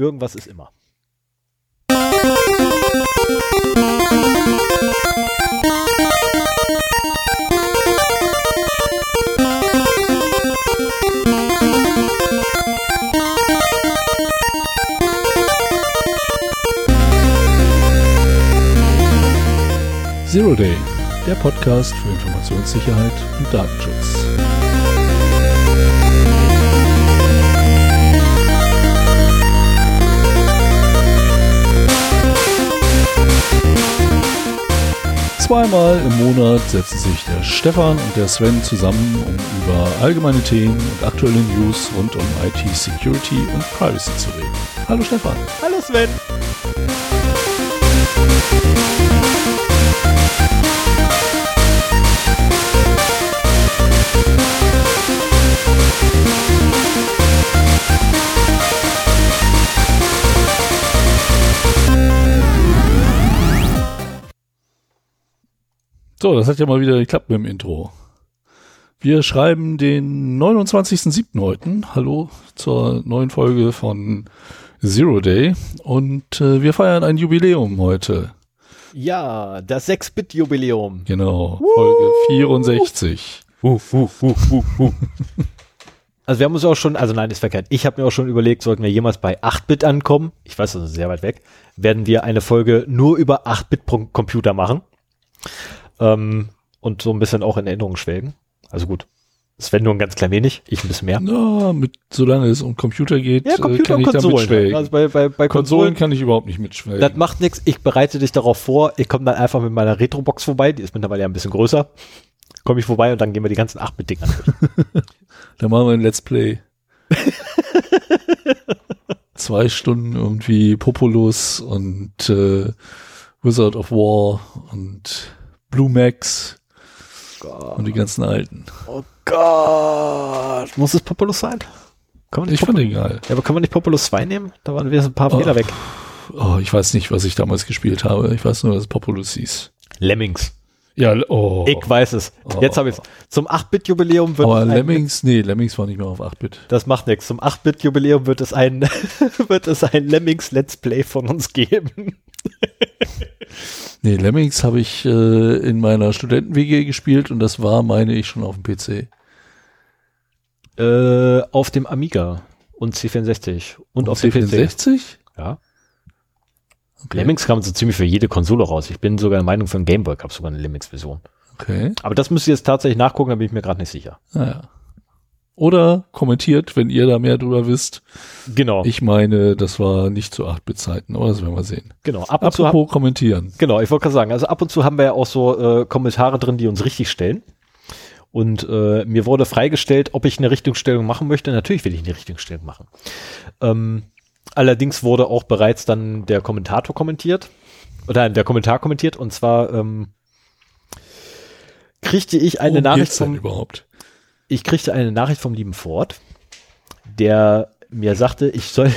Irgendwas ist immer. Zero Day, der Podcast für Informationssicherheit und Datenschutz. Zweimal im Monat setzen sich der Stefan und der Sven zusammen, um über allgemeine Themen und aktuelle News rund um IT Security und Privacy zu reden. Hallo Stefan. Hallo Sven. So, das hat ja mal wieder geklappt mit dem Intro. Wir schreiben den 29.07. heute. Hallo zur neuen Folge von Zero Day. Und äh, wir feiern ein Jubiläum heute. Ja, das 6-Bit-Jubiläum. Genau, Folge 64. Uh, uh, uh, uh, uh. Also wir haben uns auch schon, also nein, ist verkehrt. Ich habe mir auch schon überlegt, sollten wir jemals bei 8-Bit ankommen, ich weiß, das ist sehr weit weg, werden wir eine Folge nur über 8-Bit-Computer machen. Ähm, und so ein bisschen auch in Erinnerung schwelgen. Also gut. Sven nur ein ganz klein wenig, ich ein bisschen mehr. Na, mit, solange es um Computer geht, Ja, äh, Computer kann ich da Konsolen. mitschwelgen. Also bei, bei, bei Konsolen Konsolen, kann ich überhaupt nicht mitschwelgen. das macht nichts. Ich bereite dich darauf vor. Ich komme dann einfach mit meiner Retrobox vorbei. Die ist mittlerweile ja ein bisschen größer. Komme ich vorbei und dann gehen wir die ganzen 8-Bit-Dinger durch. Dann machen wir ein Let's Play. Zwei Stunden irgendwie Populus und äh, Wizard of War und Blue Max und die ganzen alten. Oh Gott. Muss es Populus sein? Kann man nicht Ich fand den geil. Ja, aber kann man nicht Populus 2 nehmen? Da waren wir ein paar Fehler weg. Oh, ich weiß nicht, was ich damals gespielt habe. Ich weiß nur, dass es Populus hieß. Lemmings. Ja, oh. Ich weiß es. Jetzt habe ich es. Zum 8-Bit-Jubiläum wird Aber es ein, Lemmings, nee, Lemmings war nicht mehr auf 8-Bit. Das macht nichts. Zum 8-Bit-Jubiläum wird es ein wird es ein Lemmings Let's Play von uns geben. Nee, Lemmings habe ich äh, in meiner Studenten-WG gespielt und das war, meine ich, schon auf dem PC. Äh, auf dem Amiga und C64 und auf dem PC. C64? Ja. Okay. Lemmings kam so ziemlich für jede Konsole raus. Ich bin sogar der Meinung, für einen Gameboy gab es sogar eine Lemmings-Version. Okay. Aber das müsst ihr jetzt tatsächlich nachgucken, da bin ich mir gerade nicht sicher. Naja. Oder kommentiert, wenn ihr da mehr drüber wisst. Genau. Ich meine, das war nicht zu 8-Bit-Zeiten, aber das werden wir sehen. genau. Ab und zu Apropos kommentieren. genau, ich wollte gerade sagen, also ab und zu haben wir ja auch so äh, Kommentare drin, die uns richtig stellen. Und äh, mir wurde freigestellt, ob ich eine Richtungsstellung machen möchte. Natürlich will ich eine Richtungsstellung machen. Ähm, allerdings wurde auch bereits dann der Kommentator kommentiert. Oder der Kommentar kommentiert. Und zwar ähm, kriegte ich eine Worum Nachricht vom, überhaupt? ich kriegte eine Nachricht vom lieben Ford, der mir sagte, ich soll,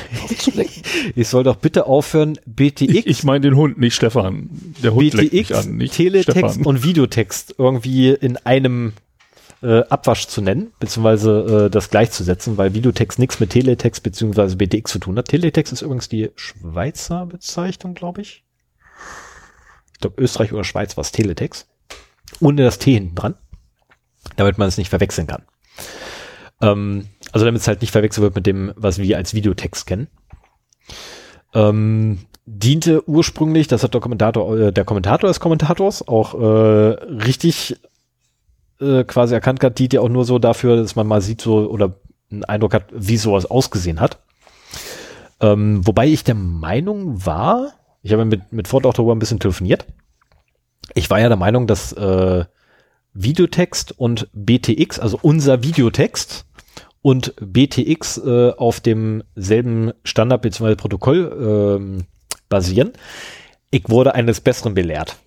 ich soll doch bitte aufhören, BTX, Ich, ich meine den Hund, nicht Stefan. Der Hund leckt mich BTX, an, nicht Teletext Stefan. und Videotext irgendwie in einem äh, Abwasch zu nennen, beziehungsweise äh, das gleichzusetzen, weil Videotext nichts mit Teletext beziehungsweise BTX zu tun hat. Teletext ist übrigens die Schweizer Bezeichnung, glaube ich. Ich glaube, Österreich oder Schweiz war es Teletext. Ohne das T hinten dran. Damit man es nicht verwechseln kann. Ähm, also damit es halt nicht verwechselt wird mit dem, was wir als Videotext kennen. Ähm, diente ursprünglich, das hat der Kommentator, äh, der Kommentator des Kommentators auch äh, richtig äh, quasi erkannt hat, dient ja auch nur so dafür, dass man mal sieht so oder einen Eindruck hat, wie sowas ausgesehen hat. Ähm, wobei ich der Meinung war, ich habe mit, mit Ford auch darüber ein bisschen telefoniert. Ich war ja der Meinung, dass äh, Videotext und BTX, also unser Videotext und BTX äh, auf demselben Standard bzw. Protokoll ähm, basieren. Ich wurde eines Besseren belehrt.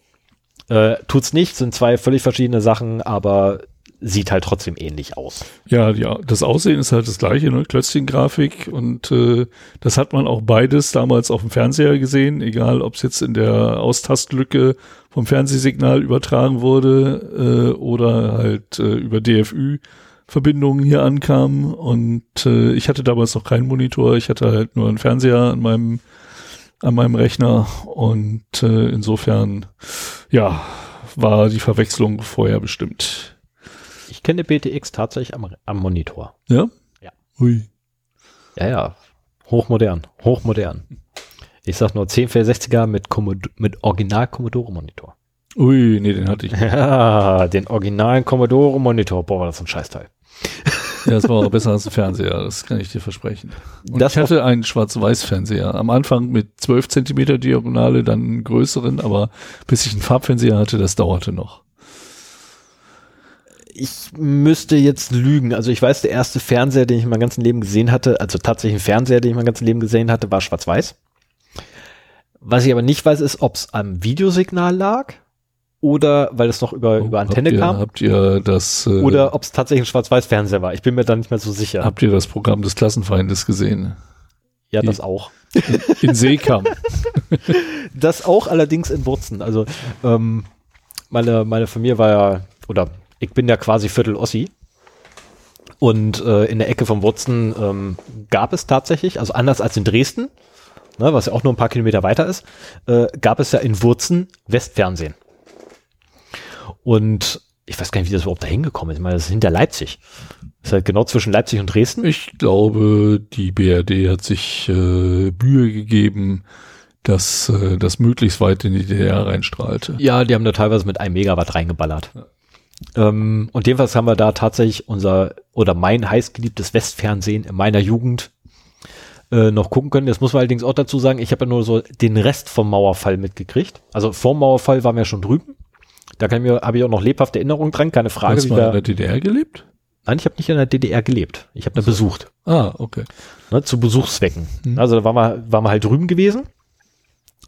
Äh, tut's nicht, sind zwei völlig verschiedene Sachen, aber sieht halt trotzdem ähnlich aus. Ja, ja, das Aussehen ist halt das gleiche, ne? Klötzchen-Grafik und äh, das hat man auch beides damals auf dem Fernseher gesehen, egal ob es jetzt in der Austastlücke vom Fernsehsignal übertragen wurde äh, oder halt äh, über DFÜ. Verbindungen hier ankamen und äh, ich hatte damals noch keinen Monitor, ich hatte halt nur einen Fernseher an meinem an meinem Rechner und äh, insofern ja war die Verwechslung vorher bestimmt. Ich kenne BTX tatsächlich am, am Monitor. Ja? Ja. Ui. Ja, ja. Hochmodern. Hochmodern. Ich sag nur 1064er mit, mit Original Commodore Monitor. Ui, nee, den hatte ich nicht. Ja, den originalen Commodore Monitor. Boah, das ist ein Scheißteil. Ja, das war auch besser als ein Fernseher, das kann ich dir versprechen. Und Das ich hatte einen Schwarz-Weiß-Fernseher. Am Anfang mit 12 Zentimeter Diagonale, dann einen größeren, aber bis ich einen Farbfernseher hatte, das dauerte noch. Ich müsste jetzt lügen. Also ich weiß, der erste Fernseher, den ich in meinem ganzen Leben gesehen hatte, also tatsächlich ein Fernseher, den ich in meinem ganzen Leben gesehen hatte, war schwarz-weiß. Was ich aber nicht weiß, ist, ob es am Videosignal lag oder weil es noch über, über Antenne habt ihr, kam Habt ihr das, äh, oder ob es tatsächlich ein Schwarz-Weiß-Fernseher war. Ich bin mir da nicht mehr so sicher. habt ihr das Programm des Klassenfeindes gesehen? ja, das auch. In Seekam. Das auch allerdings in Wurzen. Also ähm, meine, meine Familie war ja, oder ich bin ja quasi Viertel Ossi. Und äh, in der Ecke von Wurzen ähm, gab es tatsächlich, also anders als in Dresden, ne, was ja auch nur ein paar Kilometer weiter ist, äh, gab es ja in Wurzen Westfernsehen. Und ich weiß gar nicht, wie das überhaupt da hingekommen ist. Ich meine, das ist hinter Leipzig. Das ist halt genau zwischen Leipzig und Dresden. Ich glaube, die BRD hat sich äh, Mühe gegeben, dass äh, das möglichst weit in die DDR reinstrahlte. Ja, die haben da teilweise mit einem Megawatt reingeballert. Ähm, und jedenfalls haben wir da tatsächlich unser oder mein heißgeliebtes Westfernsehen in meiner Jugend äh, noch gucken können. Jetzt muss man allerdings auch dazu sagen, ich habe ja nur so den Rest vom Mauerfall mitgekriegt. Also vorm Mauerfall waren wir schon drüben. Da habe ich auch noch lebhafte Erinnerungen dran, keine Frage. Hast du mal in der DDR gelebt? nein, ich habe nicht in der DDR gelebt. Ich habe da besucht, Ah, okay. ne, zu Besuchszwecken. Mhm. Also da waren wir, waren wir halt drüben gewesen.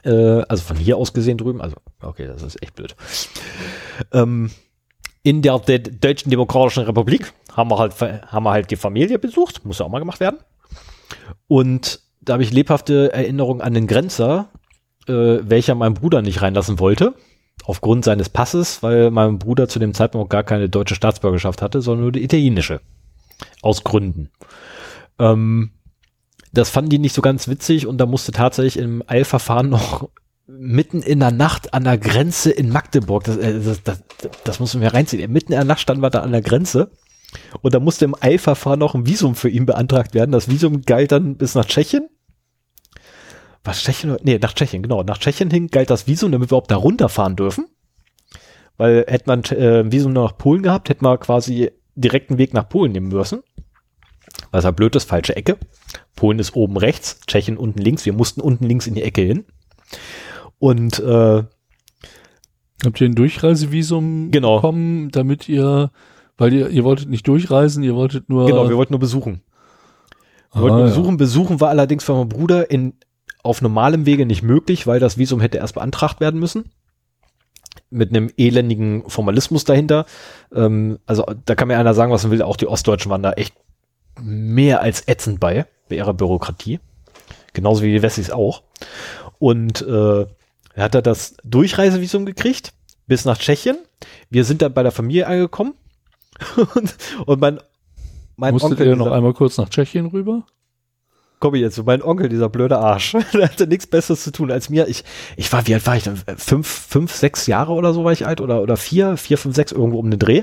Äh, also von hier aus gesehen drüben. Also, okay, das ist echt blöd. Ähm, in der De Deutschen Demokratischen Republik haben wir halt, haben wir halt die Familie besucht. Muss ja auch mal gemacht werden. Und da habe ich lebhafte Erinnerungen an den Grenzer, äh, welcher meinen Bruder nicht reinlassen wollte. Aufgrund seines Passes, weil mein Bruder zu dem Zeitpunkt gar keine deutsche Staatsbürgerschaft hatte, sondern nur die italienische. Aus Gründen. Ähm, das fanden die nicht so ganz witzig und da musste tatsächlich im Eilverfahren noch mitten in der Nacht an der Grenze in Magdeburg, das, äh, das, das, das muss man mir reinziehen, mitten in der Nacht standen wir da an der Grenze und da musste im Eilverfahren noch ein Visum für ihn beantragt werden. Das Visum galt dann bis nach Tschechien. Was Tschechien? Nee, nach Tschechien, genau. Nach Tschechien hin galt das Visum, damit wir überhaupt da runterfahren dürfen. Weil hätte man äh, ein Visum nur nach Polen gehabt, hätte man quasi direkten Weg nach Polen nehmen müssen. Was ja blöd ist, falsche Ecke. Polen ist oben rechts, Tschechien unten links. Wir mussten unten links in die Ecke hin. Und äh, Habt ihr ein Durchreisevisum Genau. bekommen, damit ihr, weil ihr, ihr wolltet nicht durchreisen, ihr wolltet nur. genau, wir wollten nur besuchen. Wir Ah, wollten nur ja. besuchen. Besuchen war allerdings für meinen Bruder in, auf normalem Wege nicht möglich, weil das Visum hätte erst beantragt werden müssen. Mit einem elendigen Formalismus dahinter. Ähm, also da kann mir einer sagen, was man will. Auch die Ostdeutschen waren da echt mehr als ätzend bei, bei ihrer Bürokratie. Genauso wie die Wessis auch. Und äh, er hat da das Durchreisevisum gekriegt bis nach Tschechien. Wir sind dann bei der Familie angekommen. und, und mein, mein Musstet Onkel, ihr noch einmal kurz nach Tschechien rüber? Komm ich jetzt, mein Onkel, dieser blöde Arsch, der hatte nichts Besseres zu tun als mir. Ich, ich war, wie alt war ich denn? Fünf, fünf, sechs Jahre oder so war ich alt oder, oder vier, vier, fünf, sechs, irgendwo um den Dreh.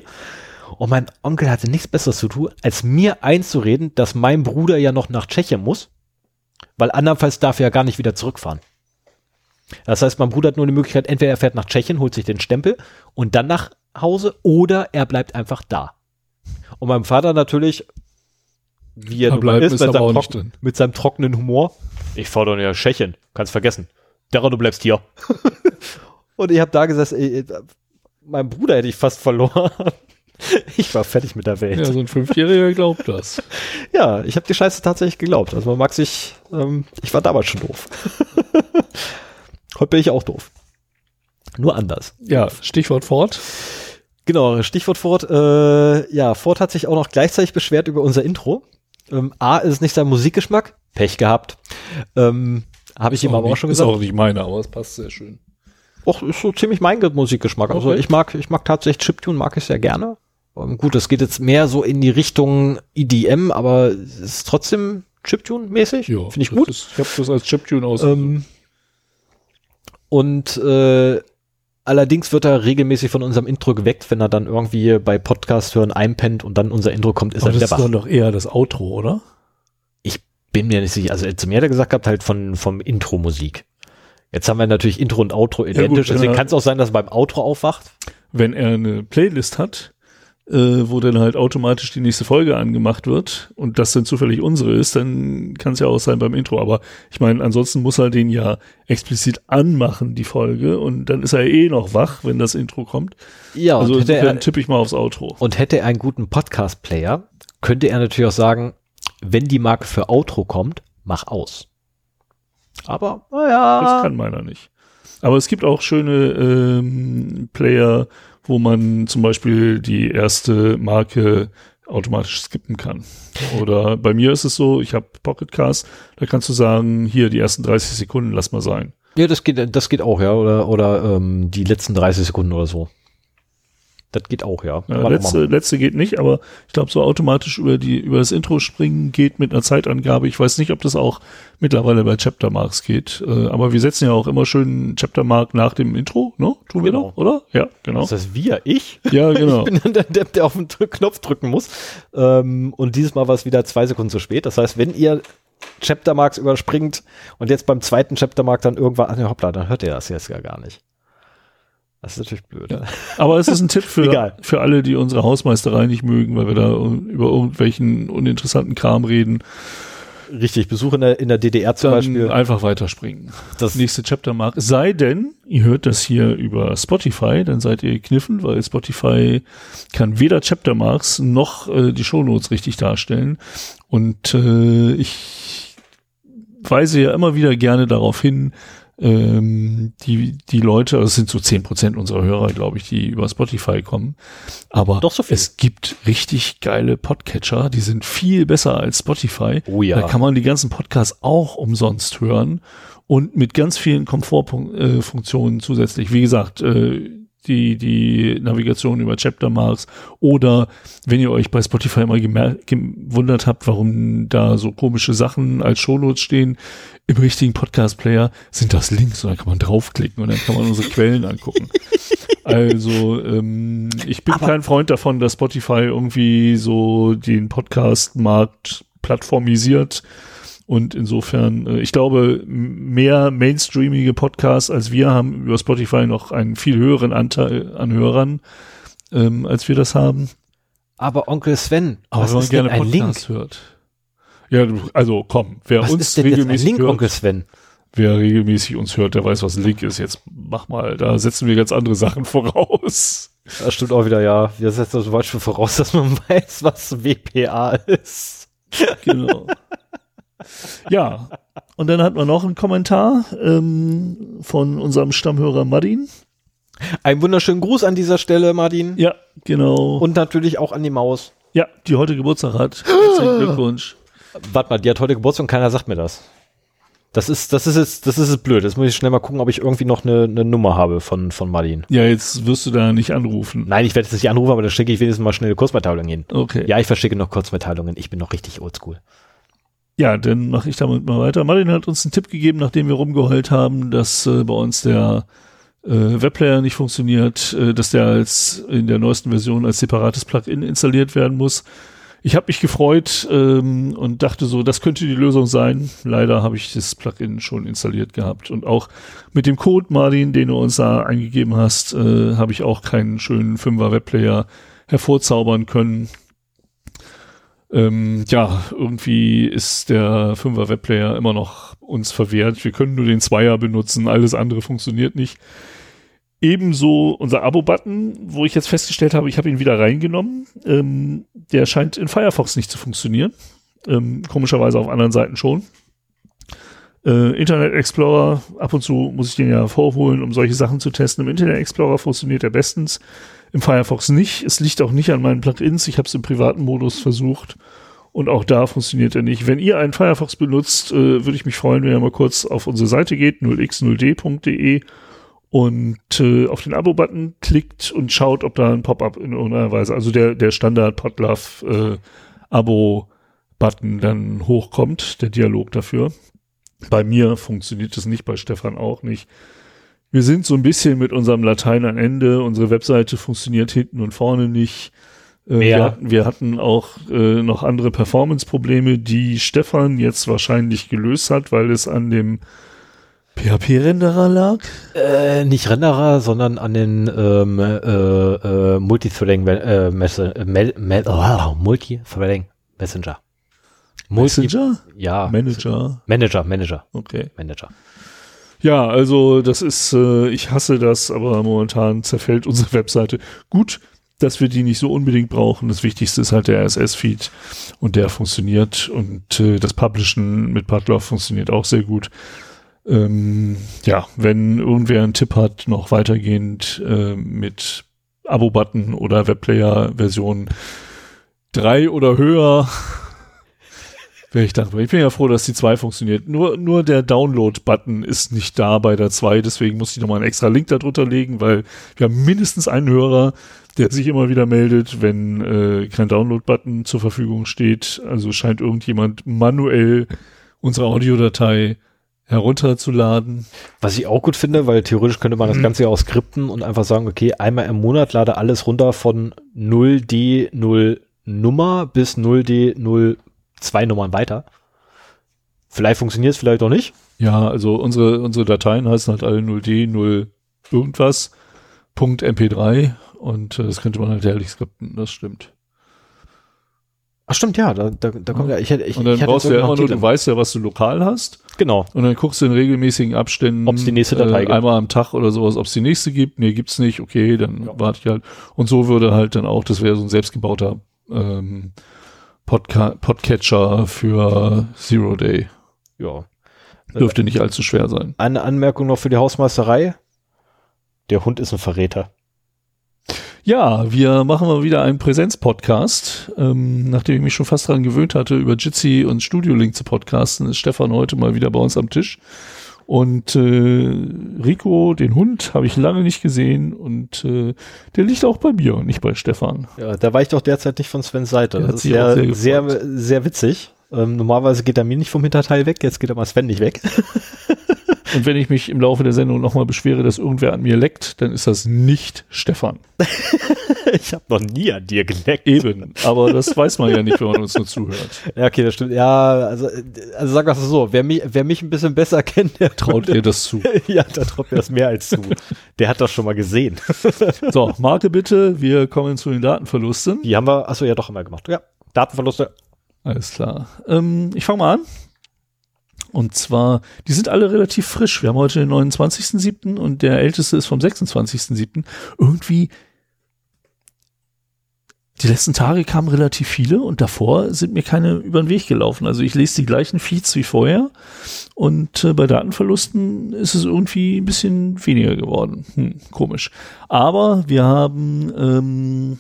Und mein Onkel hatte nichts Besseres zu tun, als mir einzureden, dass mein Bruder ja noch nach Tschechien muss, weil andernfalls darf er ja gar nicht wieder zurückfahren. Das heißt, mein Bruder hat nur die Möglichkeit, entweder er fährt nach Tschechien, holt sich den Stempel und dann nach Hause oder er bleibt einfach da. Und mein Vater natürlich, wie er Da nun ist, ist mit seinem, trocken- drin. mit seinem trockenen Humor. Ich nicht nach Tschechien, kannst vergessen. Dara, du bleibst hier. und ich habe da ey, mein Bruder hätte ich fast verloren. Ich war fertig mit der Welt. Ja, so ein Fünfjähriger glaubt das. Ja, ich habe die Scheiße tatsächlich geglaubt. Also man mag sich, ähm, ich war damals schon doof. Heute bin ich auch doof. Nur anders. Ja, Stichwort Ford. Genau, Stichwort Ford. Äh, ja, Ford hat sich auch noch gleichzeitig beschwert über unser Intro. Ähm, A, ist es nicht sein Musikgeschmack. Pech gehabt. Ähm, habe ich ihm aber auch schon ist gesagt. auch nicht meine, aber es passt sehr schön. Och, ist so ziemlich mein Ge- Musikgeschmack. Also Okay. ich mag, ich mag tatsächlich Chiptune, mag ich sehr gerne. Ähm, gut, das geht jetzt mehr so in die Richtung EDM, aber es ist trotzdem Chiptune-mäßig. Ja, Finde ich gut. Ist, ich habe das als Chiptune aus. Ähm, und äh, allerdings wird er regelmäßig von unserem Intro geweckt, wenn er dann irgendwie bei Podcast hören einpennt und dann unser Intro kommt, ist aber er das wieder ist wach. doch noch eher das Outro, oder? Ich bin mir nicht sicher. Also zu mir hat er gesagt gehabt, halt von vom Intro-Musik. Jetzt haben wir natürlich Intro und Outro identisch, wenn deswegen er- kann es auch sein, dass er beim Outro aufwacht. Wenn er eine Playlist hat, äh, wo dann halt automatisch die nächste Folge angemacht wird und das dann zufällig unsere ist, dann kann es ja auch sein beim Intro. Aber ich meine, ansonsten muss er den ja explizit anmachen, die Folge, und dann ist er eh noch wach, wenn das Intro kommt. Ja, also er, tippe ich mal aufs Outro. und hätte er einen guten Podcast-Player, könnte er natürlich auch sagen, wenn die Marke für Outro kommt, mach aus. Aber, naja. Das kann meiner nicht. Aber es gibt auch schöne ähm, Player, wo man zum Beispiel die erste Marke automatisch skippen kann. Oder bei mir ist es so, ich habe Pocketcast, da kannst du sagen, hier die ersten 30 Sekunden lass mal sein. Ja, das geht, das geht auch, ja. Oder, oder ähm, die letzten 30 Sekunden oder so. Das geht auch, ja. Ja, letzte, letzte geht nicht, aber ich glaube, so automatisch über die über das Intro springen geht mit einer Zeitangabe. Ich weiß nicht, ob das auch mittlerweile bei Chaptermarks geht. Äh, aber wir setzen ja auch immer schön Chaptermark nach dem Intro, ne? Tun wir Genau. doch, oder? Ja, genau. Ist das wir? Ich? Ja, genau. Ich bin dann der Depp, der auf den Knopf drücken muss. Ähm, und dieses Mal war es wieder zwei Sekunden zu spät. Das heißt, wenn ihr Chaptermarks überspringt und jetzt beim zweiten Chaptermark dann irgendwann, ach ne, hoppla, dann hört ihr das jetzt ja gar nicht. Das ist natürlich blöd. Ja. Aber es ist ein Tipp für, Egal. für alle, die unsere Hausmeisterei nicht mögen, weil wir da über irgendwelchen uninteressanten Kram reden. Richtig, Besuch in der, in der DDR zum Dann Beispiel. einfach weiterspringen. Das, Nächste Chaptermark. Sei denn, ihr hört das hier über Spotify, dann seid ihr gekniffen, weil Spotify kann weder Chaptermarks noch äh, die Shownotes richtig darstellen. Und äh, ich weise ja immer wieder gerne darauf hin, ähm, die, die Leute, also es sind so zehn Prozent unserer Hörer, glaube ich, die über Spotify kommen. Aber Doch so viel. es gibt richtig geile Podcatcher, die sind viel besser als Spotify. Oh ja. Da kann man die ganzen Podcasts auch umsonst hören und mit ganz vielen Komfortfunktionen äh, zusätzlich. Wie gesagt, äh, die, die Navigation über Chaptermarks oder wenn ihr euch bei Spotify immer gemer- gewundert habt, warum da so komische Sachen als Shownotes stehen, im richtigen Podcast-Player sind das Links und da kann man draufklicken und dann kann man unsere Quellen angucken. Also ähm, ich bin Aber- kein Freund davon, dass Spotify irgendwie so den Podcast-Markt plattformisiert. Und insofern, äh, ich glaube, mehr mainstreamige Podcasts als wir haben über Spotify noch einen viel höheren Anteil an Hörern, ähm, als wir das haben. aber Onkel Sven, was wenn man ist denn ein Link? Podcasts hört. Ja, also komm, wer Was uns regelmäßig Link, hört, Onkel Sven? wer regelmäßig uns hört, der weiß, was Link ist. Jetzt mach mal, da setzen wir ganz andere Sachen voraus. Das stimmt auch wieder, ja. Wir setzen zum Beispiel voraus, dass man weiß, was WPA ist. Genau. ja, und dann hat man noch einen Kommentar ähm, von unserem Stammhörer Madin. Ein wunderschönen Gruß an dieser Stelle, Martin. Ja, genau. Und natürlich auch an die Maus. ja, die heute Geburtstag hat. Herzlichen Glückwunsch. Warte mal, die hat heute Geburtstag und keiner sagt mir das. Das ist, das ist jetzt, das ist jetzt blöd. Jetzt muss ich schnell mal gucken, ob ich irgendwie noch eine, eine Nummer habe von, von Martin. Ja, jetzt wirst du da nicht anrufen. Nein, ich werde jetzt nicht anrufen, aber dann schicke ich wenigstens mal schnell eine Kurzmitteilung hin. Okay. Ja, ich verschicke noch Kurzmitteilungen. Ich bin noch richtig oldschool. Ja, dann mache ich damit mal weiter. Martin hat uns einen Tipp gegeben, nachdem wir rumgeheult haben, dass äh, bei uns der äh, Webplayer nicht funktioniert, äh, dass der als in der neuesten Version als separates Plugin installiert werden muss. Ich habe mich gefreut ähm, und dachte so, das könnte die Lösung sein. Leider habe ich das Plugin schon installiert gehabt und auch mit dem Code Martin, den du uns da eingegeben hast, äh, habe ich auch keinen schönen Fünfer Webplayer hervorzaubern können. Ähm, ja, irgendwie ist der 5er Webplayer immer noch uns verwehrt. Wir können nur den Zweier benutzen, alles andere funktioniert nicht. Ebenso unser Abo-Button, wo ich jetzt festgestellt habe, ich habe ihn wieder reingenommen. Ähm, der scheint in Firefox nicht zu funktionieren. Ähm, komischerweise auf anderen Seiten schon. Äh, Internet Explorer, ab und zu muss ich den ja vorholen, um solche Sachen zu testen. Im Internet Explorer funktioniert er bestens, im Firefox nicht. Es liegt auch nicht an meinen Plugins. Ich habe es im privaten Modus versucht und auch da funktioniert er nicht. Wenn ihr einen Firefox benutzt, äh, würde ich mich freuen, wenn ihr mal kurz auf unsere Seite geht, 0x0d.de und äh, auf den Abo-Button klickt und schaut, ob da ein Pop-up in irgendeiner Weise, also der, der Standard Podlove äh, Abo-Button dann hochkommt, der Dialog dafür. Bei mir funktioniert es nicht, bei Stefan auch nicht. Wir sind so ein bisschen mit unserem Latein am Ende. Unsere Webseite funktioniert hinten und vorne nicht. Äh, wir, hatten, wir hatten auch äh, noch andere Performance-Probleme, die Stefan jetzt wahrscheinlich gelöst hat, weil es an dem PHP-Renderer lag? Äh, nicht Renderer, sondern an den ähm, äh, äh, Multithreading äh, äh, Mel, Mel, oh, Multithreading Messenger. Multi Messenger? Ja. Manager. Manager, Manager. Okay. Manager. Ja, also das ist, äh, ich hasse das, aber momentan zerfällt unsere Webseite. Gut, dass wir die nicht so unbedingt brauchen. Das Wichtigste ist halt der RSS-Feed und der funktioniert und äh, das Publishen mit Padlove funktioniert auch sehr gut. Ähm, ja, wenn irgendwer einen Tipp hat, noch weitergehend äh, mit Abo-Button oder Webplayer-Version drei oder höher, wäre ich dankbar. Ich bin ja froh, dass die zwei funktioniert. Nur, nur der Download-Button ist nicht da bei der zwei, deswegen muss ich nochmal einen extra Link darunter legen, weil wir haben mindestens einen Hörer, der sich immer wieder meldet, wenn äh, kein Download-Button zur Verfügung steht. Also scheint irgendjemand manuell unsere Audiodatei herunterzuladen. Was ich auch gut finde, weil theoretisch könnte man das mhm. Ganze ja auch skripten und einfach sagen, okay, einmal im Monat lade alles runter von 0D 0 Nummer bis 0D 0 zwei Nummern weiter. Vielleicht funktioniert es, vielleicht auch nicht. Ja, also unsere, unsere Dateien heißen halt alle 0D 0 irgendwas Punkt MP3 und äh, das könnte man halt herrlich skripten, das stimmt. Ach stimmt, ja, da, da, da kommt ja, ich hätte, ich, Und dann ich brauchst du ja immer nur, du weißt ja, was du lokal hast. Genau. Und dann guckst du in regelmäßigen Abständen, ob es die nächste Datei äh, gibt. einmal am Tag oder sowas, ob es die nächste gibt. Nee, gibt's nicht, okay, dann ja. warte ich halt. Und so würde halt dann auch, das wäre so ein selbstgebauter ähm, Podca Podcatcher für Zero Day. Ja. Dürfte nicht allzu schwer sein. Eine Anmerkung noch für die Hausmeisterei. Der Hund ist ein Verräter. Ja, wir machen mal wieder einen Präsenz-Podcast. Ähm, nachdem ich mich schon fast daran gewöhnt hatte, über Jitsi und Studio Link zu podcasten, ist Stefan heute mal wieder bei uns am Tisch. Und äh, Rico, den Hund, habe ich lange nicht gesehen und äh, der liegt auch bei mir und nicht bei Stefan. Ja, da war ich doch derzeit nicht von Svens Seite. Das ist sehr, sehr, sehr, sehr witzig. Ähm, normalerweise geht er mir nicht vom Hinterteil weg, jetzt geht er mal Sven nicht weg. Und wenn ich mich im Laufe der Sendung nochmal beschwere, dass irgendwer an mir leckt, dann ist das nicht Stefan. ich habe noch nie an dir geleckt. Eben, aber das weiß man ja nicht, wenn man uns nur zuhört. Ja, okay, das stimmt. Ja, also, also sag mal so, wer mich, wer mich ein bisschen besser kennt, der traut dir das zu. ja, da traut mir das mehr als zu. Der hat das schon mal gesehen. so, Marke bitte, wir kommen zu den Datenverlusten. Die haben wir, achso, ja doch, einmal gemacht. Ja, Datenverluste. Alles klar. Ähm, ich fange mal an. Und zwar, die sind alle relativ frisch. Wir haben heute den 29.07. und der älteste ist vom 26.07. Irgendwie, die letzten Tage kamen relativ viele und davor sind mir keine über den Weg gelaufen. Also ich lese die gleichen Feeds wie vorher und äh, bei Datenverlusten ist es irgendwie ein bisschen weniger geworden. Hm, komisch. Aber wir haben ähm,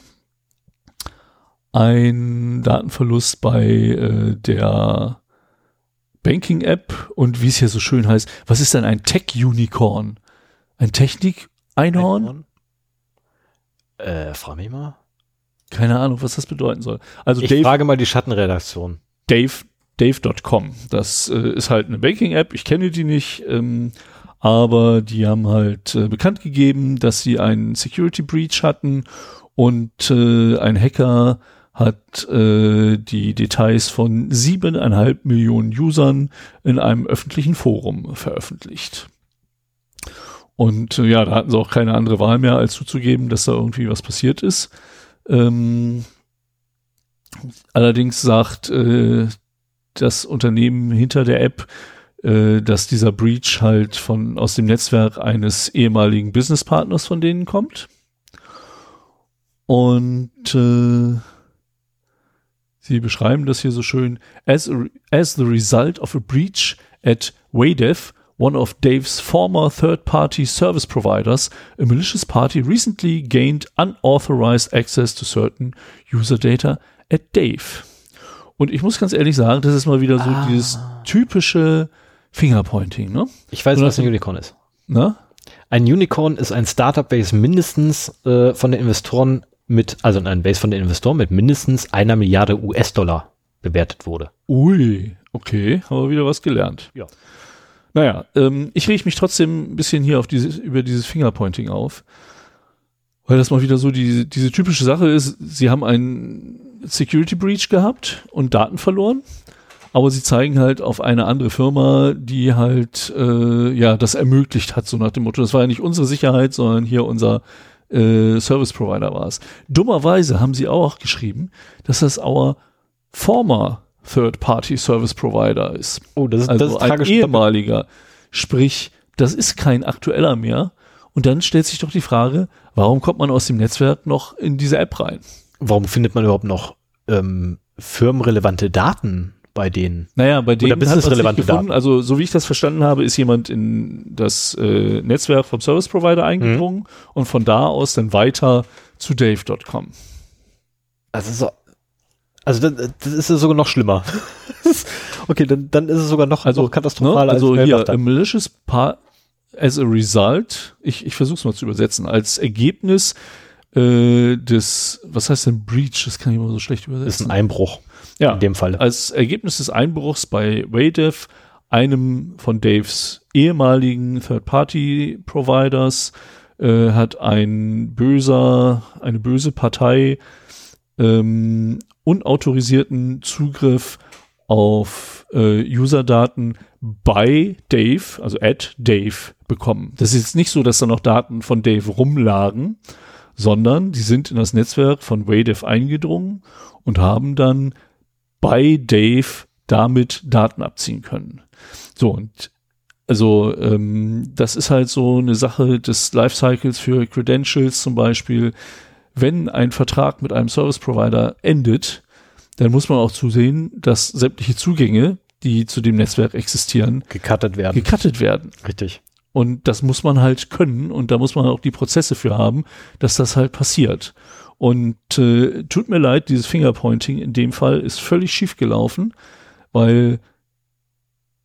einen Datenverlust bei äh, der Banking-App und wie es hier so schön heißt, was ist denn ein Tech-Unicorn? Ein Technik-Einhorn? Äh, frag mich mal. Keine Ahnung, was das bedeuten soll. Also ich Dave, frage mal die Schattenredaktion. Dave, Dave.com. Das äh, ist halt eine Banking-App. Ich kenne die nicht, ähm, aber die haben halt äh, bekannt gegeben, dass sie einen Security Breach hatten und äh, ein Hacker hat äh, die Details von siebeneinhalb Millionen Usern in einem öffentlichen Forum veröffentlicht. Und äh, ja, da hatten sie auch keine andere Wahl mehr, als zuzugeben, dass da irgendwie was passiert ist. Ähm, allerdings sagt äh, das Unternehmen hinter der App, äh, dass dieser Breach halt von aus dem Netzwerk eines ehemaligen Businesspartners von denen kommt. Und äh, Sie beschreiben das hier so schön. As, a, as the result of a breach at WADEF, one of Dave's former third-party service providers, a malicious party recently gained unauthorized access to certain user data at Dave. Und ich muss ganz ehrlich sagen, das ist mal wieder so ah. dieses typische Fingerpointing, ne? Ich weiß, was ein Unicorn ist. Na? Ein Unicorn ist ein Startup, welches mindestens äh, von den Investoren mit, also ein Base von den Investoren mit mindestens einer Milliarde US-Dollar bewertet wurde. Ui, okay, haben wir wieder was gelernt. Ja. Naja, ähm, ich rege mich trotzdem ein bisschen hier auf dieses, über dieses Fingerpointing auf. Weil das mal wieder so die, diese typische Sache ist, sie haben einen Security Breach gehabt und Daten verloren, aber sie zeigen halt auf eine andere Firma, die halt äh, ja das ermöglicht hat, so nach dem Motto, das war ja nicht unsere Sicherheit, sondern hier unser äh, Service Provider war es. Dummerweise haben sie auch geschrieben, dass das our former Third-Party Service Provider ist. Oh, das ist, Also das ist ein tragisch. ehemaliger. Sprich, das ist kein aktueller mehr. Und dann stellt sich doch die Frage, warum kommt man aus dem Netzwerk noch in diese App rein? Warum findet man überhaupt noch ähm, firmenrelevante Daten bei denen? Naja, bei denen sich businessrelevante gefunden, also so wie ich das verstanden habe, ist jemand in das äh, Netzwerk vom Service Provider eingedrungen Mhm. und von da aus dann weiter zu dave.com. Also, so, also das, das ist sogar noch schlimmer. okay, dann, dann ist es sogar noch, Also, noch katastrophaler Ne? Also als hier, a malicious part as a result, ich, ich versuche es mal zu übersetzen, als Ergebnis äh, des, was heißt denn Breach? Das kann ich immer so schlecht ist übersetzen. ein Einbruch ja, in dem Fall. als Ergebnis des Einbruchs bei Wadev, einem von Daves ehemaligen Third-Party-Providers, äh, hat ein böser, eine böse Partei ähm, unautorisierten Zugriff auf äh, Userdaten bei Dave, also at Dave, bekommen. Das ist jetzt nicht so, dass da noch Daten von Dave rumlagen, sondern die sind in das Netzwerk von Wadev eingedrungen und haben dann bei Dave damit Daten abziehen können. So, und also ähm, das ist halt so eine Sache des Lifecycles für Credentials zum Beispiel. Wenn ein Vertrag mit einem Service Provider endet, dann muss man auch zusehen, dass sämtliche Zugänge, die zu dem Netzwerk existieren, Gecuttet werden. gecuttet werden. Richtig. Und das muss man halt können und da muss man auch die Prozesse für haben, dass das halt passiert. Und äh, tut mir leid, dieses Fingerpointing in dem Fall ist völlig schief gelaufen, weil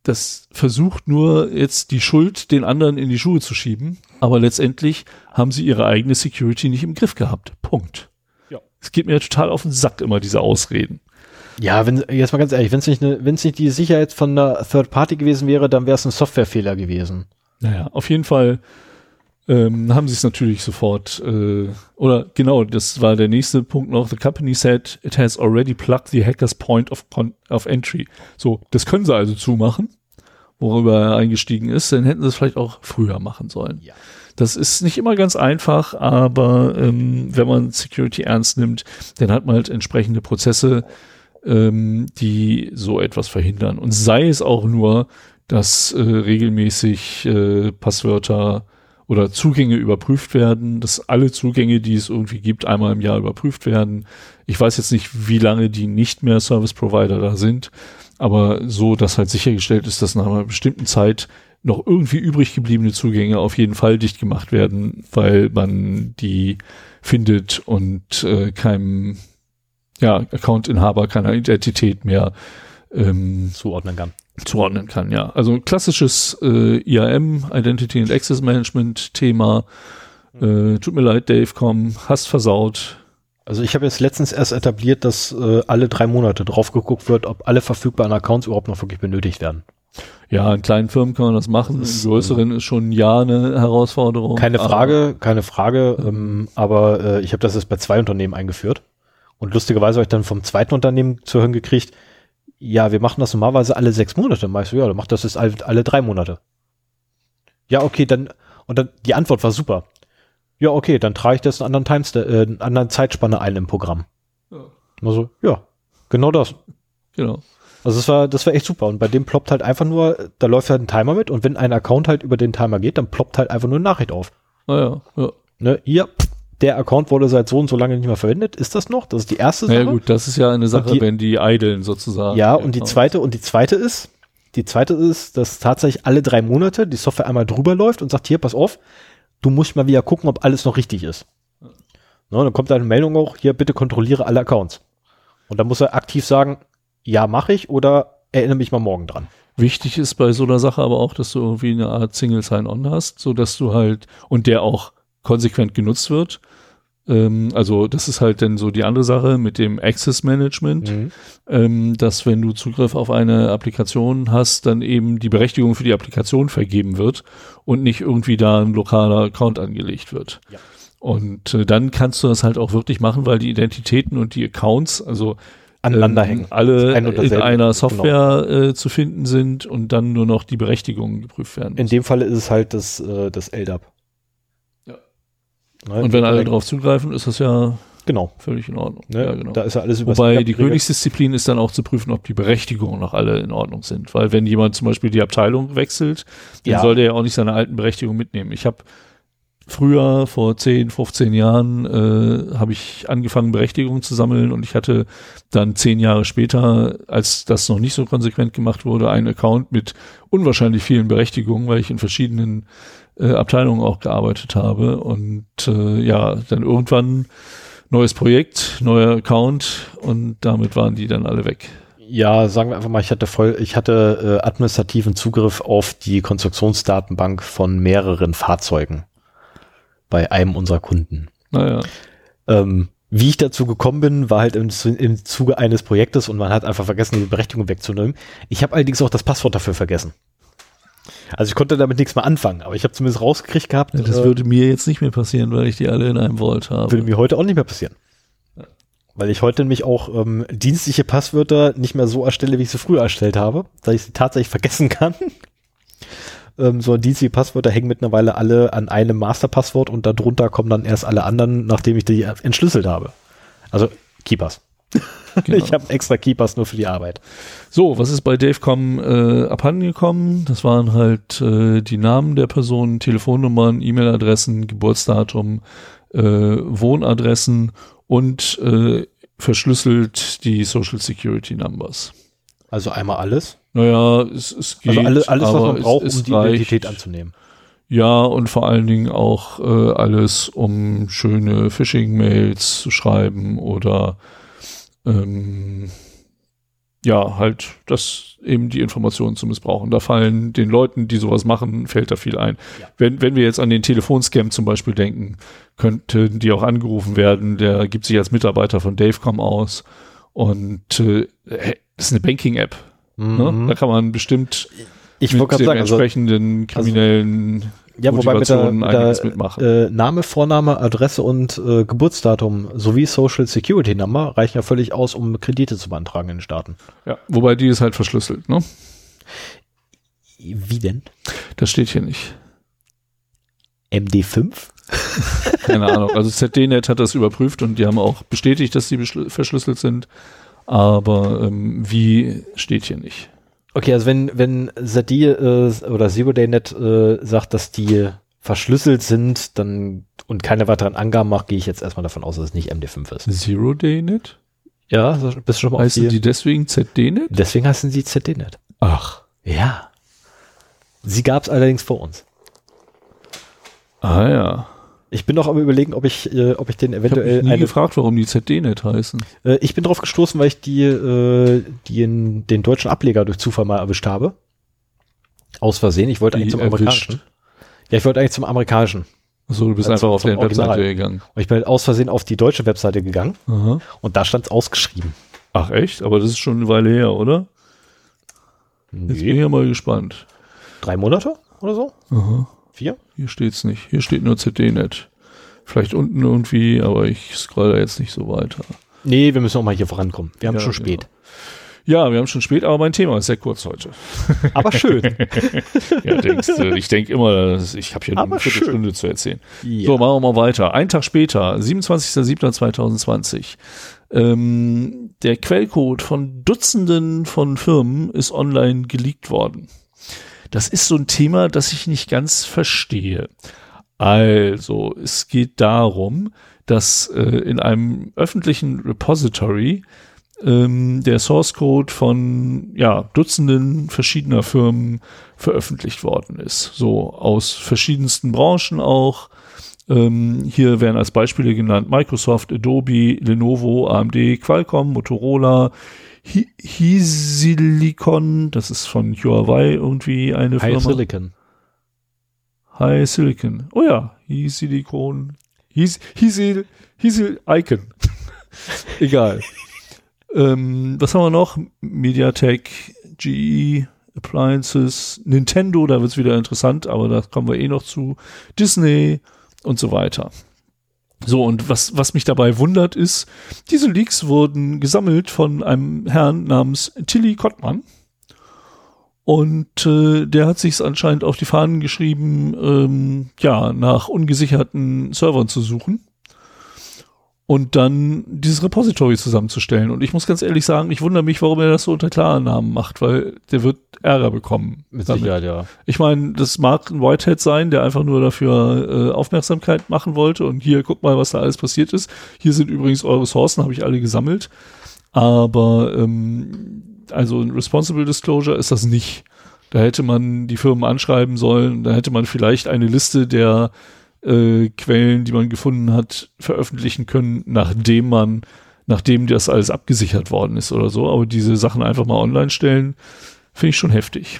das versucht nur jetzt die Schuld den anderen in die Schuhe zu schieben, aber letztendlich haben sie ihre eigene Security nicht im Griff gehabt. Punkt. Ja. Es geht mir total auf den Sack immer diese Ausreden. Ja, wenn, jetzt mal ganz ehrlich, wenn es nicht, ne, nicht die Sicherheit von einer Third Party gewesen wäre, dann wäre es ein Softwarefehler gewesen. Naja, auf jeden Fall ähm, haben sie es natürlich sofort, äh, oder genau, das war der nächste Punkt noch. The company said it has already plugged the hacker's point of, con of entry. So, das können sie also zumachen, worüber er eingestiegen ist. Dann hätten sie es vielleicht auch früher machen sollen. Ja. Das ist nicht immer ganz einfach, aber ähm, wenn man Security ernst nimmt, dann hat man halt entsprechende Prozesse, ähm, die so etwas verhindern. Und sei es auch nur, dass äh, regelmäßig äh, Passwörter oder Zugänge überprüft werden, dass alle Zugänge, die es irgendwie gibt, einmal im Jahr überprüft werden. Ich weiß jetzt nicht, wie lange die nicht mehr Service Provider da sind, aber so, dass halt sichergestellt ist, dass nach einer bestimmten Zeit noch irgendwie übrig gebliebene Zugänge auf jeden Fall dicht gemacht werden, weil man die findet und äh, keinem ja, Accountinhaber keiner Identität mehr ähm, Zuordnen kann. Zuordnen kann, ja. Also klassisches äh, IAM, Identity and Access Management Thema. Äh, tut mir leid, Dave, komm, hast versaut. Also ich habe jetzt letztens erst etabliert, dass äh, alle drei Monate drauf geguckt wird, ob alle verfügbaren Accounts überhaupt noch wirklich benötigt werden. Ja, in kleinen Firmen kann man das machen, in größeren ist schon ja eine Herausforderung. Keine aber- Frage, keine Frage, ähm, aber äh, ich habe das jetzt bei zwei Unternehmen eingeführt. Und lustigerweise habe ich dann vom zweiten Unternehmen zu hören gekriegt, ja, wir machen das normalerweise alle sechs Monate. Meinst du, ja, dann macht das jetzt alle, alle drei Monate. Ja, okay, dann, und dann, die Antwort war super. Ja, okay, dann trage ich das in anderen Times, äh, in anderen Zeitspanne ein im Programm. Ja. Also, ja, genau das. Genau. Also das war, das war echt super. Und bei dem ploppt halt einfach nur, da läuft halt ein Timer mit und wenn ein Account halt über den Timer geht, dann ploppt halt einfach nur eine Nachricht auf. Naja, ja. Ne, hier, pff, der Account wurde seit so und so lange nicht mehr verwendet. Ist das noch? Das ist die erste Sache. Naja, gut, das ist ja eine Sache, die- wenn die idlen sozusagen. Ja, und die Accounts. zweite, und die zweite ist, die zweite ist, dass tatsächlich alle drei Monate die Software einmal drüber läuft und sagt, hier, pass auf, du musst mal wieder gucken, ob alles noch richtig ist. Ne, dann kommt da eine Meldung auch, hier, bitte kontrolliere alle Accounts. Und dann muss er aktiv sagen, ja, mache ich oder erinnere mich mal morgen dran. Wichtig ist bei so einer Sache aber auch, dass du irgendwie eine Art Single Sign-On hast, so dass du halt, und der auch konsequent genutzt wird. Ähm, also das ist halt dann so die andere Sache mit dem Access Management, Mhm. ähm, dass wenn du Zugriff auf eine Applikation hast, dann eben die Berechtigung für die Applikation vergeben wird und nicht irgendwie da ein lokaler Account angelegt wird. Ja. Und äh, dann kannst du das halt auch wirklich machen, weil die Identitäten und die Accounts, also Aneinander ähm, hängen. alle Ein in einer genau. Software äh, zu finden sind und dann nur noch die Berechtigungen geprüft werden. In dem Falle ist es halt das, äh, das LDAP. Ne, und wenn alle darauf zugreifen, ist das ja Genau. völlig in Ordnung. Ne? Ja, genau. Da ist ja alles Wobei die Königsdisziplin ist dann auch zu prüfen, ob die Berechtigungen noch alle in Ordnung sind. Weil wenn jemand zum Beispiel die Abteilung wechselt, dann Ja. soll der ja auch nicht seine alten Berechtigungen mitnehmen. Ich habe früher, vor 10, 15 Jahren, äh, habe ich angefangen, Berechtigungen zu sammeln und ich hatte dann zehn Jahre später, als das noch nicht so konsequent gemacht wurde, einen Account mit unwahrscheinlich vielen Berechtigungen, weil ich in verschiedenen äh, Abteilungen auch gearbeitet habe. Und äh, ja, dann irgendwann neues Projekt, neuer Account und damit waren die dann alle weg. Ja, sagen wir einfach mal, ich hatte voll, ich hatte äh, administrativen Zugriff auf die Konstruktionsdatenbank von mehreren Fahrzeugen bei einem unserer Kunden. Naja, Ähm, wie ich dazu gekommen bin, war halt im, im Zuge eines Projektes und man hat einfach vergessen, die Berechtigung wegzunehmen. Ich habe allerdings auch das Passwort dafür vergessen. Also ich konnte damit nichts mehr anfangen, aber ich habe zumindest rausgekriegt gehabt, das äh, würde mir jetzt nicht mehr passieren, weil ich die alle in einem Vault habe. würde mir heute auch nicht mehr passieren. Weil ich heute nämlich auch ähm, dienstliche Passwörter nicht mehr so erstelle, wie ich sie früher erstellt habe, da ich sie tatsächlich vergessen kann. ähm, so dienstliche Passwörter hängen mittlerweile alle an einem Masterpasswort und darunter kommen dann erst alle anderen, nachdem ich die entschlüsselt habe. Also Keepers. Genau. Ich habe extra Keepers nur für die Arbeit. So, was ist bei Davecom äh, abhandengekommen? Das waren halt äh, die Namen der Personen, Telefonnummern, E-Mail-Adressen, Geburtsdatum, äh, Wohnadressen und äh, verschlüsselt die Social Security Numbers. Also einmal alles. Naja, es, es geht. Also alle, alles, was man braucht, um die reicht. Identität anzunehmen. Ja, und vor allen Dingen auch äh, alles, um schöne Phishing-Mails zu schreiben oder ähm, ja, halt das eben die Informationen zu missbrauchen. Da fallen den Leuten, die sowas machen, fällt da viel ein. Ja. Wenn, wenn wir jetzt an den Telefonscam zum Beispiel denken, könnten die auch angerufen werden, der gibt sich als Mitarbeiter von Davecom aus und äh, das ist eine Banking-App. Ne? Mhm. Da kann man bestimmt Ich mit dem sagen, also, entsprechenden kriminellen ja, wobei mit der, mit der mitmachen. äh, Name, Vorname, Adresse und äh, Geburtsdatum sowie Social Security Number reichen ja völlig aus, um Kredite zu beantragen in den Staaten. ja, wobei die ist halt verschlüsselt, ne? Wie denn? Das steht hier nicht. MD5? Keine Ahnung. Also ZDNet hat das überprüft und die haben auch bestätigt, dass sie verschlüsselt sind. Aber ähm, wie steht hier nicht. Okay, also wenn, wenn ZD äh, oder Zero Day Net äh, sagt, dass die verschlüsselt sind, dann und keine weiteren Angaben macht, gehe ich jetzt erstmal davon aus, dass es nicht MD5 ist. Zero Day Net? Ja, bist du schon mal auf Heißen die, die deswegen ZDNet? Deswegen heißen sie ZDNet. Ach. Ja. Sie gab es allerdings vor uns. Ah ja. Ich bin noch am überlegen, ob ich, äh, ob ich den Ich habe eventuell nie eine, gefragt, warum die ZDNet heißen. äh, ich bin drauf gestoßen, weil ich die, äh, die in, den deutschen Ableger durch Zufall mal erwischt habe. Aus Versehen. Ich wollte Die eigentlich zum erwischt. amerikanischen. Ja, ich wollte eigentlich zum amerikanischen. Achso, du bist Also einfach auf deren. Webseite gegangen. Und ich bin halt aus Versehen auf die deutsche Webseite gegangen Aha. und da stand es ausgeschrieben. Ach echt? Aber das ist schon eine Weile her, oder? Jetzt bin ich Nee. ja mal gespannt. Drei Monate oder so? Aha. Vier? Hier steht's nicht. Hier steht nur ZDNet. Vielleicht unten irgendwie, aber ich scroll da jetzt nicht so weiter. Nee, wir müssen auch mal hier vorankommen. Wir haben Ja, schon spät. Ja, wir haben schon spät, aber mein Thema ist sehr kurz heute. Aber schön. Ja, denkst, du, ich denke immer, ich habe hier Aber eine Viertelstunde zu erzählen. ja. So, machen wir mal weiter. Ein Tag später, 27.07.2020. Ähm, der Quellcode von Dutzenden von Firmen ist online geleakt worden. Das ist so ein Thema, das ich nicht ganz verstehe. Also, es geht darum, dass äh, in einem öffentlichen Repository ähm, der Source Code von ja, Dutzenden verschiedener Firmen veröffentlicht worden ist. So aus verschiedensten Branchen auch. Ähm, hier werden als Beispiele genannt Microsoft, Adobe, Lenovo, AMD, Qualcomm, Motorola, Hisilicon, das ist von Huawei irgendwie eine High Firma. Silicon. High Silicon. Oh ja, Hisilicon. His, Hisil, Hisil Icon. Egal. ähm, was haben wir noch? Mediatek, GE, Appliances, Nintendo, da wird's wieder interessant, aber da kommen wir eh noch zu. Disney und so weiter. So, und was, was mich dabei wundert, ist, diese Leaks wurden gesammelt von einem Herrn namens Tilly Kottmann. Und äh, der hat sich anscheinend auf die Fahnen geschrieben, ähm, ja, nach ungesicherten Servern zu suchen und dann dieses Repository zusammenzustellen. Und ich muss ganz ehrlich sagen, ich wundere mich, warum er das so unter klaren Namen macht, weil der wird Ärger bekommen. Mit damit. Sicherheit, ja. Ich meine, das mag ein Whitehead sein, der einfach nur dafür äh, Aufmerksamkeit machen wollte und hier, guck mal, was da alles passiert ist. Hier sind übrigens eure Ressourcen, habe ich alle gesammelt. Aber ähm, also ein Responsible Disclosure ist das nicht. Da hätte man die Firmen anschreiben sollen, da hätte man vielleicht eine Liste der äh, Quellen, die man gefunden hat, veröffentlichen können, nachdem man, nachdem das alles abgesichert worden ist oder so. Aber diese Sachen einfach mal online stellen, finde ich schon heftig.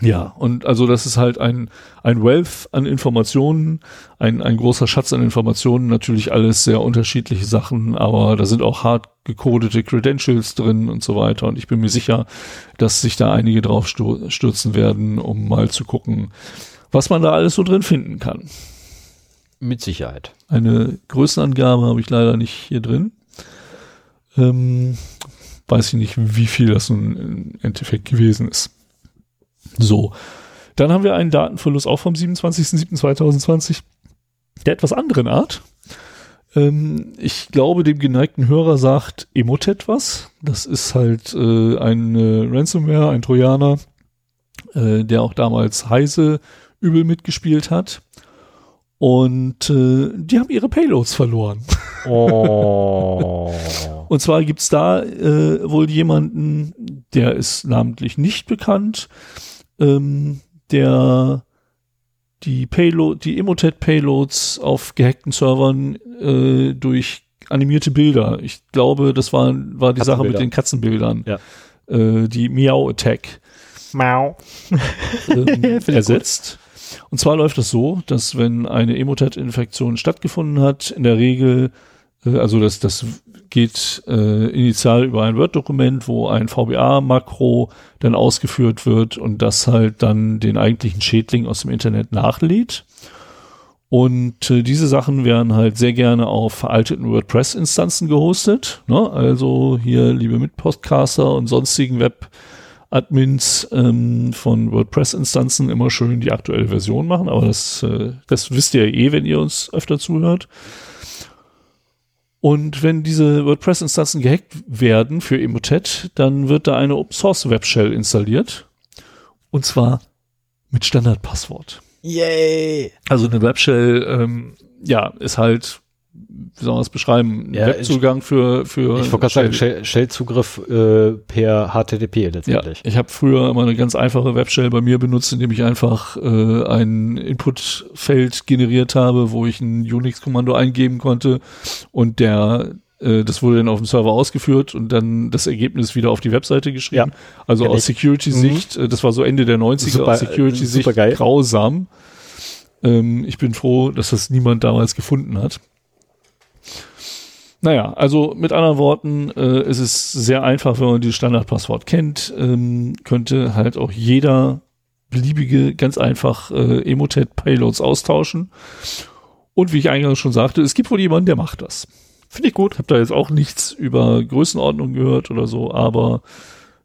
Ja, und also das ist halt ein, ein Wealth an Informationen, ein, ein großer Schatz an Informationen, natürlich alles sehr unterschiedliche Sachen, aber da sind auch hart gecodete Credentials drin und so weiter. Und ich bin mir sicher, dass sich da einige drauf stürzen werden, um mal zu gucken, was man da alles so drin finden kann. Mit Sicherheit. Eine Größenangabe habe ich leider nicht hier drin. Ähm, weiß ich nicht, wie viel das nun im Endeffekt gewesen ist. So. Dann haben wir einen Datenverlust auch vom 27.07.2020 der etwas anderen Art. Ähm, ich glaube, dem geneigten Hörer sagt Emotet was. Das ist halt äh, ein äh, Ransomware, ein Trojaner, äh, der auch damals Heise übel mitgespielt hat. Und äh, die haben ihre Payloads verloren. Oh. Und zwar gibt's da äh, wohl jemanden, der ist namentlich nicht bekannt, ähm, der die Payload, die Emotet-Payloads auf gehackten Servern äh, durch animierte Bilder. Ich glaube, das war, war die Sache mit den Katzenbildern. Ja. Äh, die Meow Attack Mau. ähm, ersetzt. Und zwar läuft es so, dass wenn eine Emotet-Infektion stattgefunden hat, in der Regel, äh, also das, das geht äh, initial über ein Word-Dokument, wo ein VBA-Makro dann ausgeführt wird und das halt dann den eigentlichen Schädling aus dem Internet nachlädt. Und äh, diese Sachen werden halt sehr gerne auf veralteten WordPress-Instanzen gehostet. Ne? Also hier, liebe Mitpodcaster und sonstigen Web-Admins ähm, von WordPress-Instanzen immer schön die aktuelle Version machen. Aber das, äh, das wisst ihr ja eh, wenn ihr uns öfter zuhört. Und wenn diese WordPress-Instanzen gehackt werden für Emotet, dann wird da eine Open-Source-Webshell installiert. Und zwar mit Standardpasswort. Yay. Also eine Webshell, ähm, ja, ist halt, wie soll man das beschreiben, Ja, Webzugang für, für Ich wollte gerade sagen, Shell. Shell- Shell-Zugriff äh, per HTTP Ja, letztendlich. ich habe früher immer eine ganz einfache Webshell bei mir benutzt, indem ich einfach äh, ein Inputfeld generiert habe, wo ich ein Unix-Kommando eingeben konnte und der äh, das wurde dann auf dem Server ausgeführt und dann das Ergebnis wieder auf die Webseite geschrieben. Also Kenn aus ich. Security-Sicht, äh, das war so Ende der 90er, Super, aus Security-Sicht grausam. Ähm, ich bin froh, dass das niemand damals gefunden hat. Naja, also mit anderen Worten, äh, es ist sehr einfach, wenn man dieses Standardpasswort kennt, ähm, könnte halt auch jeder beliebige ganz einfach äh, Emotet-Payloads austauschen. Und wie ich eingangs schon sagte, es gibt wohl jemanden, der macht das. Finde ich gut. Hab da jetzt auch nichts über Größenordnung gehört oder so, aber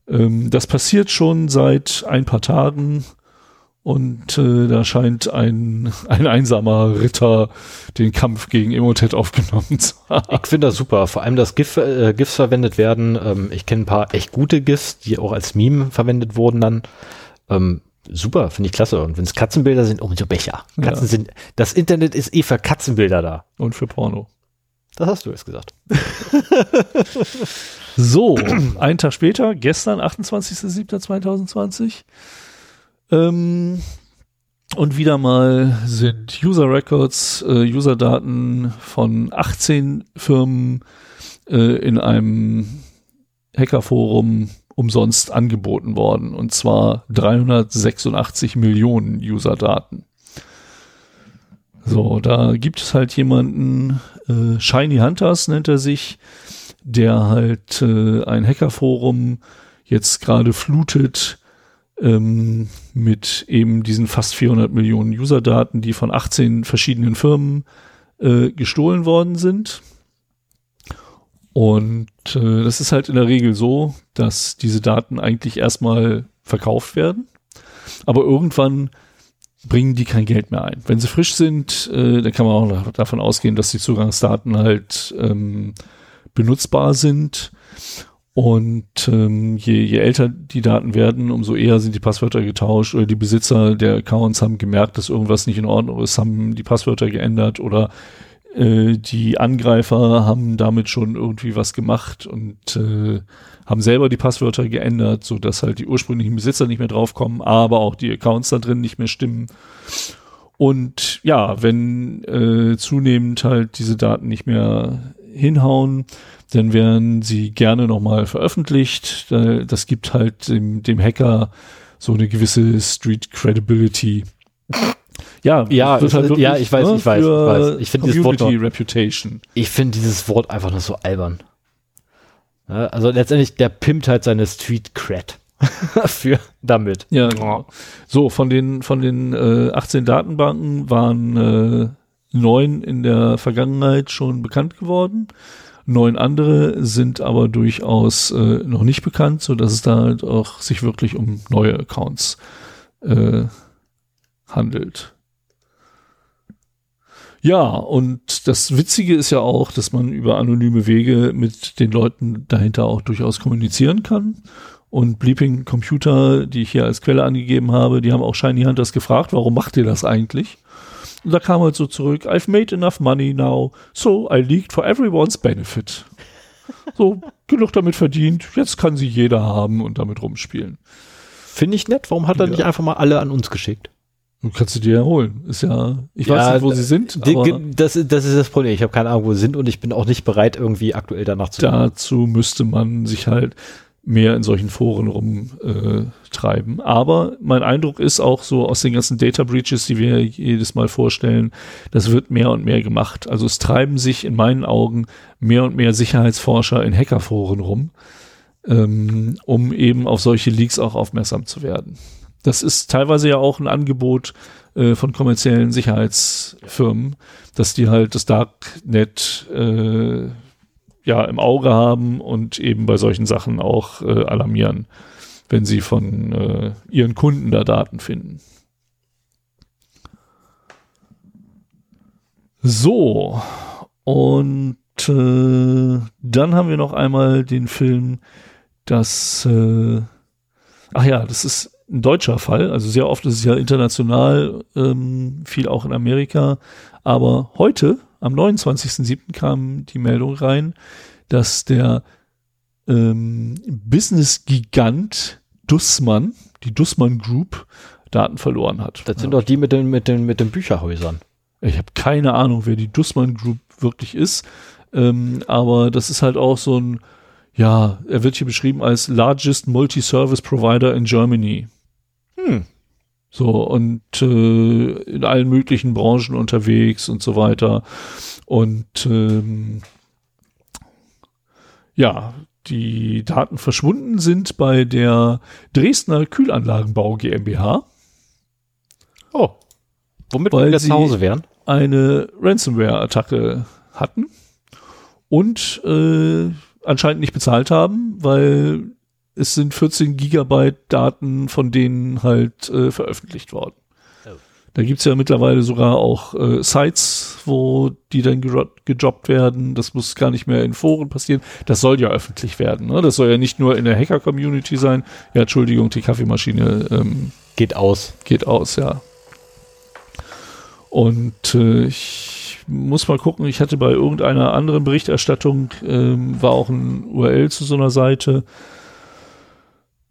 ähm, das passiert schon seit ein paar Tagen und äh, da scheint ein, ein einsamer Ritter den Kampf gegen Emotet aufgenommen zu haben. Ich finde das super. Vor allem, dass GIF, äh, GIFs verwendet werden. Ähm, ich kenne ein paar echt gute GIFs, die auch als Meme verwendet wurden dann. Ähm, super, finde ich klasse. Und wenn es Katzenbilder sind, umso besser. Katzen Ja. sind, das Internet ist eh für Katzenbilder da. Und für Porno. Das hast du jetzt gesagt. So, einen Tag später, gestern, 28.07.2020. Ähm, und wieder mal sind User Records, äh, User-Daten von 18 Firmen äh, in einem Hackerforum umsonst angeboten worden. Und zwar 386 Millionen User-Daten. So, da gibt es halt jemanden, äh, Shiny Hunters nennt er sich, der halt äh, ein Hackerforum jetzt gerade flutet ähm, mit eben diesen fast 400 Millionen User-Daten, die von 18 verschiedenen Firmen äh, gestohlen worden sind. Und äh, das ist halt in der Regel so, dass diese Daten eigentlich erstmal verkauft werden, aber irgendwann bringen die kein Geld mehr ein. Wenn sie frisch sind, äh, dann kann man auch davon ausgehen, dass die Zugangsdaten halt ähm, benutzbar sind. Und ähm, je, je älter die Daten werden, umso eher sind die Passwörter getauscht oder die Besitzer der Accounts haben gemerkt, dass irgendwas nicht in Ordnung ist, haben die Passwörter geändert oder äh, die Angreifer haben damit schon irgendwie was gemacht und äh, haben selber die Passwörter geändert, so dass halt die ursprünglichen Besitzer nicht mehr draufkommen, aber auch die Accounts da drin nicht mehr stimmen. Und ja, wenn äh, zunehmend halt diese Daten nicht mehr hinhauen, dann werden sie gerne nochmal veröffentlicht. Das gibt halt dem, dem Hacker so eine gewisse Street Credibility. Ja, ja, halt ja, ich weiß, ne, ich weiß, ich weiß. Ich finde dieses Wort, noch- Reputation. ich finde dieses Wort einfach nur so albern. Ja, also letztendlich, der pimpt halt seine Street Cred für damit. Ja, genau. So, von den, von den äh, 18 Datenbanken waren äh, neun in der Vergangenheit schon bekannt geworden. Neun andere sind aber durchaus äh, noch nicht bekannt, so dass es da halt auch sich wirklich um neue Accounts äh, handelt. Ja, und das Witzige ist ja auch, dass man über anonyme Wege mit den Leuten dahinter auch durchaus kommunizieren kann. Und Bleeping Computer, die ich hier als Quelle angegeben habe, die haben auch Shiny Hunters gefragt, warum macht ihr das eigentlich? Und da kam halt so zurück, I've made enough money now, so I leaked for everyone's benefit. So, genug damit verdient, jetzt kann sie jeder haben und damit rumspielen. Finde ich nett. Warum hat er Ja. nicht einfach mal alle an uns geschickt? Kannst du dir ja holen. Ist ja, ich Ja, weiß nicht, wo sie sind, Die- Das, ist- das ist das Problem. Ich habe keine Ahnung, wo sie sind und ich bin auch nicht bereit, irgendwie aktuell danach zu dazu müsste man sich halt mehr in solchen Foren rumtreiben. Äh. Aber mein Eindruck ist auch so aus den ganzen Data Breaches, die wir jedes Mal vorstellen, das wird mehr und mehr gemacht. Also es treiben sich in meinen Augen mehr und mehr Sicherheitsforscher in Hackerforen rum, ähm, um eben auf solche Leaks auch aufmerksam zu werden. Das ist teilweise ja auch ein Angebot äh, von kommerziellen Sicherheitsfirmen, dass die halt das Darknet äh, ja im Auge haben und eben bei solchen Sachen auch äh, alarmieren, wenn sie von äh, ihren Kunden da Daten finden. So, und äh, dann haben wir noch einmal den Film, das, äh, ach ja, das ist ein deutscher Fall, also sehr oft ist es ja international, ähm, viel auch in Amerika, aber heute, am 29.07. kam die Meldung rein, dass der ähm, Business-Gigant Dussmann, die Dussmann Group, Daten verloren hat. Das sind doch die mit den, mit den, mit den Bücherhäusern. Ich habe keine Ahnung, wer die Dussmann Group wirklich ist, ähm, aber das ist halt auch so ein, ja, er wird hier beschrieben als largest multi-service provider in Germany. Hm. So, und äh, in allen möglichen Branchen unterwegs und so weiter. Und ähm, ja, die Daten verschwunden sind bei der Dresdner Kühlanlagenbau GmbH. Oh. Womit Weil wir zu Hause wären? eine Ransomware-Attacke hatten und äh, anscheinend nicht bezahlt haben, weil es sind 14 Gigabyte Daten von denen halt äh, veröffentlicht worden. Oh. Da gibt's ja mittlerweile sogar auch äh, Sites, wo die dann gejobbt werden. Das muss gar nicht mehr in Foren passieren. Das soll ja öffentlich werden. Ne? Das soll ja nicht nur in der Hacker-Community sein. Ja, Entschuldigung, die Kaffeemaschine ähm, Geht aus. geht aus, ja. Und äh, ich muss mal gucken, ich hatte bei irgendeiner anderen Berichterstattung, ähm, war auch ein URL zu so einer Seite.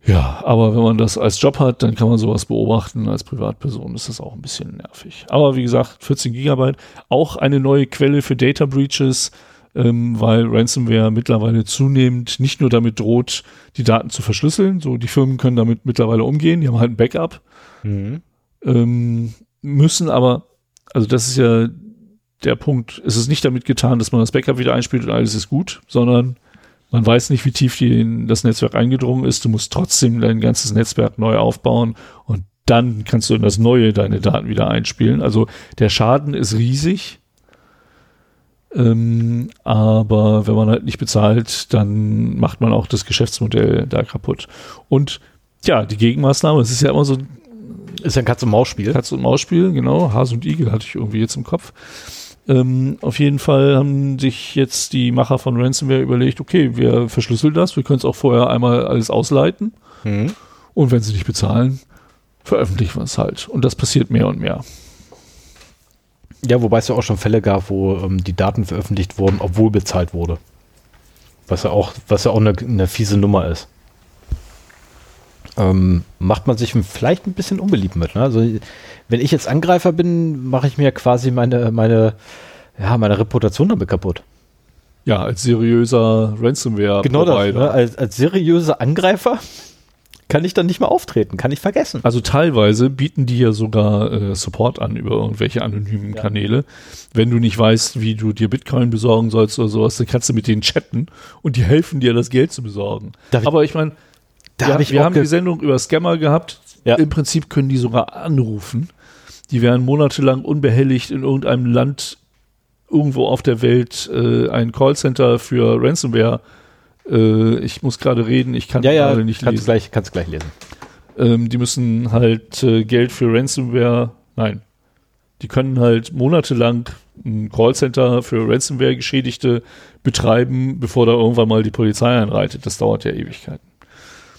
Ja, aber wenn man das als Job hat, dann kann man sowas beobachten. Als Privatperson ist das auch ein bisschen nervig. Aber wie gesagt, 14 Gigabyte, auch eine neue Quelle für Data Breaches. ähm, weil Ransomware mittlerweile zunehmend nicht nur damit droht, die Daten zu verschlüsseln, so die Firmen können damit mittlerweile umgehen, die haben halt ein Backup, Mhm. ähm, müssen aber, also das ist ja der Punkt, es ist nicht damit getan, dass man das Backup wieder einspielt und alles ist gut, sondern man weiß nicht, wie tief die in das Netzwerk eingedrungen ist. Du musst trotzdem dein ganzes Netzwerk neu aufbauen und dann kannst du in das Neue deine Daten wieder einspielen. Also der Schaden ist riesig. Ähm, aber wenn man halt nicht bezahlt, dann macht man auch das Geschäftsmodell da kaputt. Und ja, die Gegenmaßnahme, es ist ja immer so Ist ja ein Katz-und-Maus-Spiel. Katz- und Maus-Spiel, genau. Hase und Igel hatte ich irgendwie jetzt im Kopf. Ähm, auf jeden Fall haben sich jetzt die Macher von Ransomware überlegt, okay, wir verschlüsseln das, wir können es auch vorher einmal alles ausleiten Mhm. und wenn sie nicht bezahlen, veröffentlichen wir es halt. Und das passiert mehr und mehr. Ja, wobei es ja auch schon Fälle gab, wo ähm, die Daten veröffentlicht wurden, obwohl bezahlt wurde. Was ja auch, was ja auch eine, eine fiese Nummer ist. Ähm, macht man sich vielleicht ein bisschen unbeliebt mit. Ne? Also, wenn ich jetzt Angreifer bin, mache ich mir quasi meine, meine, ja, meine Reputation damit kaputt. Ja, als seriöser Ransomware Genau das. Ne? Als, als seriöser Angreifer kann ich dann nicht mehr auftreten, kann ich vergessen. Also teilweise bieten die ja sogar äh, Support an über irgendwelche anonymen Ja. Kanäle. Wenn du nicht weißt, wie du dir Bitcoin besorgen sollst oder sowas, dann kannst du mit denen chatten und die helfen dir, das Geld zu besorgen. Darf Aber ich meine, Da wir, hab ich wir haben die Sendung über Scammer gehabt. Ja. Im Prinzip können die sogar anrufen. Die werden monatelang unbehelligt in irgendeinem Land irgendwo auf der Welt äh, ein Callcenter für Ransomware. Äh, ich muss gerade reden, ich kann Ja, ja, gerade nicht kannst lesen. gleich, kannst du gleich lesen. Ähm, die müssen halt äh, Geld für Ransomware, nein, die können halt monatelang ein Callcenter für Ransomware-Geschädigte betreiben, bevor da irgendwann mal die Polizei einreitet. Das dauert ja Ewigkeiten.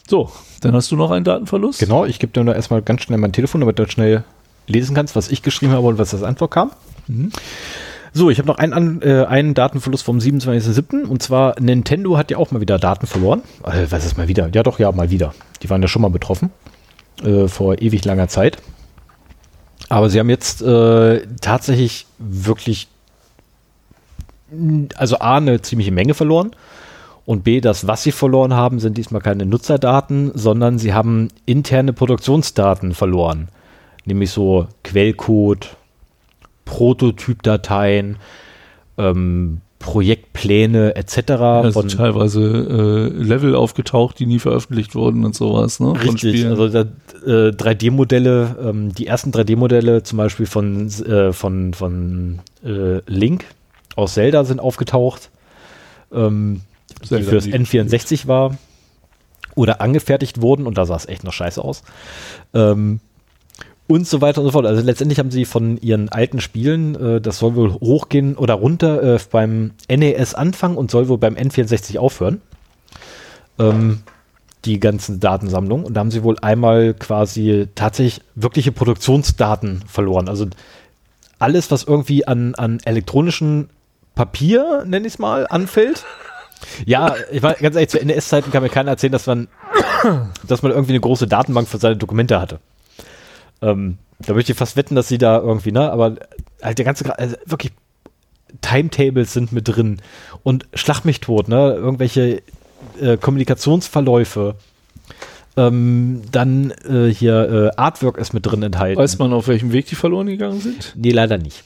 So, dann hast du noch einen Datenverlust. Genau, ich gebe dir nur erstmal ganz schnell mein Telefon, damit du schnell lesen kannst, was ich geschrieben habe und was als Antwort kam. Mhm. So, ich habe noch einen, äh, einen Datenverlust vom 27.07. Und zwar Nintendo hat ja auch mal wieder Daten verloren. Äh, was ist mal wieder? Ja doch, ja, mal wieder. Die waren ja schon mal betroffen. Äh, vor ewig langer Zeit. Aber sie haben jetzt äh, tatsächlich wirklich, also A, eine ziemliche Menge verloren. Und B, das, was sie verloren haben, sind diesmal keine Nutzerdaten, sondern sie haben interne Produktionsdaten verloren. Nämlich so Quellcode, Prototypdateien, ähm, Projektpläne etc. Da von- sind teilweise äh, Level aufgetaucht, die nie veröffentlicht wurden und sowas. Ne? Richtig, also da, äh, 3D-Modelle, ähm, die ersten 3D-Modelle zum Beispiel von, äh, von, von äh, Link aus Zelda sind aufgetaucht, ähm, die fürs Link. N64 war oder angefertigt wurden und da sah es echt noch scheiße aus. Ähm, und so weiter und so fort. Also letztendlich haben sie von ihren alten Spielen, äh, das soll wohl hochgehen oder runter äh, beim NES anfangen und soll wohl beim N64 aufhören. Ähm, die ganzen Datensammlung. Und da haben sie wohl einmal quasi tatsächlich wirkliche Produktionsdaten verloren. Also alles, was irgendwie an, an elektronischen Papier, nenne ich es mal, anfällt. Ja, ich war ganz ehrlich, zu NES-Zeiten kann mir keiner erzählen, dass man, dass man irgendwie eine große Datenbank für seine Dokumente hatte. Ähm, da möchte ich fast wetten, dass sie da irgendwie, ne, aber halt der ganze, also wirklich Timetables sind mit drin und Schlag mich tot, ne, irgendwelche äh, Kommunikationsverläufe. Ähm, dann äh, hier äh, Artwork ist mit drin enthalten. Weiß man, auf welchem Weg die verloren gegangen sind? Nee, leider nicht.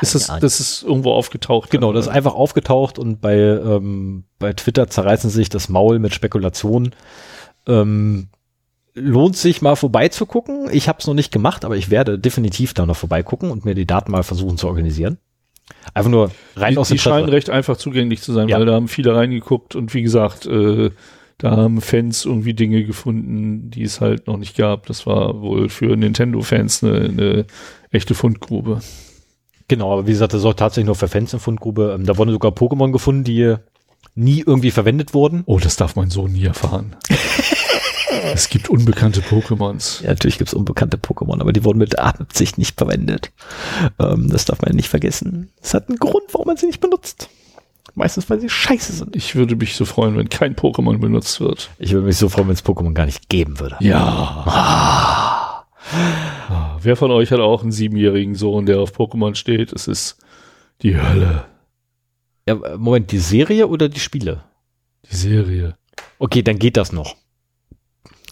Ist das, das ist irgendwo aufgetaucht. Genau, das ist einfach aufgetaucht und bei, ähm, bei Twitter zerreißen sie sich das Maul mit Spekulationen. Ähm, lohnt sich mal vorbeizugucken. Ich habe es noch nicht gemacht, aber ich werde definitiv da noch vorbeigucken und mir die Daten mal versuchen zu organisieren. Einfach nur rein die, aus die Interesse. scheinen recht einfach zugänglich zu sein, Ja. weil da haben viele reingeguckt und wie gesagt, äh, da haben Fans irgendwie Dinge gefunden, die es halt noch nicht gab. Das war wohl für Nintendo-Fans eine, eine echte Fundgrube. Genau, aber wie gesagt, das ist auch tatsächlich nur für Fans eine Fundgrube. Ähm, da wurden sogar Pokémon gefunden, die nie irgendwie verwendet wurden. Oh, das darf mein Sohn nie erfahren. es gibt unbekannte Pokémons. Ja, natürlich gibt es unbekannte Pokémon, aber die wurden mit Absicht nicht verwendet. Ähm, das darf man nicht vergessen. Es hat einen Grund, warum man sie nicht benutzt. Meistens, weil sie scheiße sind. Ich würde mich so freuen, wenn kein Pokémon benutzt wird. Ich würde mich so freuen, wenn es Pokémon gar nicht geben würde. Ja. Ah, Wer von euch hat auch einen siebenjährigen Sohn, der auf Pokémon steht? Es ist die Hölle. Ja, Moment, die Serie oder die Spiele? Die Serie. Okay, dann geht das noch.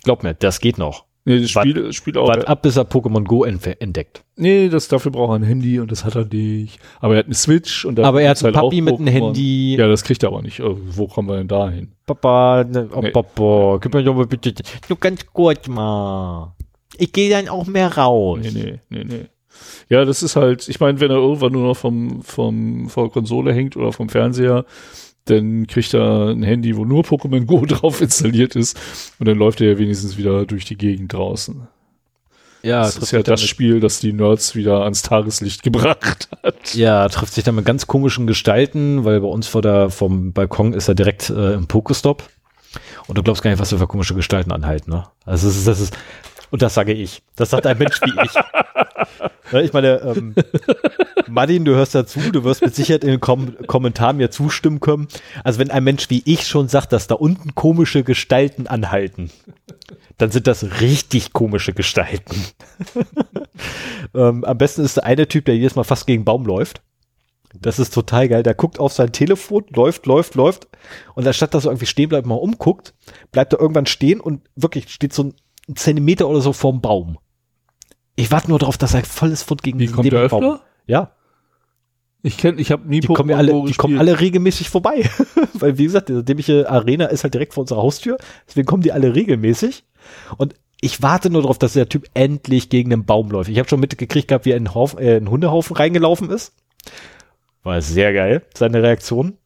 Glaub mir, das geht noch. Nee, das Spiel, Spiel auch. Wart ab, bis er Pokémon Go entdeckt. Nee, das, dafür braucht er ein Handy und das hat er nicht. Aber er hat eine Switch und Aber er hat gibt's einen halt Papi mit einem. Handy. Ja, das kriegt er aber nicht. Äh, Wo kommen wir denn da hin? Papa, ne, oh Nee. Papa, gib mir doch mal bitte, nur ganz kurz mal. Ich gehe dann auch mehr raus. Nee, nee, nee, nee. Ja, das ist halt, ich meine, wenn er irgendwann nur noch vom, vom, vor der Konsole hängt oder vom Fernseher, dann kriegt er ein Handy, wo nur Pokémon Go drauf installiert ist und dann läuft er ja wenigstens wieder durch die Gegend draußen. Ja, das ist ja das damit- Spiel, das die Nerds wieder ans Tageslicht gebracht hat. Ja, trifft sich dann mit ganz komischen Gestalten, weil bei uns vor der, vom Balkon ist er direkt äh, im Pokestop. Und du glaubst gar nicht, was wir für komische Gestalten anhalten, ne? Also das ist, das ist, und das sage ich. Das sagt ein Mensch wie ich. Ja, ich meine, ähm, Martin, du hörst dazu, du wirst mit Sicherheit in den Kom Kommentaren mir zustimmen können. Also wenn ein Mensch wie ich schon sagt, dass da unten komische Gestalten anhalten, dann sind das richtig komische Gestalten. ähm, am besten ist der eine Typ, der jedes Mal fast gegen Baum läuft. Das ist total geil. Der guckt auf sein Telefon, läuft, läuft, läuft. Und anstatt dass er irgendwie stehen bleibt, mal umguckt, bleibt er irgendwann stehen und wirklich steht so ein Zentimeter oder so vorm Baum. Ich warte nur darauf, dass er volles Fund gegen Wie kommt den der Baum. öfter? Ja, Ich kenne, ich habe nie die kommen ja alle, die kommen alle regelmäßig vorbei. Weil wie gesagt, diese dämliche Arena ist halt direkt vor unserer Haustür. Deswegen kommen die alle regelmäßig. Und ich warte nur darauf, dass der Typ endlich gegen den Baum läuft. Ich habe schon mitgekriegt gehabt, wie er in einen, Haufen, äh, in einen Hundehaufen reingelaufen ist. War sehr geil, seine Reaktion.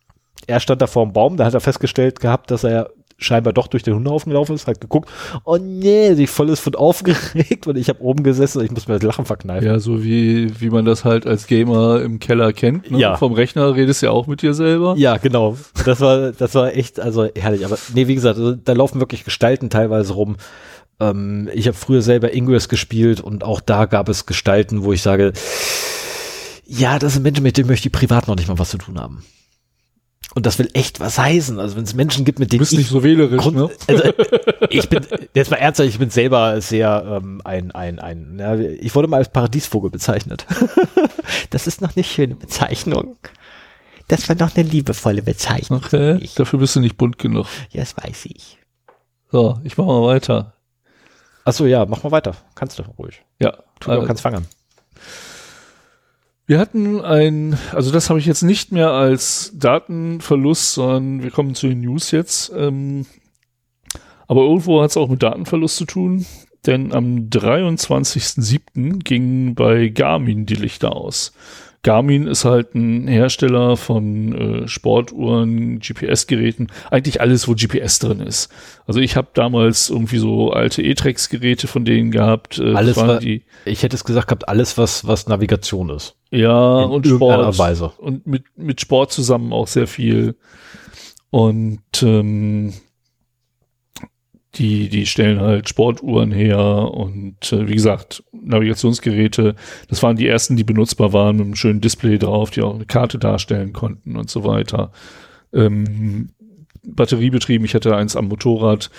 Er stand da vor dem Baum, da hat er festgestellt gehabt, dass er scheinbar doch durch den Hundehaufen gelaufen ist, hat geguckt, oh nee, sich voll ist von aufgeregt und ich habe oben gesessen und ich muss mir das Lachen verkneifen. Ja, so wie, wie man das halt als Gamer im Keller kennt. Ne? Ja. Vom Rechner redest du ja auch mit dir selber. Ja, genau. Das war, das war echt, also herrlich. Aber nee, wie gesagt, also, da laufen wirklich Gestalten teilweise rum. Ähm, ich habe früher selber Ingress gespielt und auch da gab es Gestalten, wo ich sage, ja, das sind Menschen, mit denen möchte ich privat noch nicht mal was zu tun haben. Und das will echt was heißen. Also wenn es Menschen gibt, mit Du denen bist ich nicht so wählerisch, Grund, ne? also, ich bin, jetzt mal ernsthaft, ich bin selber sehr ähm, ein, ein, ein, ja, ich wurde mal als Paradiesvogel bezeichnet. das ist noch eine schöne Bezeichnung. Das war noch eine liebevolle Bezeichnung. Okay, Ich, dafür bist du nicht bunt genug. ja, das weiß ich. So, ich mach mal weiter. Achso, ja, mach mal weiter. Kannst du ruhig. Ja, äh, äh, kannst fangen. Wir hatten ein, also das habe ich jetzt nicht mehr als Datenverlust, sondern wir kommen zu den News jetzt. Ähm, aber irgendwo hat es auch mit Datenverlust zu tun, denn am 23.07. gingen bei Garmin die Lichter aus. Garmin ist halt ein Hersteller von äh, Sportuhren, GPS-Geräten, eigentlich alles, wo GPS drin ist. Also ich habe damals irgendwie so alte E-Trex-Geräte von denen gehabt. Äh, Alles war- die, Ich hätte es gesagt gehabt, alles, was, was Navigation ist. ja, In und Sport. Weise. Und mit, mit Sport zusammen auch sehr viel. Und ähm, die, die stellen halt Sportuhren her und äh, wie gesagt, Navigationsgeräte, das waren die ersten, die benutzbar waren, mit einem schönen Display drauf, die auch eine Karte darstellen konnten und so weiter. Ähm, batteriebetrieben, ich hatte eins am Motorrad,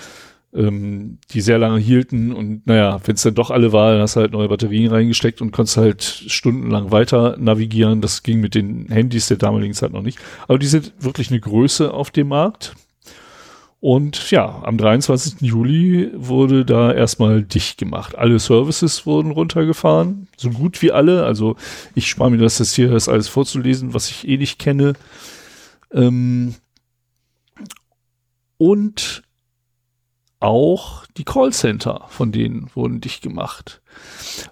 ähm, die sehr lange hielten und naja, wenn es dann doch alle war, dann hast du halt neue Batterien reingesteckt und konntest halt stundenlang weiter navigieren. Das ging mit den Handys der damaligen Zeit noch nicht. Aber die sind wirklich eine Größe auf dem Markt. Und ja, am 23. Juli wurde da erstmal dicht gemacht. Alle Services wurden runtergefahren, so gut wie alle. Also ich spare mir das jetzt hier, das alles vorzulesen, was ich eh nicht kenne. Ähm und auch die Callcenter von denen wurden dicht gemacht,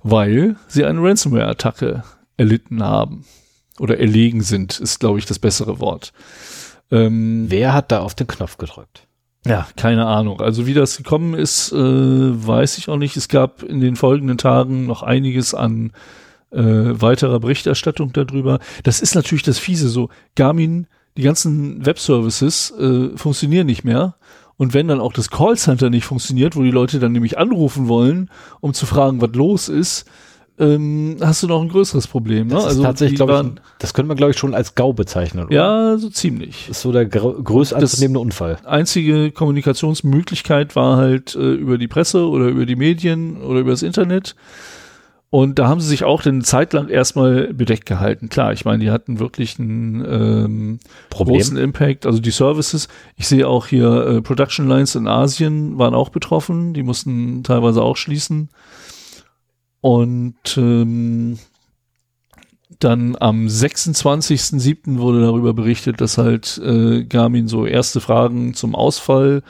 weil sie eine Ransomware-Attacke erlitten haben. Oder erlegen sind, ist, glaube ich, das bessere Wort. Ähm, Wer hat da auf den Knopf gedrückt? Ja, keine Ahnung. Also wie das gekommen ist, äh, weiß ich auch nicht. Es gab in den folgenden Tagen noch einiges an äh, weiterer Berichterstattung darüber. Das ist natürlich das Fiese so. Garmin, die ganzen Webservices äh, funktionieren nicht mehr. Und wenn dann auch das Callcenter nicht funktioniert, wo die Leute dann nämlich anrufen wollen, um zu fragen, was los ist, ähm, hast du noch ein größeres Problem. Ne? Das also tatsächlich, glaube ich, das können wir, glaube ich, schon als GAU bezeichnen. Oder? ja, so ziemlich. Das ist so der gr größte anzunehmende Unfall. einzige Kommunikationsmöglichkeit war halt äh, über die Presse oder über die Medien oder über das Internet. Und da haben sie sich auch eine Zeit lang erstmal bedeckt gehalten. Klar, ich meine, die hatten wirklich einen ähm, großen Impact. Also die Services, ich sehe auch hier äh, Production Lines in Asien waren auch betroffen. Die mussten teilweise auch schließen. Und ähm, dann am 26.07. wurde darüber berichtet, dass halt äh, Garmin so erste Fragen zum Ausfall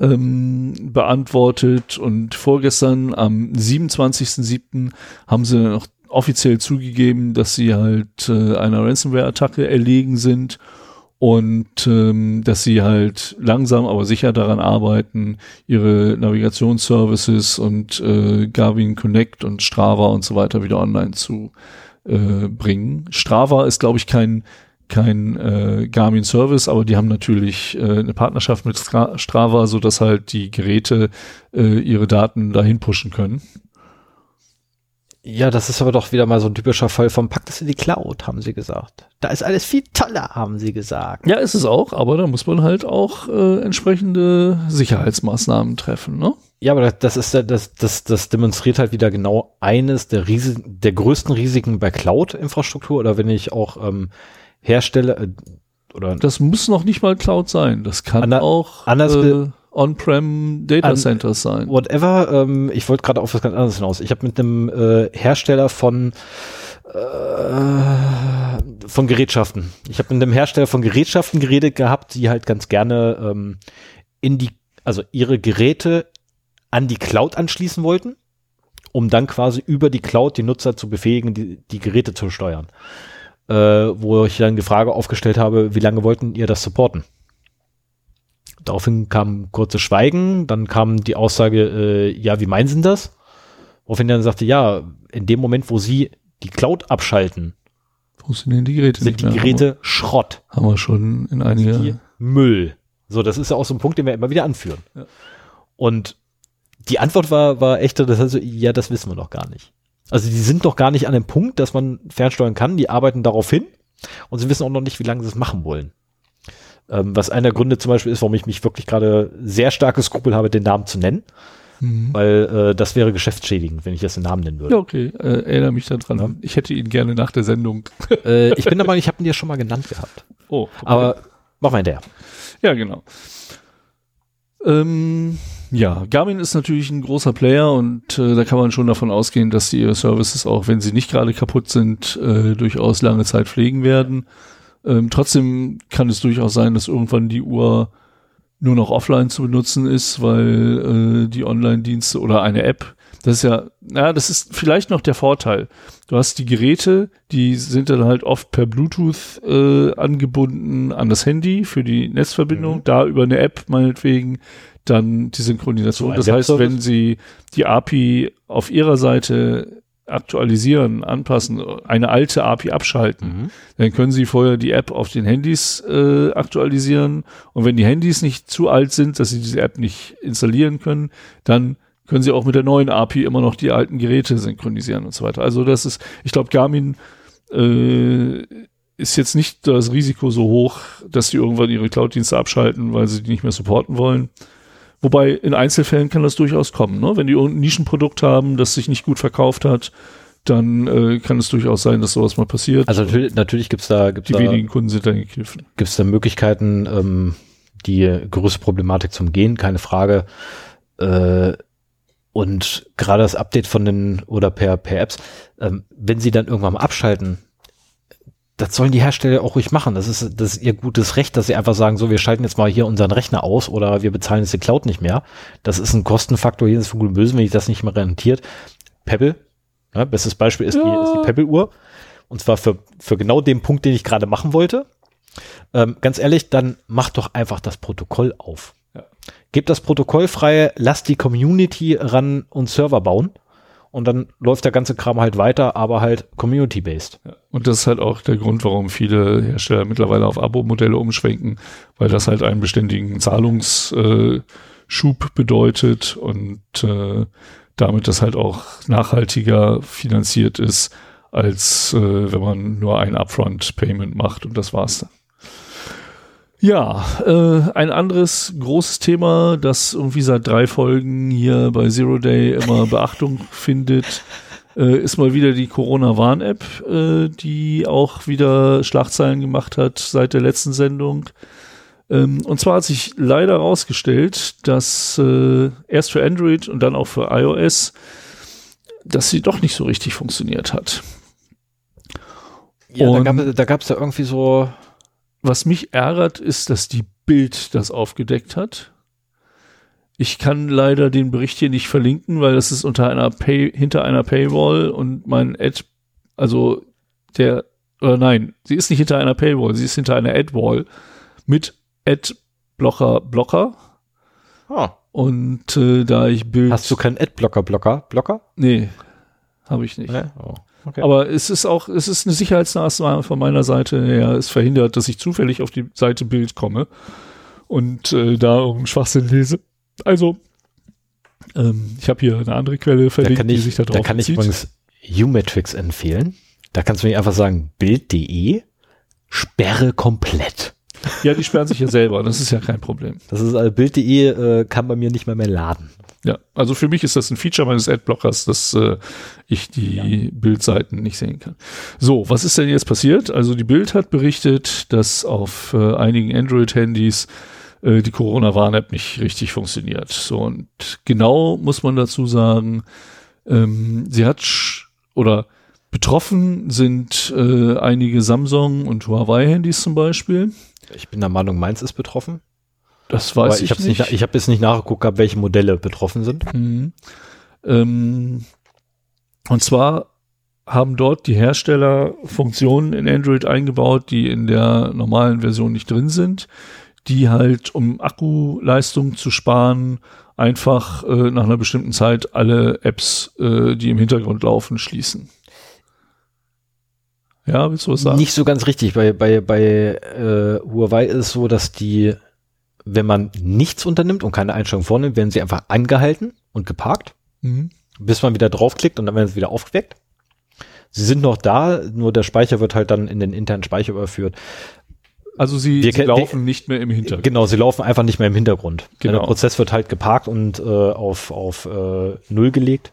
ähm, beantwortet und vorgestern am 27.07. haben sie noch offiziell zugegeben, dass sie halt äh, einer Ransomware-Attacke erlegen sind und ähm, dass sie halt langsam aber sicher daran arbeiten, ihre Navigationsservices und äh, Garmin Connect und Strava und so weiter wieder online zu äh, bringen. Strava ist, glaube ich, kein kein äh, Garmin Service, aber die haben natürlich äh, eine Partnerschaft mit Stra Strava, so dass halt die Geräte äh, ihre Daten dahin pushen können. Ja, das ist aber doch wieder mal so ein typischer Fall vom Pakt das in die Cloud, haben sie gesagt. Da ist alles viel toller, haben sie gesagt. Ja, ist es auch, aber da muss man halt auch äh, entsprechende Sicherheitsmaßnahmen treffen, ne? Ja, aber das ist das, das, das demonstriert halt wieder genau eines der Risiken, der größten Risiken bei Cloud-Infrastruktur oder wenn ich auch ähm, Hersteller äh, oder das muss noch nicht mal Cloud sein. Das kann Ander, auch äh, On-Prem Data Centers sein. Whatever. Ähm, ich wollte gerade auf was ganz anderes hinaus. Ich habe mit einem äh, Hersteller von äh, von Gerätschaften. Ich habe mit einem Hersteller von Gerätschaften geredet gehabt, die halt ganz gerne ähm, in die, also ihre Geräte an die Cloud anschließen wollten, um dann quasi über die Cloud die Nutzer zu befähigen, die, die Geräte zu steuern. Äh, wo ich dann die Frage aufgestellt habe, wie lange wollten ihr das supporten? Daraufhin kam kurzes Schweigen, dann kam die Aussage, äh, ja, wie meinen Sie das? Woraufhin dann sagte, ja, in dem Moment, wo Sie die Cloud abschalten, funktionieren die Geräte sind die Geräte haben wir, Schrott. Haben wir schon in einiger Müll. So, das ist ja auch so ein Punkt, den wir immer wieder anführen. Ja. Und die Antwort war, war echt, das heißt, ja, das wissen wir noch gar nicht. Also die sind noch gar nicht an dem Punkt, dass man fernsteuern kann. Die arbeiten darauf hin und sie wissen auch noch nicht, wie lange sie es machen wollen. Ähm, was einer der Gründe zum Beispiel ist, warum ich mich wirklich gerade sehr starke Skrupel habe, den Namen zu nennen. Mhm. Weil äh, das wäre geschäftsschädigend, wenn ich das den Namen nennen würde. Ja, okay. Äh, erinnere mich daran. Ja. Ich hätte ihn gerne nach der Sendung. äh, ich bin der Meinung, ich habe ihn ja schon mal genannt gehabt. Oh. Okay. Aber mach mal der. Ja, genau. Ähm, ja, Garmin ist natürlich ein großer Player und äh, da kann man schon davon ausgehen, dass die ihre Services, auch wenn sie nicht gerade kaputt sind, äh, durchaus lange Zeit pflegen werden. Ähm, trotzdem kann es durchaus sein, dass irgendwann die Uhr nur noch offline zu benutzen ist, weil äh, die Online-Dienste oder eine App, das ist ja, na, das ist vielleicht noch der Vorteil. Du hast die Geräte, die sind dann halt oft per Bluetooth äh, angebunden an das Handy für die Netzverbindung, mhm. da über eine App meinetwegen dann die Synchronisation. So das heißt, wenn Sie die API auf Ihrer Seite aktualisieren, anpassen, eine alte API abschalten, mhm. dann können Sie vorher die App auf den Handys äh, aktualisieren und wenn die Handys nicht zu alt sind, dass Sie diese App nicht installieren können, dann können Sie auch mit der neuen API immer noch die alten Geräte synchronisieren und so weiter. Also das ist, ich glaube, Garmin äh, ist jetzt nicht das Risiko so hoch, dass sie irgendwann ihre Cloud-Dienste abschalten, weil sie die nicht mehr supporten wollen. Wobei in Einzelfällen kann das durchaus kommen. Ne? Wenn die irgendein Nischenprodukt haben, das sich nicht gut verkauft hat, dann äh, kann es durchaus sein, dass sowas mal passiert. Also natürlich, natürlich gibt es da gibt's die da, wenigen Kunden sind dann gekniffen. Gibt es da Möglichkeiten, ähm, die größte Problematik zum Gehen, keine Frage. Äh, und gerade das Update von den oder per per Apps, ähm, wenn sie dann irgendwann mal abschalten, das sollen die Hersteller auch ruhig machen. Das ist, das ist ihr gutes Recht, dass sie einfach sagen, so, wir schalten jetzt mal hier unseren Rechner aus oder wir bezahlen jetzt die Cloud nicht mehr. Das ist ein Kostenfaktor jedes und Bösen, wenn ich das nicht mehr rentiert. Pebble, ja, bestes Beispiel ist, ja. die, die Pebble-Uhr. Und zwar für, für genau den Punkt, den ich gerade machen wollte. Ähm, ganz ehrlich, dann mach doch einfach das Protokoll auf. Ja. Gebt das Protokoll frei, lasst die Community ran und Server bauen und dann läuft der ganze Kram halt weiter, aber halt community-based. Und das ist halt auch der Grund, warum viele Hersteller mittlerweile auf Abo-Modelle umschwenken, weil das halt einen beständigen Zahlungsschub äh, bedeutet und äh, damit das halt auch nachhaltiger finanziert ist, als äh, wenn man nur ein Upfront-Payment macht und das war's dann. Ja, äh, ein anderes großes Thema, das irgendwie seit drei Folgen hier bei Zero Day immer Beachtung findet, äh, ist mal wieder die Corona-Warn-App, äh, die auch wieder Schlagzeilen gemacht hat seit der letzten Sendung. Ähm, und zwar hat sich leider herausgestellt, dass äh, erst für Android und dann auch für iOS, dass sie doch nicht so richtig funktioniert hat. Ja, Und- da gab es ja irgendwie so, Was mich ärgert, ist, dass die Bild das aufgedeckt hat. Ich kann leider den Bericht hier nicht verlinken, weil das ist unter einer Pay, hinter einer Paywall und mein Ad, also der, oder nein, sie ist nicht hinter einer Paywall, sie ist hinter einer Adwall mit Adblocker Blocker ah, und äh, da ich Bild, hast du keinen Adblocker-Blocker? Blocker? nee, habe ich nicht. Nee? Oh, okay. Aber es ist auch, es ist eine Sicherheitsmaßnahme von meiner Seite her. Es verhindert, dass ich zufällig auf die Seite Bild komme und äh, da irgendeinen Schwachsinn lese. Also, ähm, ich habe hier eine andere Quelle da verlinkt, kann die ich, sich da da drauf kann ich bezieht. übrigens Umatrix empfehlen. Da kannst du mir einfach sagen, bild.de, sperre komplett. Ja, die sperren sich ja selber, das ist ja kein Problem. Das ist also Bild.de äh, kann bei mir nicht mehr mehr laden. Ja, also für mich ist das ein Feature meines Adblockers, dass äh, ich die Bildseiten nicht sehen kann. So, was ist denn jetzt passiert? Also die Bild hat berichtet, dass auf äh, einigen Android-Handys äh, die Corona-Warn-App nicht richtig funktioniert. So, und genau muss man dazu sagen, ähm, sie hat oder betroffen sind äh, einige Samsung und Huawei-Handys zum Beispiel. Ich bin der Meinung, meins ist betroffen. Das Aber weiß ich ich, habe nicht. nicht. ich habe jetzt nicht nachgeguckt, gehabt, welche Modelle betroffen sind. Mhm. Ähm, und zwar haben dort die Hersteller Funktionen in Android eingebaut, die in der normalen Version nicht drin sind, die halt, um Akkuleistung zu sparen, einfach äh, nach einer bestimmten Zeit alle Apps, äh, die im Hintergrund laufen, schließen. Ja, willst du was sagen? Nicht so ganz richtig. Bei, bei, bei äh, Huawei ist es so, dass die, wenn man nichts unternimmt und keine Einstellung vornimmt, werden sie einfach angehalten und geparkt, Mhm. bis man wieder draufklickt und dann werden sie wieder aufgeweckt. Sie sind noch da, nur der Speicher wird halt dann in den internen Speicher überführt. Also sie, Wir sie laufen nicht mehr im Hintergrund. Genau, sie laufen einfach nicht mehr im Hintergrund. Genau. Der Prozess wird halt geparkt und äh, auf, auf äh, Null gelegt.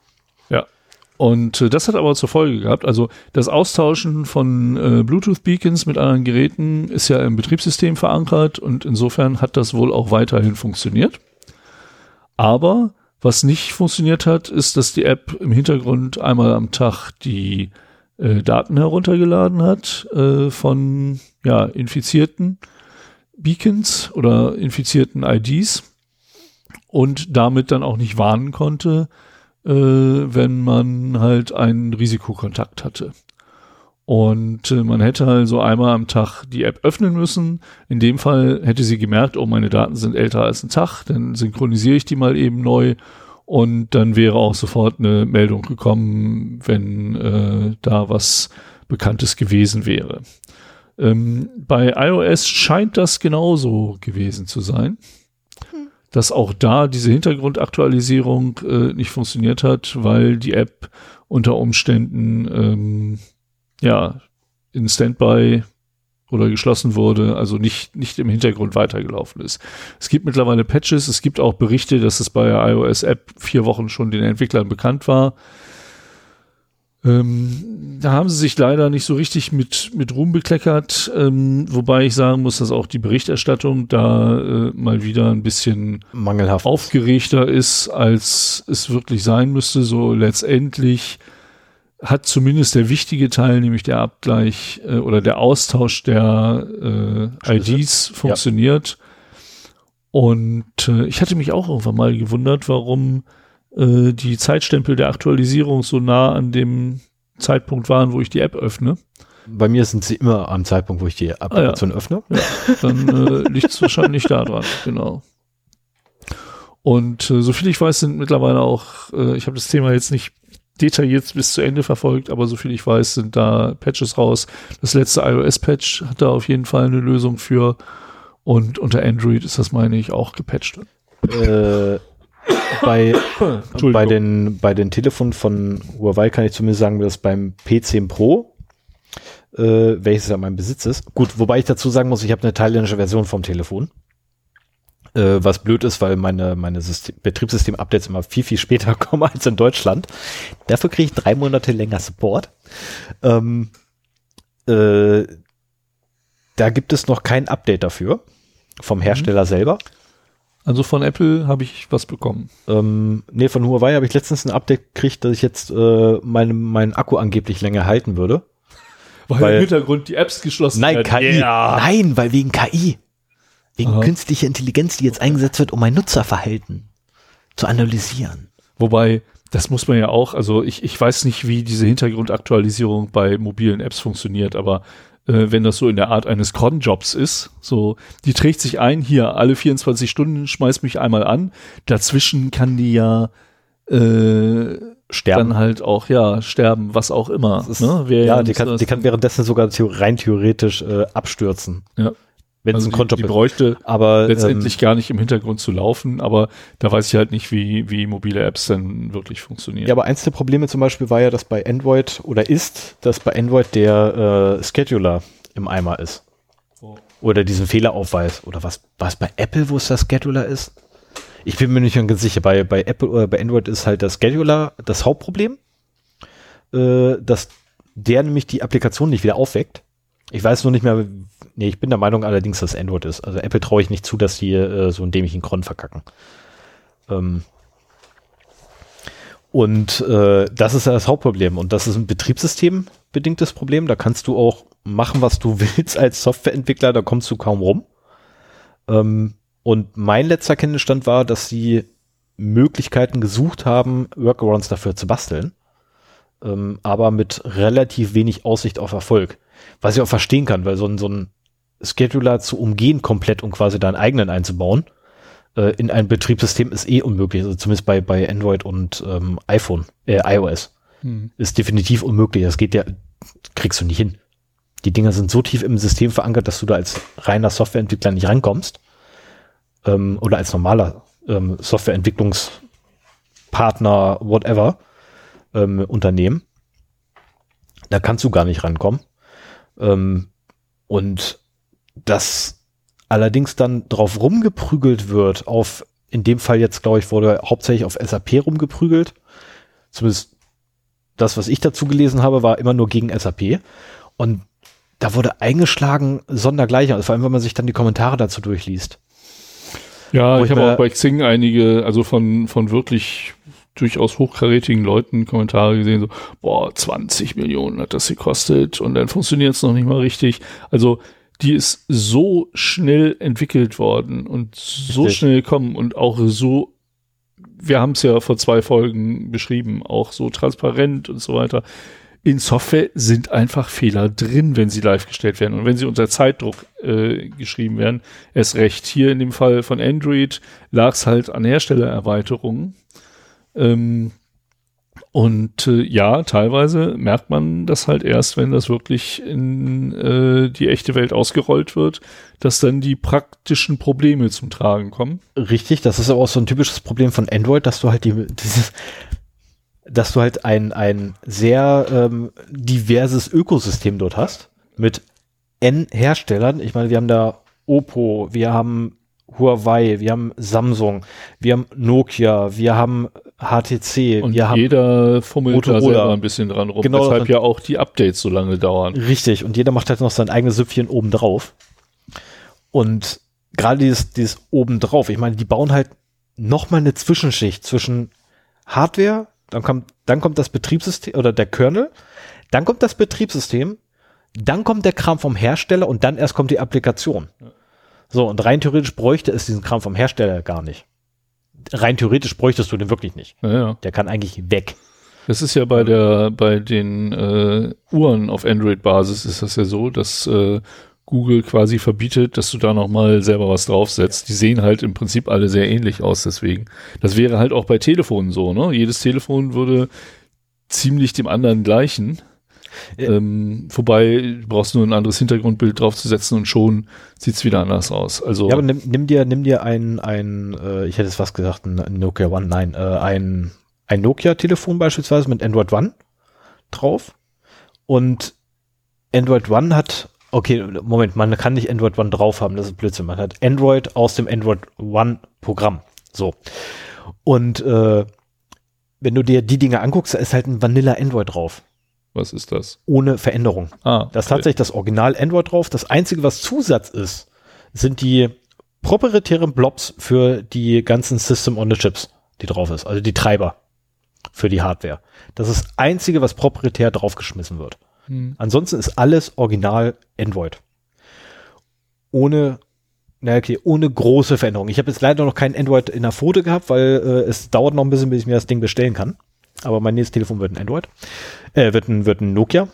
Und äh, das hat aber zur Folge gehabt, also das Austauschen von äh, Bluetooth-Beacons mit anderen Geräten ist ja im Betriebssystem verankert und insofern hat das wohl auch weiterhin funktioniert. Aber was nicht funktioniert hat, ist, dass die App im Hintergrund einmal am Tag die äh, Daten heruntergeladen hat äh, von ja, infizierten Beacons oder infizierten IDs und damit dann auch nicht warnen konnte, wenn man halt einen Risikokontakt hatte. Und äh, man hätte also einmal am Tag die App öffnen müssen. In dem Fall hätte sie gemerkt, oh, meine Daten sind älter als ein Tag, dann synchronisiere ich die mal eben neu und dann wäre auch sofort eine Meldung gekommen, wenn äh, da was Bekanntes gewesen wäre. Ähm, bei iOS scheint das genauso gewesen zu sein dass auch da diese Hintergrundaktualisierung äh, nicht funktioniert hat, weil die App unter Umständen ähm, ja in Standby oder geschlossen wurde, also nicht, nicht im Hintergrund weitergelaufen ist. Es gibt mittlerweile Patches, es gibt auch Berichte, dass es bei der iOS-App vier Wochen schon den Entwicklern bekannt war. Ähm, da haben sie sich leider nicht so richtig mit, mit Ruhm bekleckert, ähm, wobei ich sagen muss, dass auch die Berichterstattung da äh, mal wieder ein bisschen Mangelhaft. aufgeregter ist, als es wirklich sein müsste. So letztendlich hat zumindest der wichtige Teil, nämlich der Abgleich äh, oder der Austausch der äh. IDs funktioniert. Und äh, ich hatte mich auch irgendwann mal gewundert, warum äh, die Zeitstempel der Aktualisierung so nah an dem Zeitpunkt waren, wo ich die App öffne. Bei mir sind sie immer am Zeitpunkt, wo ich die Applikation öffne. dann äh, liegt es wahrscheinlich daran, genau. Und äh, soviel ich weiß, sind mittlerweile auch, äh, ich habe das Thema jetzt nicht detailliert bis zu Ende verfolgt, aber soviel ich weiß, sind da Patches raus. Das letzte iOS-Patch hat da auf jeden Fall eine Lösung für. Und unter Android ist das, meine ich, auch gepatcht. Äh, bei, bei, den, bei den Telefonen von Huawei kann ich zumindest sagen, dass beim P10 Pro, äh, welches ja mein Besitz ist, gut, wobei ich dazu sagen muss, ich habe eine thailändische Version vom Telefon. Äh, was blöd ist, weil meine, meine Betriebssystem-Updates immer viel, viel später kommen als in Deutschland. Dafür kriege ich drei Monate länger Support. Ähm, äh, da gibt es noch kein Update dafür vom Hersteller mhm. selber. Also von Apple habe ich was bekommen. Ähm, nee, von Huawei habe ich letztens ein Update gekriegt, dass ich jetzt äh, meinen mein Akku angeblich länger halten würde. Weil, weil im Hintergrund die Apps geschlossen nein, werden. KI. Yeah. Nein, weil wegen KI. Wegen Aha. künstlicher Intelligenz, die jetzt eingesetzt wird, um mein Nutzerverhalten zu analysieren. Wobei, das muss man ja auch, also ich, ich weiß nicht, wie diese Hintergrundaktualisierung bei mobilen Apps funktioniert, aber äh, wenn das so in der Art eines Cron-Jobs ist. So, die trägt sich ein, hier alle 24 Stunden, schmeißt mich einmal an. Dazwischen kann die ja äh, sterben. dann halt auch, ja, sterben, was auch immer. Ist, ne? ja, die kann, die kann währenddessen sogar rein theoretisch äh, abstürzen. Ja wenn also es ein Konto die, die bräuchte aber letztendlich ähm, gar nicht im Hintergrund zu laufen, aber da weiß ich halt nicht, wie, wie mobile Apps denn wirklich funktionieren. Ja, aber eins der Probleme zum Beispiel war ja, dass bei Android oder ist, dass bei Android der äh, Scheduler im Eimer ist. Oh. Oder diesen Fehleraufweis. Oder was, was bei Apple, wo es der Scheduler ist? Ich bin mir nicht ganz sicher. Bei, bei Apple oder bei Android ist halt der Scheduler das Hauptproblem, äh, dass der nämlich die Applikation nicht wieder aufweckt. Ich weiß nur nicht mehr, nee, ich bin der Meinung allerdings, dass Android ist. Also Apple traue ich nicht zu, dass die äh, so einen dämlichen Cron verkacken. Ähm und äh, das ist ja das Hauptproblem. Und das ist ein betriebssystembedingtes Problem. Da kannst du auch machen, was du willst als Softwareentwickler, da kommst du kaum rum. Ähm, und mein letzter Kenntnisstand war, dass sie Möglichkeiten gesucht haben, Workarounds dafür zu basteln, ähm, aber mit relativ wenig Aussicht auf Erfolg. Was ich auch verstehen kann, weil so ein, so ein Scheduler zu umgehen komplett und quasi deinen eigenen einzubauen äh, in ein Betriebssystem ist eh unmöglich. Also zumindest bei, bei Android und ähm, iPhone, äh, iOS. Hm. Ist definitiv unmöglich. Das geht ja, kriegst du nicht hin. Die Dinger sind so tief im System verankert, dass du da als reiner Softwareentwickler nicht rankommst. Ähm, oder als normaler ähm, Softwareentwicklungspartner, whatever, ähm, Unternehmen. Da kannst du gar nicht rankommen. Ähm, und dass allerdings dann drauf rumgeprügelt wird, auf, in dem Fall jetzt, glaube ich, wurde hauptsächlich auf SAP rumgeprügelt. Zumindest das, was ich dazu gelesen habe, war immer nur gegen SAP. Und da wurde eingeschlagen sondergleicher, also vor allem, wenn man sich dann die Kommentare dazu durchliest. Ja, ich, ich habe auch bei Xing einige, also von, von wirklich durchaus hochkarätigen Leuten Kommentare gesehen, so, boah, 20 Millionen hat das gekostet und dann funktioniert es noch nicht mal richtig. Also die ist so schnell entwickelt worden und so Richtig. schnell gekommen und auch so, wir haben es ja vor zwei Folgen beschrieben, auch so transparent und so weiter. In Software sind einfach Fehler drin, wenn sie live gestellt werden. Und wenn sie unter Zeitdruck äh, geschrieben werden, erst recht. Hier in dem Fall von Android lag es halt an Herstellererweiterungen. Ähm, und äh, ja, teilweise merkt man das halt erst, wenn das wirklich in äh, die echte Welt ausgerollt wird, dass dann die praktischen Probleme zum Tragen kommen. Richtig, das ist aber auch so ein typisches Problem von Android, dass du halt die, dieses, dass du halt ein, ein sehr ähm, diverses Ökosystem dort hast mit N Herstellern. Ich meine, wir haben da Oppo, wir haben Huawei, wir haben Samsung, wir haben Nokia, wir haben HTC, und wir haben jeder fummelt Motorola. da selber ein bisschen dran rum, genau, weshalb ja auch die Updates so lange dauern. Richtig, und jeder macht halt noch sein eigenes Süppchen obendrauf. Und gerade dieses, dieses obendrauf, ich meine, die bauen halt noch mal eine Zwischenschicht zwischen Hardware, dann kommt, dann kommt das Betriebssystem oder der Kernel, dann kommt das Betriebssystem, dann kommt der Kram vom Hersteller und dann erst kommt die Applikation. Ja. So, und rein theoretisch bräuchte es diesen Kram vom Hersteller gar nicht. Rein theoretisch bräuchtest du den wirklich nicht. Ja, ja. Der kann eigentlich weg. Das ist ja bei der, bei den äh, Uhren auf Android-Basis ist das ja so, dass äh, Google quasi verbietet, dass du da nochmal selber was draufsetzt. Die sehen halt im Prinzip alle sehr ähnlich aus, deswegen. Das wäre halt auch bei Telefonen so, ne? Jedes Telefon würde ziemlich dem anderen gleichen. Ähm, wobei, du brauchst nur ein anderes Hintergrundbild draufzusetzen und schon sieht es wieder anders aus. Also ja, aber nimm, nimm dir, nimm dir ein, ein äh, ich hätte es fast gesagt, ein Nokia One, nein, äh, ein, ein Nokia-Telefon beispielsweise mit Android One drauf. Und Android One hat okay, Moment, man kann nicht Android One drauf haben, das ist Blödsinn. Man hat Android aus dem Android One Programm. So. Und äh, wenn du dir die Dinge anguckst, da ist halt ein Vanilla Android drauf. Was ist das? Ohne Veränderung. Ah, Da ist tatsächlich das Original Android drauf. Das Einzige, was Zusatz ist, sind die proprietären Blobs für die ganzen System on the Chips, die drauf ist. Also die Treiber für die Hardware. Das ist das Einzige, was proprietär draufgeschmissen wird. Hm. Ansonsten ist alles original Android. Ohne, na okay, ohne große Veränderung. Ich habe jetzt leider noch kein Android in der Pfote gehabt, weil äh, es dauert noch ein bisschen, bis ich mir das Ding bestellen kann. Aber mein nächstes Telefon wird ein Android. Äh, wird ein, wird ein Nokia.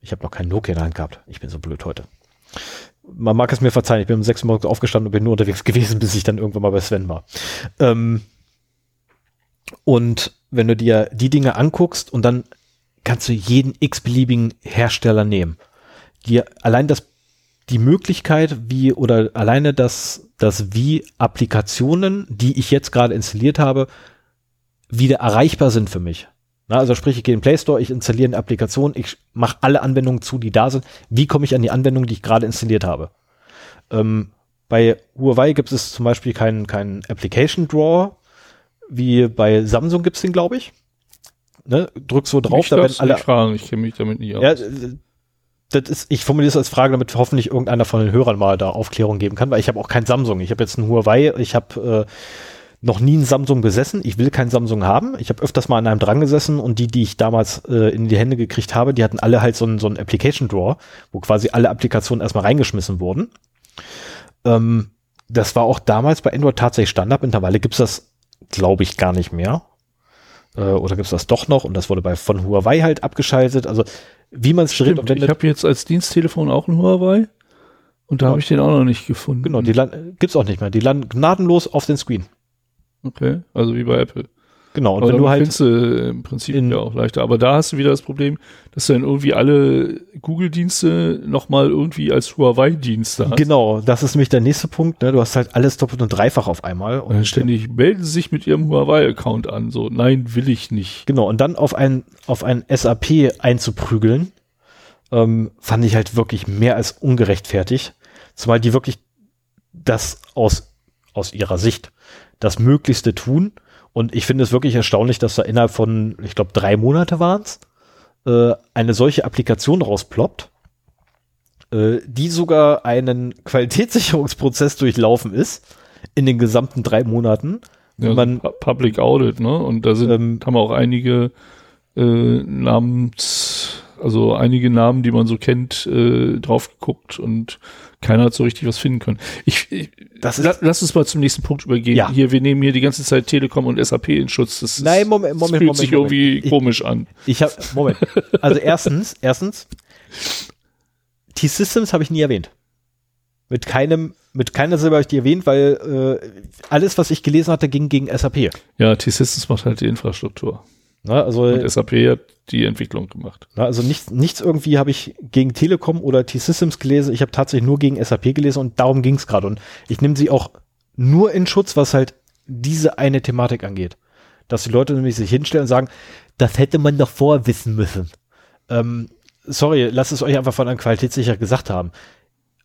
Ich habe noch kein Nokia in der Hand gehabt. Ich bin so blöd heute. Man mag es mir verzeihen, ich bin um sechs Uhr morgens aufgestanden und bin nur unterwegs gewesen, bis ich dann irgendwann mal bei Sven war. Ähm, und wenn du dir die Dinge anguckst und dann kannst du jeden x-beliebigen Hersteller nehmen. Die, allein das, die Möglichkeit, wie, oder alleine das, das wie Applikationen, die ich jetzt gerade installiert habe, wieder erreichbar sind für mich. Na, also sprich, ich gehe in den Play Store, ich installiere eine Applikation, ich mache alle Anwendungen zu, die da sind. Wie komme ich an die Anwendung, die ich gerade installiert habe? Ähm, bei Huawei gibt es zum Beispiel keinen keinen Application Drawer, wie bei Samsung gibt's den, glaube ich. Ne, drückst so drauf, Mich da werden alle. nicht fragen, ich kenne mich damit nicht aus. Ja, äh, das ist, ich formuliere es als Frage, damit hoffentlich irgendeiner von den Hörern mal da Aufklärung geben kann, weil ich habe auch kein Samsung. Ich habe jetzt ein Huawei, ich habe äh, noch nie ein Samsung besessen. Ich will kein Samsung haben. Ich habe öfters mal an einem dran gesessen und die, die ich damals äh, in die Hände gekriegt habe, die hatten alle halt so einen so einen Application Drawer, wo quasi alle Applikationen erstmal reingeschmissen wurden. Ähm, das war auch damals bei Android tatsächlich Standard. Mittlerweile gibt's das, glaube ich, gar nicht mehr. Äh, oder gibt's das doch noch? Und das wurde bei von Huawei halt abgeschaltet. Also wie man es dreht und Stimmt, ich wendet. habe jetzt als Diensttelefon auch ein Huawei und da habe ich den auch noch nicht gefunden. Genau, die land, gibt's auch nicht mehr. Die landen gnadenlos auf den Screen. Okay, also wie bei Apple. Genau. Und Aber wenn du halt, findest du im Prinzip in- ja auch leichter. Aber da hast du wieder das Problem, dass du dann irgendwie alle Google-Dienste nochmal irgendwie als Huawei-Dienste hast. genau, das ist nämlich der nächste Punkt. Ne? Du hast halt alles doppelt und dreifach auf einmal. Und dann ständig melden sie sich mit ihrem Huawei-Account an. So, nein, will ich nicht. Genau, und dann auf ein, auf ein SAP einzuprügeln, ähm, fand ich halt wirklich mehr als ungerechtfertigt. Zumal die wirklich das aus, aus ihrer Sicht das Möglichste tun. Und ich finde es wirklich erstaunlich, dass da innerhalb von, ich glaube, drei Monate waren es, äh, eine solche Applikation rausploppt, äh, die sogar einen Qualitätssicherungsprozess durchlaufen ist in den gesamten drei Monaten. Ja, Man- Pu- Public Audit, ne? Und da sind, Ähm, haben auch einige äh, Namens, also einige Namen, die man so kennt, äh, drauf geguckt und keiner hat so richtig was finden können. Ich, ich Das la, lass uns mal zum nächsten Punkt übergehen. Ja. Hier, wir nehmen hier die ganze Zeit Telekom und SAP in Schutz. Das ist, Nein, Moment, das Moment, fühlt Moment, sich Moment. irgendwie Ich- komisch an. Ich habe, Moment. Also erstens, erstens, T-Systems habe ich nie erwähnt. Mit keinem, mit keiner Silber habe ich die erwähnt, weil äh, alles, was ich gelesen hatte, ging gegen SAP. Ja, T-Systems macht halt die Infrastruktur. Ne, also, Und SAP hat die Entwicklung gemacht. also nichts, nichts irgendwie habe ich gegen Telekom oder T-Systems gelesen. Ich habe tatsächlich nur gegen SAP gelesen und darum ging es gerade. Und ich nehme sie auch nur in Schutz, was halt diese eine Thematik angeht. Dass die Leute nämlich sich hinstellen und sagen, das hätte man doch vorher wissen müssen. Ähm, sorry, lasst es euch einfach von einem Qualitätssicher gesagt haben.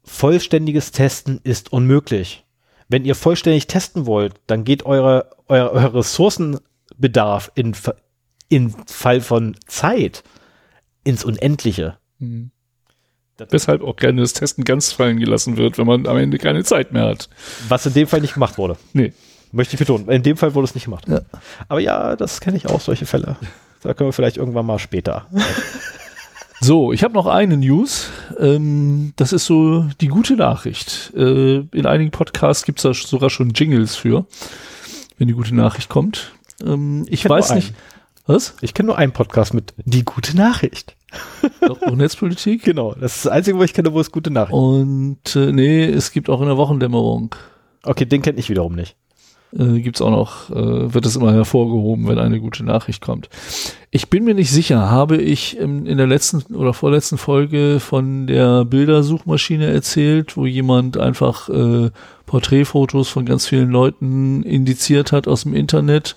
Vollständiges Testen ist unmöglich. Wenn ihr vollständig testen wollt, dann geht eure, euer, euer Ressourcenbedarf in, In Fall von Zeit ins Unendliche. Das- Weshalb auch gerne das Testen ganz fallen gelassen wird, wenn man am Ende keine Zeit mehr hat. Was in dem Fall nicht gemacht wurde. Nee. Möchte ich betonen. In dem Fall wurde es nicht gemacht. Ja. Aber ja, das kenne ich auch, solche Fälle. Da können wir vielleicht irgendwann mal später. So, ich habe noch eine News. Ähm, das ist so die gute Nachricht. Äh, in einigen Podcasts gibt es da sogar schon Jingles für, wenn die gute Nachricht kommt. Ähm, ich kenn weiß nicht. Was? Ich kenne nur einen Podcast mit Die gute Nachricht. Doch, auch Netzpolitik? Genau, das ist das Einzige, wo ich kenne, wo es gute Nachricht Und äh, nee, es gibt auch in der Wochendämmerung. Okay, den kenne ich wiederum nicht. Äh, gibt's auch noch, äh, wird es immer hervorgehoben, wenn eine gute Nachricht kommt. Ich bin mir nicht sicher, habe ich in, in der letzten oder vorletzten Folge von der Bildersuchmaschine erzählt, wo jemand einfach äh, Porträtfotos von ganz vielen Leuten indiziert hat aus dem Internet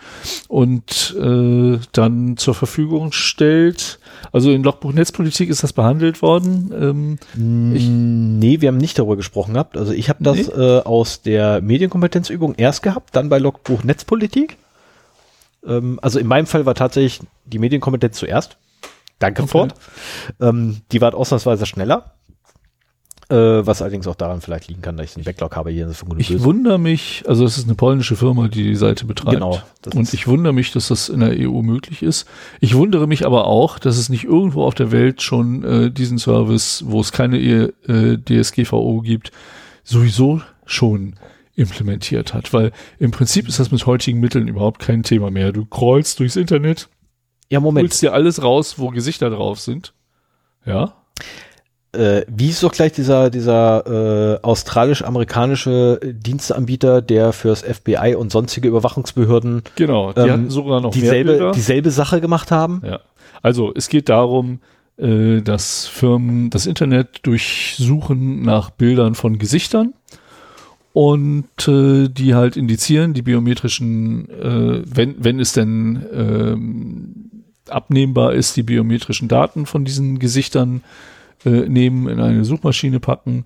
und äh, dann zur Verfügung stellt. Also in Logbuch Netzpolitik ist das behandelt worden. Ähm, ich, nee, wir haben nicht darüber gesprochen gehabt. Also ich habe das nee? äh, aus der Medienkompetenzübung erst gehabt, dann bei Logbuch Netzpolitik. Ähm, also in meinem Fall war tatsächlich die Medienkompetenz zuerst. Danke, okay. Ford. Ähm, die war ausnahmsweise schneller. Äh, was allerdings auch daran vielleicht liegen kann, dass ich einen Backlog habe hier. Ich wundere mich, also es ist eine polnische Firma, die die Seite betreibt. Genau. Und ich wundere mich, dass das in der EU möglich ist. Ich wundere mich aber auch, dass es nicht irgendwo auf der Welt schon äh, diesen Service, wo es keine äh, DSGVO gibt, sowieso schon implementiert hat. Weil im Prinzip ist das mit heutigen Mitteln überhaupt kein Thema mehr. Du crawlst durchs Internet, ja, Moment. holst dir alles raus, wo Gesichter drauf sind. Ja äh, wie ist doch gleich dieser, dieser äh, australisch-amerikanische Diensteanbieter, der fürs FBI und sonstige Überwachungsbehörden genau, die ähm, sogar noch dieselbe, dieselbe Sache gemacht haben? Ja. Also es geht darum, äh, dass Firmen das Internet durchsuchen nach Bildern von Gesichtern und äh, die halt indizieren, die biometrischen, äh, wenn, wenn es denn ähm, abnehmbar ist, die biometrischen Daten von diesen Gesichtern äh, nehmen, in eine Suchmaschine packen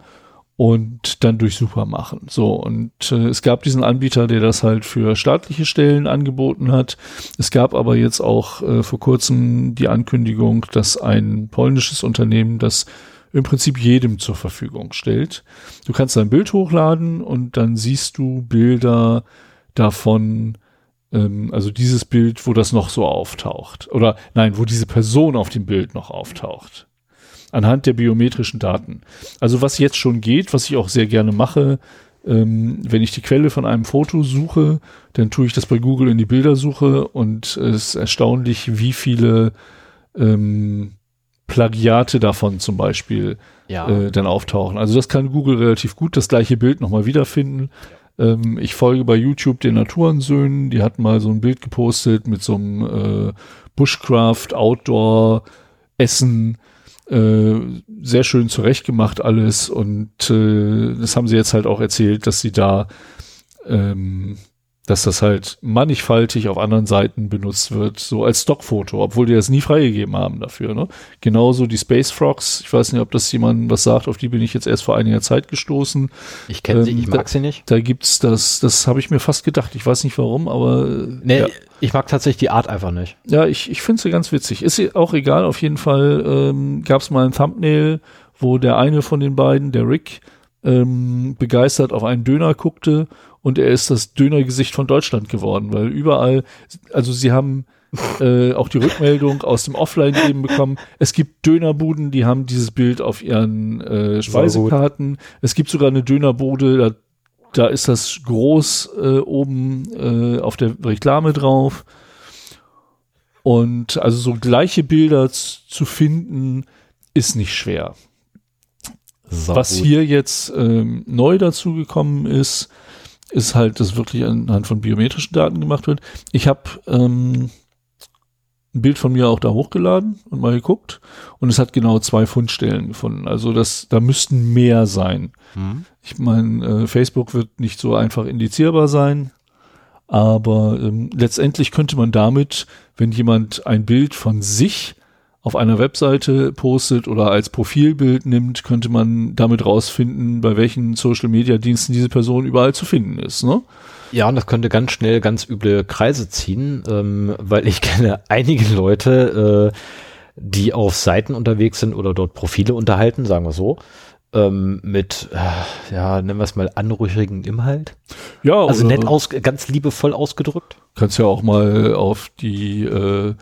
und dann durchsuchbar machen. So, und äh, es gab diesen Anbieter, der das halt für staatliche Stellen angeboten hat. Es gab aber jetzt auch äh, vor kurzem die Ankündigung, dass ein polnisches Unternehmen das im Prinzip jedem zur Verfügung stellt. Du kannst ein Bild hochladen und dann siehst du Bilder davon, ähm, also dieses Bild, wo das noch so auftaucht. Oder nein, wo diese Person auf dem Bild noch auftaucht anhand der biometrischen Daten. Also was jetzt schon geht, was ich auch sehr gerne mache, ähm, wenn ich die Quelle von einem Foto suche, dann tue ich das bei Google in die Bildersuche und es ist erstaunlich, wie viele ähm, Plagiate davon zum Beispiel ja. äh, dann auftauchen. Also das kann Google relativ gut das gleiche Bild nochmal wiederfinden. Ähm, ich folge bei YouTube den Naturensöhnen, die hatten mal so ein Bild gepostet mit so einem äh, Bushcraft, Outdoor, Essen äh, sehr schön zurechtgemacht alles und äh, das haben sie jetzt halt auch erzählt, dass sie da ähm, dass das halt mannigfaltig auf anderen Seiten benutzt wird, so als Stockfoto, obwohl die das nie freigegeben haben dafür. Ne? Genauso die Space Frogs, ich weiß nicht, ob das jemand was sagt, auf die bin ich jetzt erst vor einiger Zeit gestoßen. Ich kenne ähm, sie, ich mag da, sie nicht. Da gibt's das, das habe ich mir fast gedacht, ich weiß nicht warum, aber nee, ja. ich mag tatsächlich die Art einfach nicht. Ja, ich, ich finde sie ganz witzig. Ist auch egal, auf jeden Fall ähm, gab es mal ein Thumbnail, wo der eine von den beiden, der Rick, ähm, begeistert auf einen Döner guckte und er ist das Dönergesicht von Deutschland geworden, weil überall, also sie haben äh, auch die Rückmeldung aus dem Offline-Leben bekommen. Es gibt Dönerbuden, die haben dieses Bild auf ihren äh, Speisekarten. Es gibt sogar eine Dönerbude, da, da ist das groß äh, oben äh, auf der Reklame drauf. Und also so gleiche Bilder zu finden, ist nicht schwer. Sau Was gut. hier jetzt ähm, neu dazugekommen ist, ist halt, dass wirklich anhand von biometrischen Daten gemacht wird. Ich habe ähm, ein Bild von mir auch da hochgeladen und mal geguckt und es hat genau zwei Fundstellen gefunden. Also das, da müssten mehr sein. Mhm. Ich meine, äh, Facebook wird nicht so einfach indizierbar sein, aber ähm, letztendlich könnte man damit, wenn jemand ein Bild von sich auf einer Webseite postet oder als Profilbild nimmt, könnte man damit rausfinden, bei welchen Social Media Diensten diese Person überall zu finden ist. Ne? Ja, und das könnte ganz schnell ganz üble Kreise ziehen, ähm, weil ich kenne einige Leute, äh, die auf Seiten unterwegs sind oder dort Profile unterhalten, sagen wir so, ähm, mit, äh, ja, nennen wir es mal anrüchigen Inhalt. Ja, also nett aus, ganz liebevoll ausgedrückt. Kannst ja auch mal auf die äh,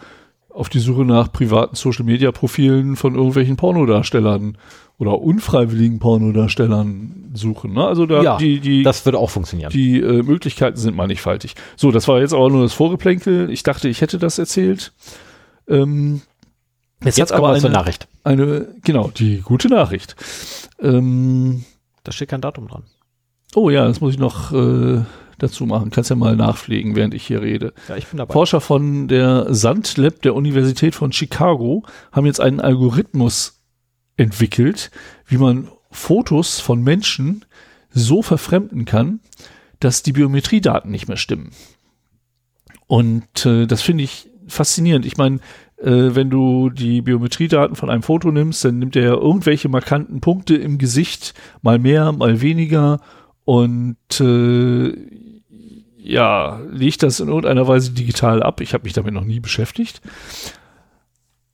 auf die Suche nach privaten Social Media Profilen von irgendwelchen Pornodarstellern oder unfreiwilligen Pornodarstellern suchen. Ne? Also da ja, die, die, das würde auch funktionieren. Die äh, Möglichkeiten sind mannigfaltig. So, das war jetzt aber nur das Vorgeplänkel. Ich dachte, ich hätte das erzählt. Ähm, jetzt jetzt aber eine, Nachricht. Eine, genau, die gute Nachricht. Ähm, da steht kein Datum dran. Oh ja, das muss ich noch äh, dazu machen. Kannst ja mal nachpflegen, während ich hier rede. Ja, ich bin dabei. Forscher von der Sandlab der Universität von Chicago haben jetzt einen Algorithmus entwickelt, wie man Fotos von Menschen, so verfremden kann, dass die Biometriedaten nicht mehr stimmen. Und äh, das finde ich faszinierend. Ich meine, äh, wenn du die Biometriedaten von einem Foto nimmst, dann nimmt er ja irgendwelche markanten Punkte im Gesicht, mal mehr, mal weniger und äh, ja, legt das in irgendeiner Weise digital ab. Ich habe mich damit noch nie beschäftigt.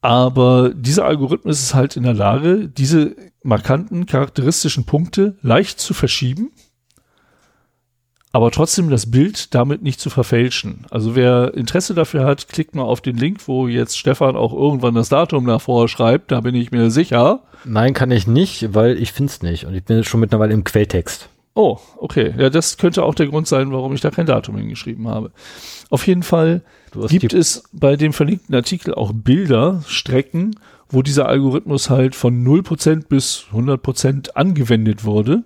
Aber dieser Algorithmus ist halt in der Lage, diese markanten, charakteristischen Punkte leicht zu verschieben aber trotzdem das Bild damit nicht zu verfälschen. Also wer Interesse dafür hat, klickt mal auf den Link, wo jetzt Stefan auch irgendwann das Datum davor schreibt, da bin ich mir sicher. Nein, kann ich nicht, weil ich finde es nicht und ich bin jetzt schon mittlerweile im Quelltext. Oh, okay. Ja, das könnte auch der Grund sein, warum ich da kein Datum hingeschrieben habe. Auf jeden Fall gibt es bei dem verlinkten Artikel auch Bilder, Strecken, wo dieser Algorithmus halt von 0% bis 100% angewendet wurde.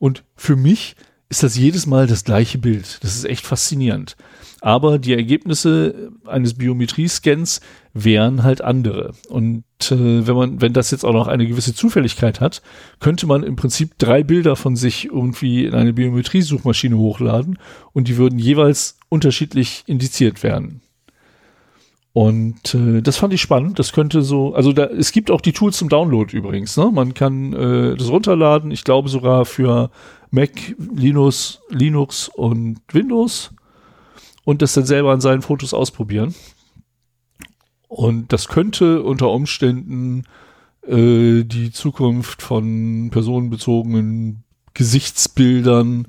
Und für mich ist das jedes Mal das gleiche Bild. Das ist echt faszinierend. Aber die Ergebnisse eines Biometrie-Scans wären halt andere. Und äh, wenn man, wenn das jetzt auch noch eine gewisse Zufälligkeit hat, könnte man im Prinzip drei Bilder von sich irgendwie in eine Biometrie-Suchmaschine hochladen und die würden jeweils unterschiedlich indiziert werden. Und äh, das fand ich spannend. Das könnte so, also da, es gibt auch die Tools zum Download übrigens. Ne? Man kann äh, das runterladen. Ich glaube sogar für Mac, Linux, Linux und Windows und das dann selber an seinen Fotos ausprobieren. Und das könnte unter Umständen äh, die Zukunft von personenbezogenen Gesichtsbildern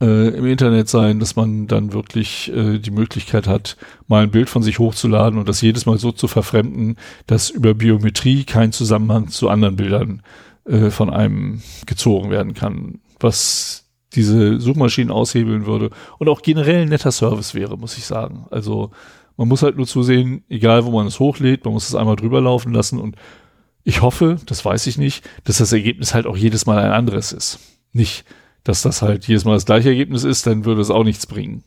äh, im Internet sein, dass man dann wirklich äh, die Möglichkeit hat, mal ein Bild von sich hochzuladen und das jedes Mal so zu verfremden, dass über Biometrie kein Zusammenhang zu anderen Bildern äh, von einem gezogen werden kann was diese Suchmaschinen aushebeln würde und auch generell ein netter Service wäre, muss ich sagen. Also man muss halt nur zusehen, egal wo man es hochlädt, man muss es einmal drüber laufen lassen und ich hoffe, das weiß ich nicht, dass das Ergebnis halt auch jedes Mal ein anderes ist. Nicht, dass das halt jedes Mal das gleiche Ergebnis ist, dann würde es auch nichts bringen.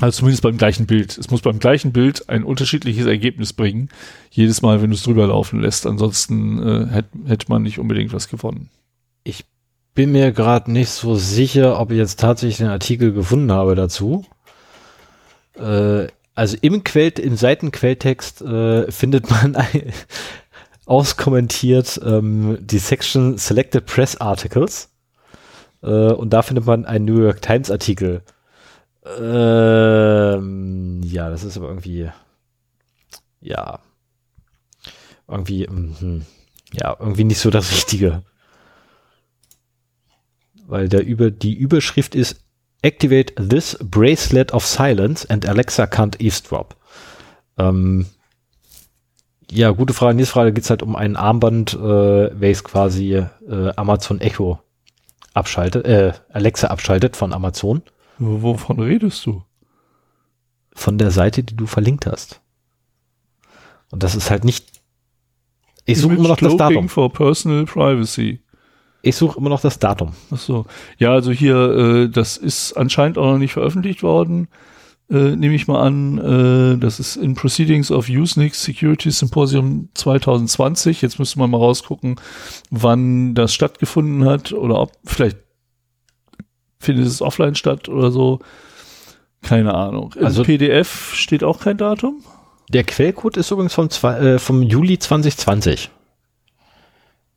Also zumindest beim gleichen Bild. Es muss beim gleichen Bild ein unterschiedliches Ergebnis bringen, jedes Mal, wenn du es drüber laufen lässt. Ansonsten äh, hätte hätt man nicht unbedingt was gewonnen. Ich bin mir gerade nicht so sicher, ob ich jetzt tatsächlich den Artikel gefunden habe dazu. Äh, also im Quell, im Seitenquelltext äh, findet man auskommentiert ähm, die Section Selected Press Articles. Äh, und da findet man einen New York Times Artikel. Ähm, ja, das ist aber irgendwie, ja, irgendwie, mh, ja, irgendwie nicht so das Richtige weil der über, die Überschrift ist Activate this bracelet of silence and Alexa can't eavesdrop. Ähm, ja, gute Frage. Dieser Frage geht es halt um ein Armband, äh, welches quasi äh, Amazon Echo abschaltet, äh, Alexa abschaltet von Amazon. Wovon redest du? Von der Seite, die du verlinkt hast. Und das ist halt nicht. Ich suche immer noch das Datum. for personal privacy. Ich suche immer noch das Datum. Ach so. Ja, also hier, äh, das ist anscheinend auch noch nicht veröffentlicht worden. Äh, nehme ich mal an, äh, das ist in Proceedings of Usenix Security Symposium 2020. Jetzt müsste man mal rausgucken, wann das stattgefunden hat oder ob vielleicht findet es offline statt oder so. Keine Ahnung. Im also PDF steht auch kein Datum. Der Quellcode ist übrigens vom, äh, vom Juli 2020.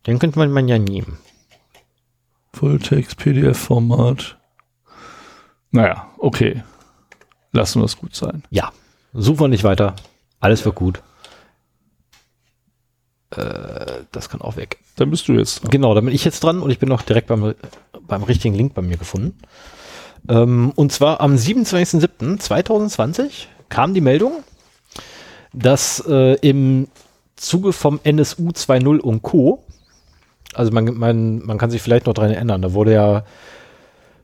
Den könnte man ja nehmen. Fulltext, PDF-Format. Naja, okay. Lassen wir es gut sein. Ja, suchen wir nicht weiter. Alles wird gut. Äh, das kann auch weg. Dann bist du jetzt dran. Genau, dann bin ich jetzt dran und ich bin noch direkt beim, beim richtigen Link bei mir gefunden. Ähm, und zwar am 27.07.2020 kam die Meldung, dass äh, im Zuge vom NSU 2.0 und Co also man, man, man kann sich vielleicht noch daran erinnern, da wurde ja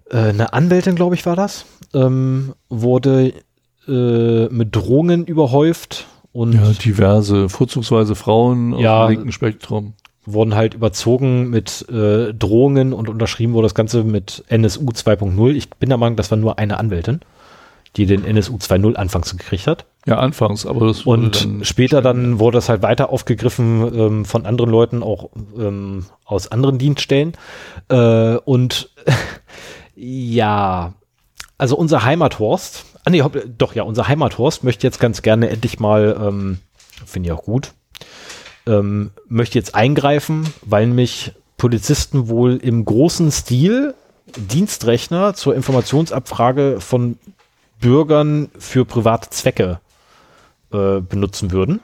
äh, eine Anwältin, glaube ich, war das, ähm, wurde äh, mit Drohungen überhäuft und ja, diverse, vorzugsweise Frauen ja, auf dem linken Spektrum. Wurden halt überzogen mit äh, Drohungen und unterschrieben wurde das Ganze mit NSU 2.0. Ich bin der Meinung, das war nur eine Anwältin, die den NSU 2.0 anfangs gekriegt hat. Ja, anfangs, aber das Und dann später dann wurde das halt weiter aufgegriffen ähm, von anderen Leuten, auch ähm, aus anderen Dienststellen. Äh, und ja, also unser Heimathorst, ah nee, doch ja, unser Heimathorst möchte jetzt ganz gerne endlich mal, ähm, finde ich auch gut, ähm, möchte jetzt eingreifen, weil mich Polizisten wohl im großen Stil Dienstrechner zur Informationsabfrage von Bürgern für private Zwecke äh, benutzen würden.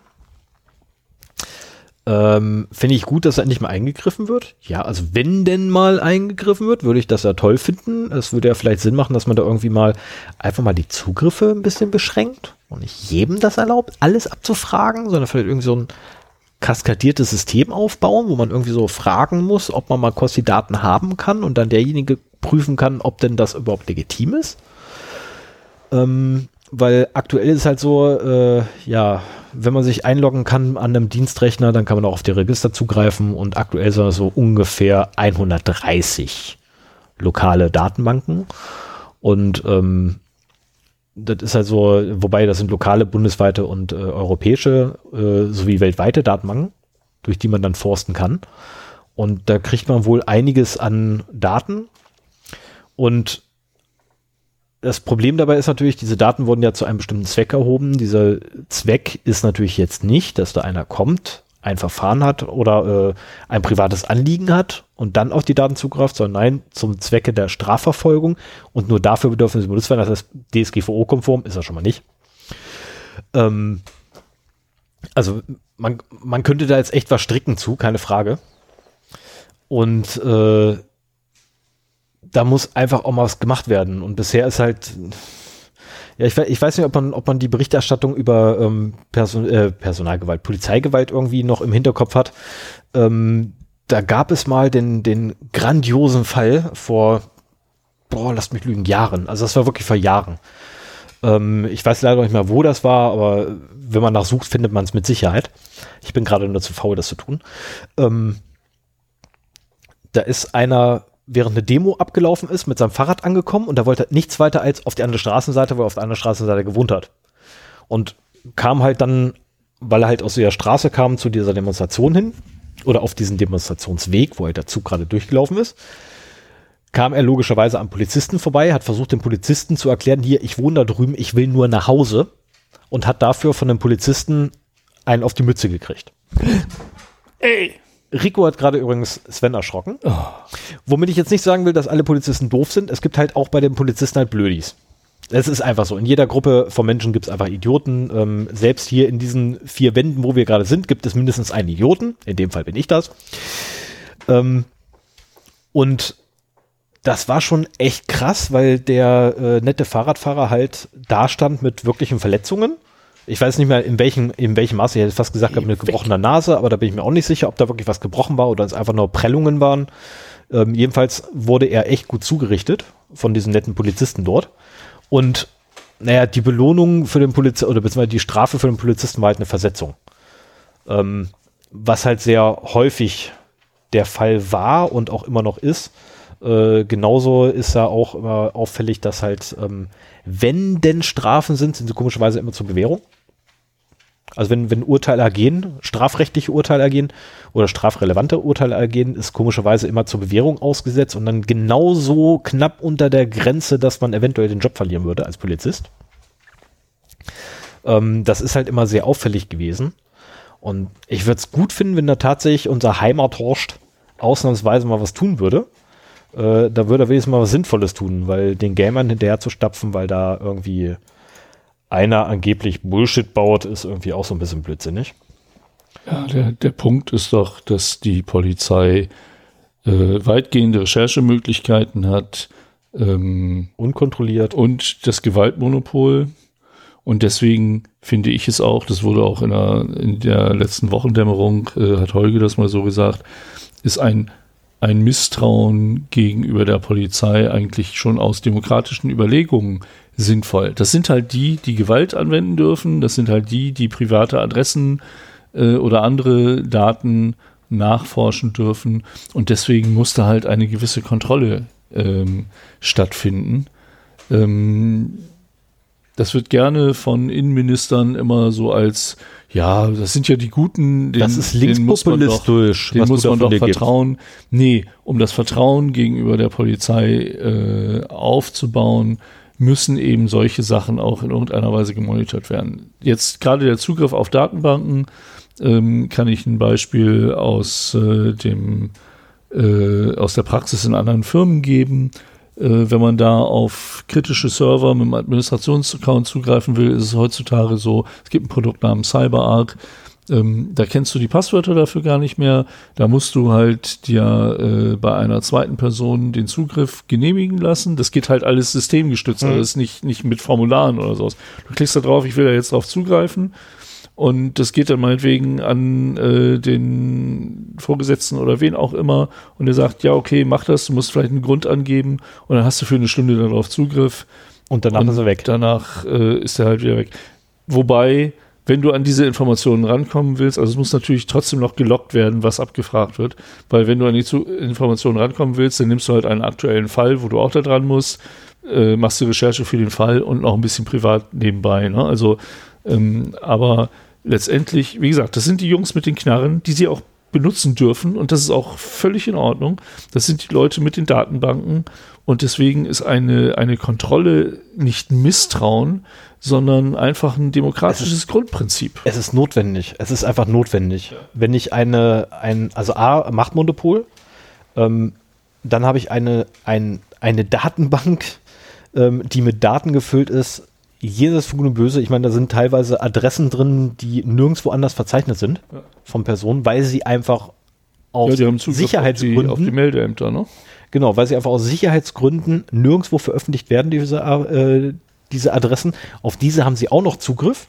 Ähm, Finde ich gut, dass da endlich mal eingegriffen wird. Ja, also wenn denn mal eingegriffen wird, würde ich das ja toll finden. Es würde ja vielleicht Sinn machen, dass man da irgendwie mal einfach mal die Zugriffe ein bisschen beschränkt und nicht jedem das erlaubt, alles abzufragen, sondern vielleicht irgendwie so ein kaskadiertes System aufbauen, wo man irgendwie so fragen muss, ob man mal kurz die Daten haben kann und dann derjenige prüfen kann, ob denn das überhaupt legitim ist. Ähm, weil aktuell ist halt so, äh, ja, wenn man sich einloggen kann an einem Dienstrechner, dann kann man auch auf die Register zugreifen und aktuell sind das so ungefähr 130 lokale Datenbanken. Und ähm, das ist halt so, wobei das sind lokale, bundesweite und äh, europäische äh, sowie weltweite Datenbanken, durch die man dann forsten kann. Und da kriegt man wohl einiges an Daten. Und das Problem dabei ist natürlich, diese Daten wurden ja zu einem bestimmten Zweck erhoben. Dieser Zweck ist natürlich jetzt nicht, dass da einer kommt, ein Verfahren hat oder äh, ein privates Anliegen hat und dann auf die Daten zugreift, sondern nein, zum Zwecke der Strafverfolgung und nur dafür bedürfen sie benutzt werden. Das heißt, DSGVO-konform ist er schon mal nicht. Ähm, also man, man könnte da jetzt echt was stricken zu, keine Frage. Und äh, da muss einfach auch mal was gemacht werden. Und bisher ist halt, ja, ich, ich weiß nicht, ob man, ob man die Berichterstattung über ähm, Person, äh, Personalgewalt, Polizeigewalt irgendwie noch im Hinterkopf hat. Ähm, da gab es mal den, den grandiosen Fall vor, boah, lasst mich lügen, Jahren. Also das war wirklich vor Jahren. Ähm, ich weiß leider nicht mehr, wo das war, aber wenn man nachsucht, findet man es mit Sicherheit. Ich bin gerade nur zu faul, das zu tun. Ähm, da ist einer während eine Demo abgelaufen ist, mit seinem Fahrrad angekommen und da wollte er nichts weiter als auf die andere Straßenseite, weil er auf der anderen Straßenseite gewohnt hat. Und kam halt dann, weil er halt aus der Straße kam, zu dieser Demonstration hin oder auf diesen Demonstrationsweg, wo halt der Zug gerade durchgelaufen ist, kam er logischerweise am Polizisten vorbei, hat versucht, dem Polizisten zu erklären, hier, ich wohne da drüben, ich will nur nach Hause und hat dafür von dem Polizisten einen auf die Mütze gekriegt. Ey, Rico hat gerade übrigens Sven erschrocken. Oh. Womit ich jetzt nicht sagen will, dass alle Polizisten doof sind. Es gibt halt auch bei den Polizisten halt Blödis. Es ist einfach so. In jeder Gruppe von Menschen gibt es einfach Idioten. Ähm, selbst hier in diesen vier Wänden, wo wir gerade sind, gibt es mindestens einen Idioten. In dem Fall bin ich das. Ähm, und das war schon echt krass, weil der äh, nette Fahrradfahrer halt da stand mit wirklichen Verletzungen ich weiß nicht mehr, in welchem, in welchem Maße. Ich hätte fast gesagt, mit gebrochener Nase, aber da bin ich mir auch nicht sicher, ob da wirklich was gebrochen war oder es einfach nur Prellungen waren. Ähm, jedenfalls wurde er echt gut zugerichtet von diesen netten Polizisten dort. Und naja, die Belohnung für den Polizisten oder beziehungsweise die Strafe für den Polizisten war halt eine Versetzung. Ähm, was halt sehr häufig der Fall war und auch immer noch ist. Äh, genauso ist ja auch immer auffällig, dass halt, ähm, wenn denn Strafen sind, sind sie komischerweise immer zur Bewährung. Also wenn, wenn Urteile ergehen, strafrechtliche Urteile ergehen oder strafrelevante Urteile ergehen, ist komischerweise immer zur Bewährung ausgesetzt und dann genauso knapp unter der Grenze, dass man eventuell den Job verlieren würde als Polizist. Ähm, das ist halt immer sehr auffällig gewesen. Und ich würde es gut finden, wenn da tatsächlich unser Heimathorst ausnahmsweise mal was tun würde äh, da würde er wenigstens mal was Sinnvolles tun, weil den Gamern hinterher zu stapfen, weil da irgendwie einer angeblich Bullshit baut, ist irgendwie auch so ein bisschen blödsinnig. Ja, der, der Punkt ist doch, dass die Polizei äh, weitgehende Recherchemöglichkeiten hat. Ähm, Unkontrolliert. Und das Gewaltmonopol. Und deswegen finde ich es auch, das wurde auch in der, in der letzten Wochendämmerung, äh, hat Holge das mal so gesagt, ist ein ein Misstrauen gegenüber der Polizei eigentlich schon aus demokratischen Überlegungen sinnvoll. Das sind halt die, die Gewalt anwenden dürfen, das sind halt die, die private Adressen äh, oder andere Daten nachforschen dürfen und deswegen musste halt eine gewisse Kontrolle ähm, stattfinden. Ähm, Das wird gerne von Innenministern immer so als, ja, das sind ja die Guten. Den, das ist linkspopulistisch. Den muss man doch, muss man doch vertrauen. Gibt. Nee, um das Vertrauen gegenüber der Polizei äh, aufzubauen, müssen eben solche Sachen auch in irgendeiner Weise gemonitort werden. Jetzt gerade der Zugriff auf Datenbanken ähm, kann ich ein Beispiel aus äh, dem äh, aus der Praxis in anderen Firmen geben. Äh, wenn man da auf kritische Server mit einem Administrationsaccount zugreifen will, ist es heutzutage so, es gibt ein Produkt namens CyberArk, ähm, da kennst du die Passwörter dafür gar nicht mehr. Da musst du halt dir äh, bei einer zweiten Person den Zugriff genehmigen lassen. Das geht halt alles systemgestützt, mhm. ist nicht, nicht mit Formularen oder sowas. Du klickst da drauf, ich will da jetzt drauf zugreifen. Und das geht dann meinetwegen an äh, den Vorgesetzten oder wen auch immer. Und er sagt, ja, okay, mach das, du musst vielleicht einen Grund angeben. Und dann hast du für eine Stunde darauf Zugriff. Und danach und ist er weg. Danach äh, ist er halt wieder weg. Wobei, wenn du an diese Informationen rankommen willst, also es muss natürlich trotzdem noch gelockt werden, was abgefragt wird, weil wenn du an die Zu Informationen rankommen willst, dann nimmst du halt einen aktuellen Fall, wo du auch da dran musst, äh, machst die Recherche für den Fall und noch ein bisschen privat nebenbei. Ne? Also, ähm, aber letztendlich, wie gesagt, das sind die Jungs mit den Knarren, die sie auch benutzen dürfen und das ist auch völlig in Ordnung. Das sind die Leute mit den Datenbanken und deswegen ist eine, eine Kontrolle nicht Misstrauen, sondern einfach ein demokratisches es ist, Grundprinzip. Es ist notwendig. Es ist einfach notwendig. Ja. Wenn ich eine, ein, also A, Machtmonopol, ähm, dann habe ich eine, ein, eine Datenbank, ähm, die mit Daten gefüllt ist, jedes Gut und Böse, ich meine, da sind teilweise Adressen drin, die nirgendwo anders verzeichnet sind ja. von Personen, weil sie einfach aus ja, Sicherheitsgründen auf die, auf die Meldeämter, ne? Genau, weil sie einfach aus Sicherheitsgründen nirgendwo veröffentlicht werden, diese, äh, diese Adressen. Auf diese haben sie auch noch Zugriff.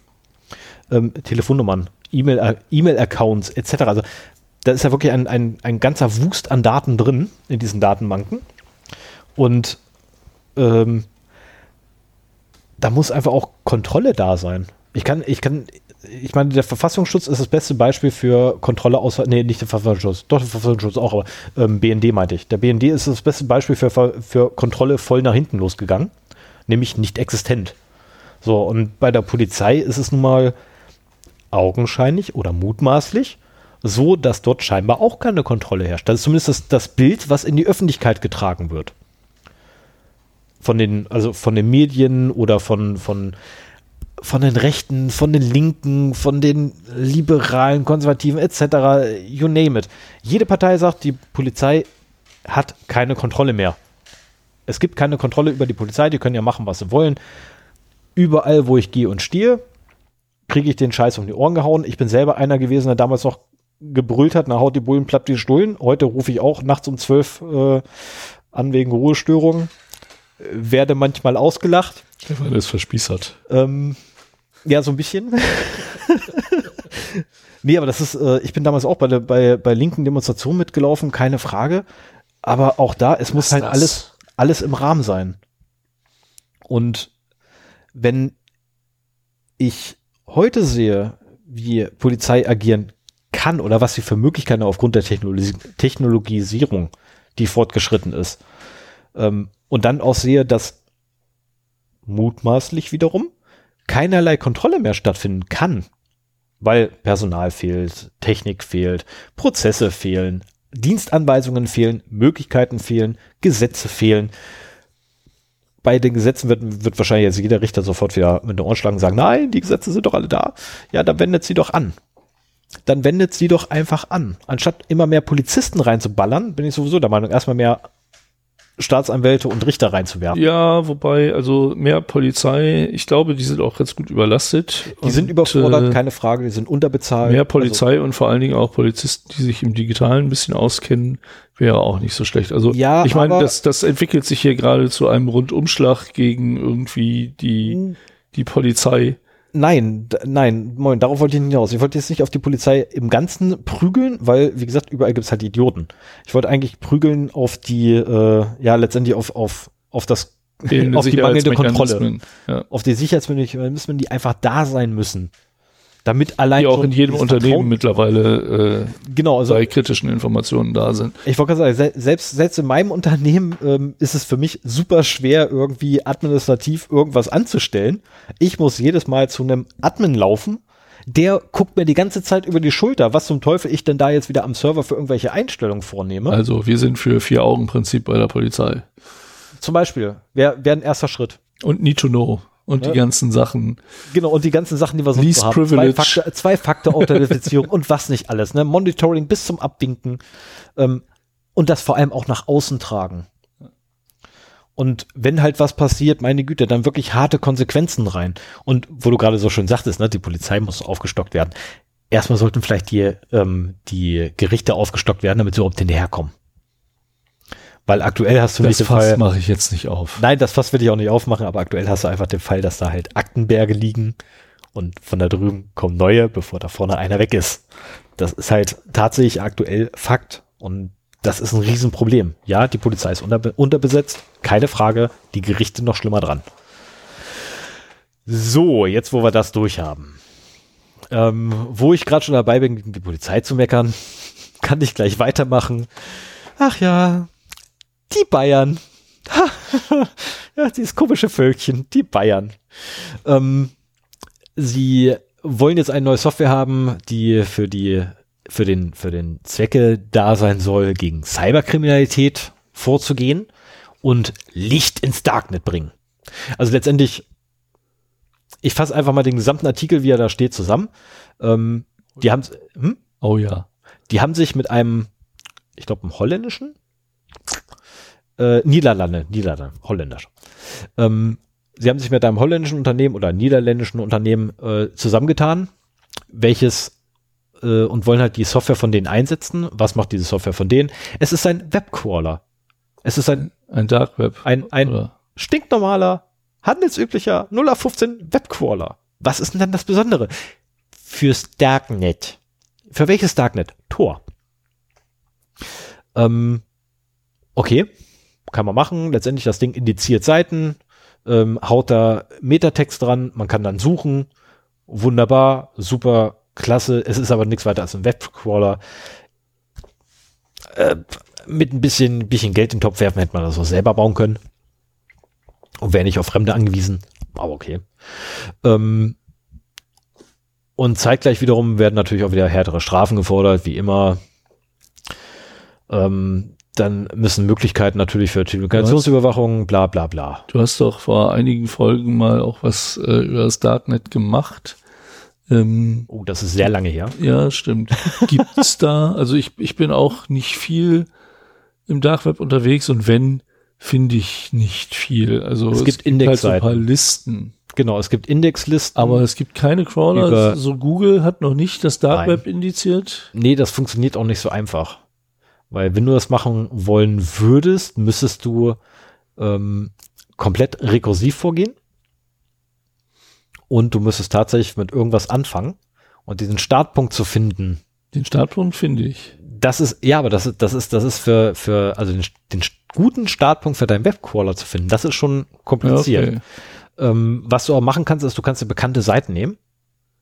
Ähm, Telefonnummern, E-Mail-Accounts äh, e etc. Also da ist ja wirklich ein, ein, ein ganzer Wust an Daten drin in diesen Datenbanken. Und ähm, da muss einfach auch Kontrolle da sein. Ich kann, ich kann, ich meine, der Verfassungsschutz ist das beste Beispiel für Kontrolle außer, nee, nicht der Verfassungsschutz, doch der Verfassungsschutz auch, aber ähm, BND meinte ich. Der BND ist das beste Beispiel für, für Kontrolle voll nach hinten losgegangen, nämlich nicht existent. So, und bei der Polizei ist es nun mal augenscheinlich oder mutmaßlich so, dass dort scheinbar auch keine Kontrolle herrscht. Das ist zumindest das, das Bild, was in die Öffentlichkeit getragen wird von den, also von den Medien oder von, von, von den Rechten, von den Linken, von den Liberalen, Konservativen etc., you name it. Jede Partei sagt, die Polizei hat keine Kontrolle mehr. Es gibt keine Kontrolle über die Polizei, die können ja machen, was sie wollen. Überall, wo ich gehe und stehe, kriege ich den Scheiß um die Ohren gehauen. Ich bin selber einer gewesen, der damals noch gebrüllt hat, na haut die Bullen platt wie Stullen. Heute rufe ich auch nachts um zwölf äh, an wegen Ruhestörungen werde manchmal ausgelacht. Weil es verspießert. Ähm, ja, so ein bisschen. nee, aber das ist, äh, ich bin damals auch bei, der, bei, bei linken Demonstrationen mitgelaufen, keine Frage. Aber auch da, es Was muss halt alles, alles im Rahmen sein. Und wenn ich heute sehe, wie Polizei agieren kann oder was sie für Möglichkeiten aufgrund der Technologi Technologisierung, die fortgeschritten ist, ähm, und dann auch sehe, dass mutmaßlich wiederum keinerlei Kontrolle mehr stattfinden kann, weil Personal fehlt, Technik fehlt, Prozesse fehlen, Dienstanweisungen fehlen, Möglichkeiten fehlen, Gesetze fehlen. Bei den Gesetzen wird, wird wahrscheinlich jetzt jeder Richter sofort wieder mit der Ohren und sagen, nein, die Gesetze sind doch alle da. Ja, dann wendet sie doch an. Dann wendet sie doch einfach an. Anstatt immer mehr Polizisten reinzuballern, bin ich sowieso der Meinung, erstmal mehr Staatsanwälte und Richter reinzuwerfen. Ja, wobei, also mehr Polizei, ich glaube, die sind auch ganz gut überlastet. Die sind überfordert, äh, keine Frage, die sind unterbezahlt. Mehr Polizei also, und vor allen Dingen auch Polizisten, die sich im Digitalen ein bisschen auskennen, wäre auch nicht so schlecht. Also ja, ich meine, das, das entwickelt sich hier gerade zu einem Rundumschlag gegen irgendwie die, die Polizei. Nein, nein, moin, darauf wollte ich nicht hinaus. Ich wollte jetzt nicht auf die Polizei im Ganzen prügeln, weil, wie gesagt, überall gibt es halt Idioten. Ich wollte eigentlich prügeln auf die, äh, ja, letztendlich auf, auf, auf das, auf die mangelnde Kontrolle. Ja. Auf die Sicherheitsmechanismen, die einfach da sein müssen. Damit allein Die auch in jedem Unternehmen Vertrauen- mittlerweile äh, genau, also bei kritischen Informationen da sind. ich wollte gerade sagen, se selbst, selbst in meinem Unternehmen ähm, ist es für mich super schwer, irgendwie administrativ irgendwas anzustellen. Ich muss jedes Mal zu einem Admin laufen. Der guckt mir die ganze Zeit über die Schulter, was zum Teufel ich denn da jetzt wieder am Server für irgendwelche Einstellungen vornehme. Also wir sind für Vier-Augen-Prinzip bei der Polizei. Zum Beispiel, wäre wär ein erster Schritt. Und Need to Know. Und Ja. die ganzen Sachen. Genau, und die ganzen Sachen, die wir sonst Least so haben. privilege. Zwei-Faktor- Zwei-Faktor-Authentifizierung und was nicht alles. Ne? Monitoring bis zum Abwinken. Ähm, und das vor allem auch nach außen tragen. Und wenn halt was passiert, meine Güte, dann wirklich harte Konsequenzen rein. Und wo du gerade so schön sagtest, ne, die Polizei muss aufgestockt werden. Erstmal sollten vielleicht die, ähm, die Gerichte aufgestockt werden, damit sie überhaupt hinterherkommen. Weil aktuell hast du Das nicht den Fass Fall. mache ich jetzt nicht auf. Nein, das Fass will ich auch nicht aufmachen, aber aktuell hast du einfach den Fall, dass da halt Aktenberge liegen und von da drüben kommen neue, bevor da vorne einer weg ist. Das ist halt tatsächlich aktuell Fakt und das ist ein Riesenproblem. Ja, die Polizei ist unterbe unterbesetzt, keine Frage, die Gerichte noch schlimmer dran. So, jetzt wo wir das durchhaben. Ähm, wo ich gerade schon dabei bin, gegen die Polizei zu meckern, kann ich gleich weitermachen. Ach ja, die Bayern. ja, dieses komische Völkchen, die Bayern. Ähm, sie wollen jetzt eine neue Software haben, die für die für den für den Zwecke da sein soll, gegen Cyberkriminalität vorzugehen und Licht ins Darknet bringen. Also letztendlich, ich fasse einfach mal den gesamten Artikel, wie er da steht, zusammen. Ähm, die haben, hm? Oh ja. die haben sich mit einem, ich glaube, einem holländischen, äh, Niederlande, Niederlande, holländisch. Ähm, sie haben sich mit einem holländischen Unternehmen oder niederländischen Unternehmen äh, zusammengetan, welches äh, und wollen halt die Software von denen einsetzen. Was macht diese Software von denen? Es ist ein Webcrawler. Es ist ein, Ein Dark Web. ein, ein Oder? stinknormaler, handelsüblicher 0815 Webcrawler. Was ist denn dann das Besondere? Fürs Darknet. Für welches Darknet? Tor. Ähm, okay, kann man machen. Letztendlich das Ding indiziert Seiten, ähm, haut da Metatext dran, man kann dann suchen. Wunderbar, super, klasse. Es ist aber nichts weiter als ein Webcrawler. Äh, mit ein bisschen, bisschen Geld in den Topf werfen, hätte man das auch selber bauen können. Und wäre nicht auf Fremde angewiesen. Aber okay. Ähm, und zeitgleich wiederum werden natürlich auch wieder härtere Strafen gefordert, wie immer. Ähm, dann müssen Möglichkeiten natürlich für Telekommunikationsüberwachung, bla bla bla. Du hast doch vor einigen Folgen mal auch was äh, über das Darknet gemacht. Ähm, Oh, das ist sehr lange her. ja, stimmt. Gibt's da, also ich, ich bin auch nicht viel im Dark Web unterwegs und wenn, finde ich nicht viel. Also Es gibt halt so ein paar Listen. Genau, es gibt Indexlisten. Aber es gibt keine Crawler. So Google hat noch nicht das Dark Nein. Web indiziert. Nee, das funktioniert auch nicht so einfach. Weil wenn du das machen wollen würdest, müsstest du ähm, komplett rekursiv vorgehen. Und du müsstest tatsächlich mit irgendwas anfangen. Und diesen Startpunkt zu finden, Den Startpunkt finde ich. das ist, ja, aber das ist, das ist, das ist für, für, also den, den guten Startpunkt für deinen Webcrawler zu finden, das ist schon kompliziert. okay. Ähm, was du auch machen kannst, ist, du kannst dir bekannte Seiten nehmen,